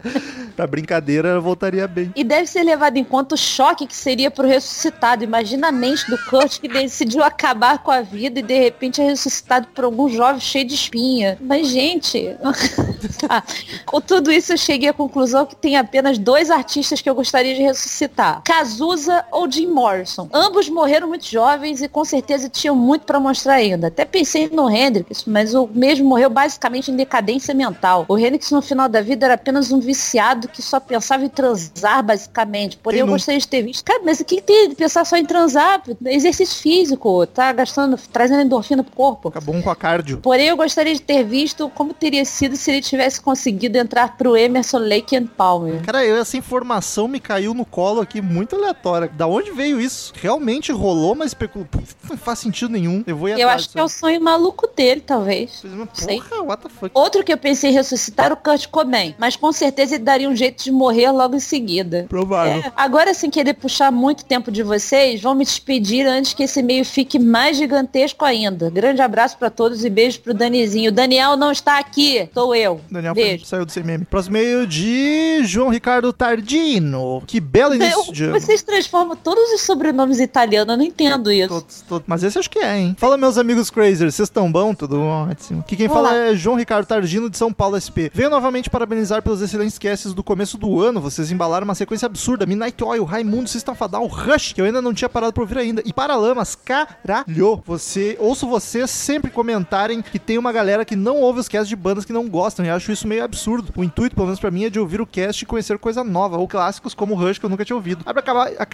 Pra brincadeira, voltaria bem. E deve ser levado em conta o choque que seria pro ressuscitado. Imagina a mente do Kurt que decidiu acabar com a vida e de repente é ressuscitado por algum jovem cheio de espinha. Mas, gente, ah, com tudo isso eu cheguei à conclusão que tem apenas dois artistas que eu gostaria de ressuscitar. Cazuza ou Jim Morrison. Ambos morreram muito jovens e com certeza tinham muito pra mostrar ainda. Até pensei no Hendrix, mas o mesmo morreu basicamente em decadência mental. O Hendrix no final da vida era apenas um viciado que só pensava em transar, basicamente. Porém, eu gostaria de ter visto. Cara, mas o que tem de pensar só em transar? Exercício físico, tá gastando, trazendo endorfina pro corpo. Acabou um com a cardio. Porém, eu gostaria de ter visto como teria sido se ele tivesse conseguido entrar pro Emerson Lake and Palmer. Cara, eu, essa informação me caiu no colo aqui muito aleatória. Da onde veio isso? Realmente rolou, mas especula... Putz, não faz sentido nenhum. Eu vou ir Eu acho que é o sonho maluco dele, talvez. sei. Porra, what the fuck? Outro que eu pensei em ressuscitar o Kurt Cobain, mas com certeza ele daria um jeito de morrer logo em seguida. Provável. É, agora, sem querer puxar muito tempo de vocês, vou me despedir antes que esse meio fique mais gigantesco ainda. Grande abraço pra todos e beijo pro Danizinho. O Daniel não está aqui, sou eu. Daniel beijo. saiu do CMM. Próximo meio de João Ricardo Tardino. Que belo início Eu- de ano. vocês transformam todos os sobrenomes italianos, eu não entendo isso. Todos, todos. Mas esse acho que é, hein? Fala, meus amigos Crazers, vocês estão bom? Tudo ótimo. Aqui quem Olá. fala é João Ricardo Tardino, de São Paulo SP. Venho novamente parabenizar pelos excelentes casts do começo do ano. Vocês embalaram uma sequência absurda. Midnight Oil, Raimundo, System of a Down, Rush, que eu ainda não tinha parado pra ouvir ainda. E Paralamas, caralho. Você, ouço vocês sempre comentarem que tem uma galera que não ouve os casts de bandas que não gostam. E acho isso meio absurdo. O intuito, pelo menos pra mim, é de ouvir o cast e conhecer coisa nova. Ou clássicos como Rush, que eu nunca tinha ouvido. Abre a caba- a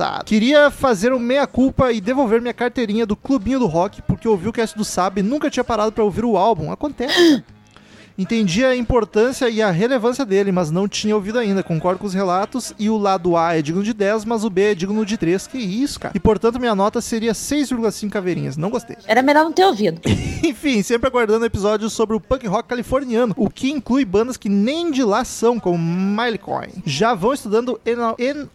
moçada. Queria fazer um meia-culpa e devolver minha carteirinha do Clubinho do Rock, porque ouvi o cast do Sabe e nunca tinha parado pra ouvir o álbum. Acontece. Entendi a importância e a relevância dele, mas não tinha ouvido ainda. Concordo com os relatos e o lado A é digno de 10, mas o B é digno de 3. Que isso, cara. E portanto minha nota seria 6,5 caveirinhas. Não gostei. Era melhor não ter ouvido. Enfim, sempre aguardando episódios sobre o punk rock californiano, o que inclui bandas que nem de lá são, como Milecoin. Já vão estudando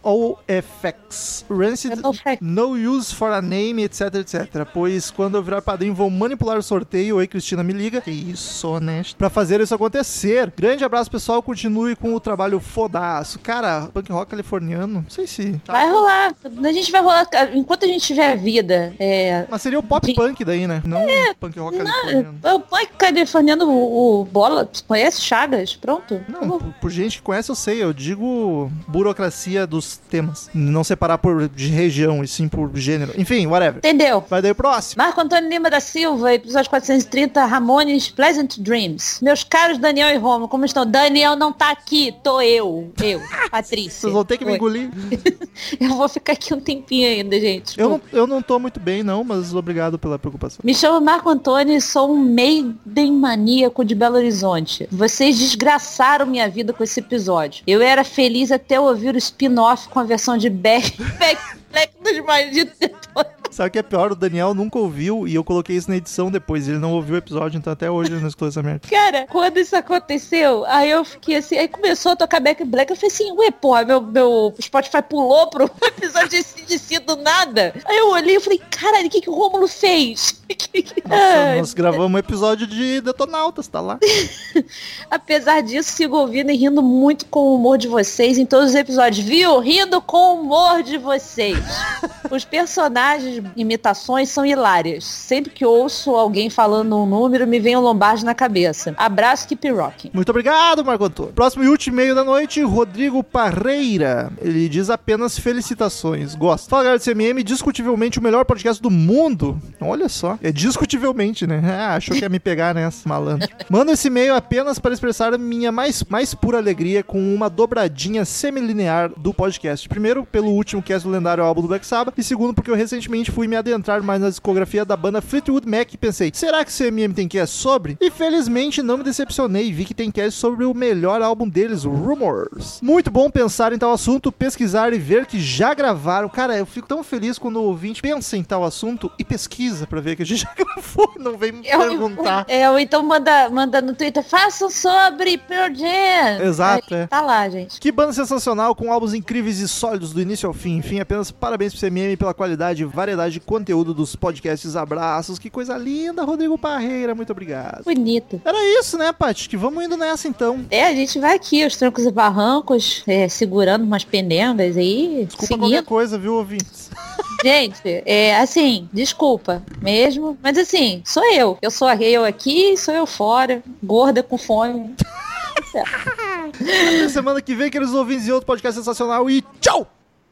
NOFX, Rancid. No Use for a Name, etc, etc. Pois quando eu virar padrinho vou manipular o sorteio. Oi, Cristina, me liga. Que isso, honesto. Pra fazer isso acontecer. Grande abraço, pessoal. Continue com o trabalho fodaço. Cara, punk rock californiano, não sei se... Vai rolar. A gente vai rolar. Enquanto a gente tiver vida. É. Mas seria o pop punk daí, né? Não punk rock californiano. O punk californiano, o, o Bola, conhece Chagas? Pronto. Não, por, por gente que conhece eu sei, eu digo burocracia dos temas. Não separar por de região e sim por gênero. Enfim, whatever. Entendeu? Vai daí o próximo. Marco Antônio Lima da Silva, episódio 430, Ramones, Pleasant Dreams. Meus caros Daniel e Romo, como estão? Daniel não tá aqui, tô eu. Eu, Patrícia. Vocês vão ter que me engolir. Eu vou ficar aqui um tempinho ainda, gente. Eu não, eu não tô muito bem, não, mas obrigado pela preocupação. Me chamo Marco Antônio e sou um Maiden maníaco de Belo Horizonte. Vocês desgraçaram minha vida com esse episódio. Eu era feliz até ouvir o spin-off com a versão de Back, Back, Black dos Malditos. Sabe o que é pior? O Daniel nunca ouviu e eu coloquei isso na edição depois. Ele não ouviu o episódio, então até hoje ele não escutou essa merda. Cara, quando isso aconteceu, aí eu fiquei assim, aí começou a tocar Back Black, eu falei assim, ué, porra, meu, meu Spotify pulou pro episódio de, de si do nada. Aí eu olhei e falei, caralho, o que, que o Rômulo fez? Nossa, Ai, nós gravamos um episódio de Detonautas, tá lá. Apesar disso, sigo ouvindo e rindo muito com o humor de vocês em todos os episódios. Viu? Rindo com o humor de vocês. Os personagens, imitações são hilárias. Sempre que ouço alguém falando um número, me vem um lombarde na cabeça. Abraço, keep rocking. Muito obrigado, Marco Antônio. Próximo e último e-mail da noite, Rodrigo Parreira. Ele diz apenas felicitações. Gosto. Fala, galera do CMM, discutivelmente o melhor podcast do mundo. Olha só. É discutivelmente, né? Ah, achou que ia me pegar nessa, malandro. Mando esse e-mail apenas para expressar minha mais, mais pura alegria com uma dobradinha semilinear do podcast. Primeiro, pelo último cast do lendário álbum do Black Sabbath. E segundo, porque eu recentemente fui me adentrar mais na discografia da banda Fleetwood Mac e pensei, será que CMM tem cast sobre? E felizmente não me decepcionei, vi que tem cast sobre o melhor álbum deles, o Rumors. Muito bom pensar em tal assunto, pesquisar e ver que já gravaram. Cara, eu fico tão feliz quando o ouvinte pensa em tal assunto e pesquisa pra ver que a gente já gravou, não vem me perguntar. É, ou então manda, manda no Twitter, façam sobre Pearl Jam. Exato, Aí é. Tá lá, gente. Que banda sensacional, com álbuns incríveis e sólidos do início ao fim. Enfim, apenas parabéns pro CMM pela qualidade e variedade de conteúdo dos podcasts. Abraços, que coisa linda, Rodrigo Parreira, muito obrigado. Bonito. Era isso, né, Paty? Que vamos indo nessa então. É, a gente vai aqui, os trancos e barrancos, é, segurando umas pendengas aí. Desculpa seguindo. qualquer coisa, viu, ouvintes? Gente, é assim, desculpa mesmo, mas assim, sou eu. Eu sou a eu aqui, sou eu fora, gorda com fome. Até semana que vem, queridos ouvintes, e outro podcast sensacional. E tchau!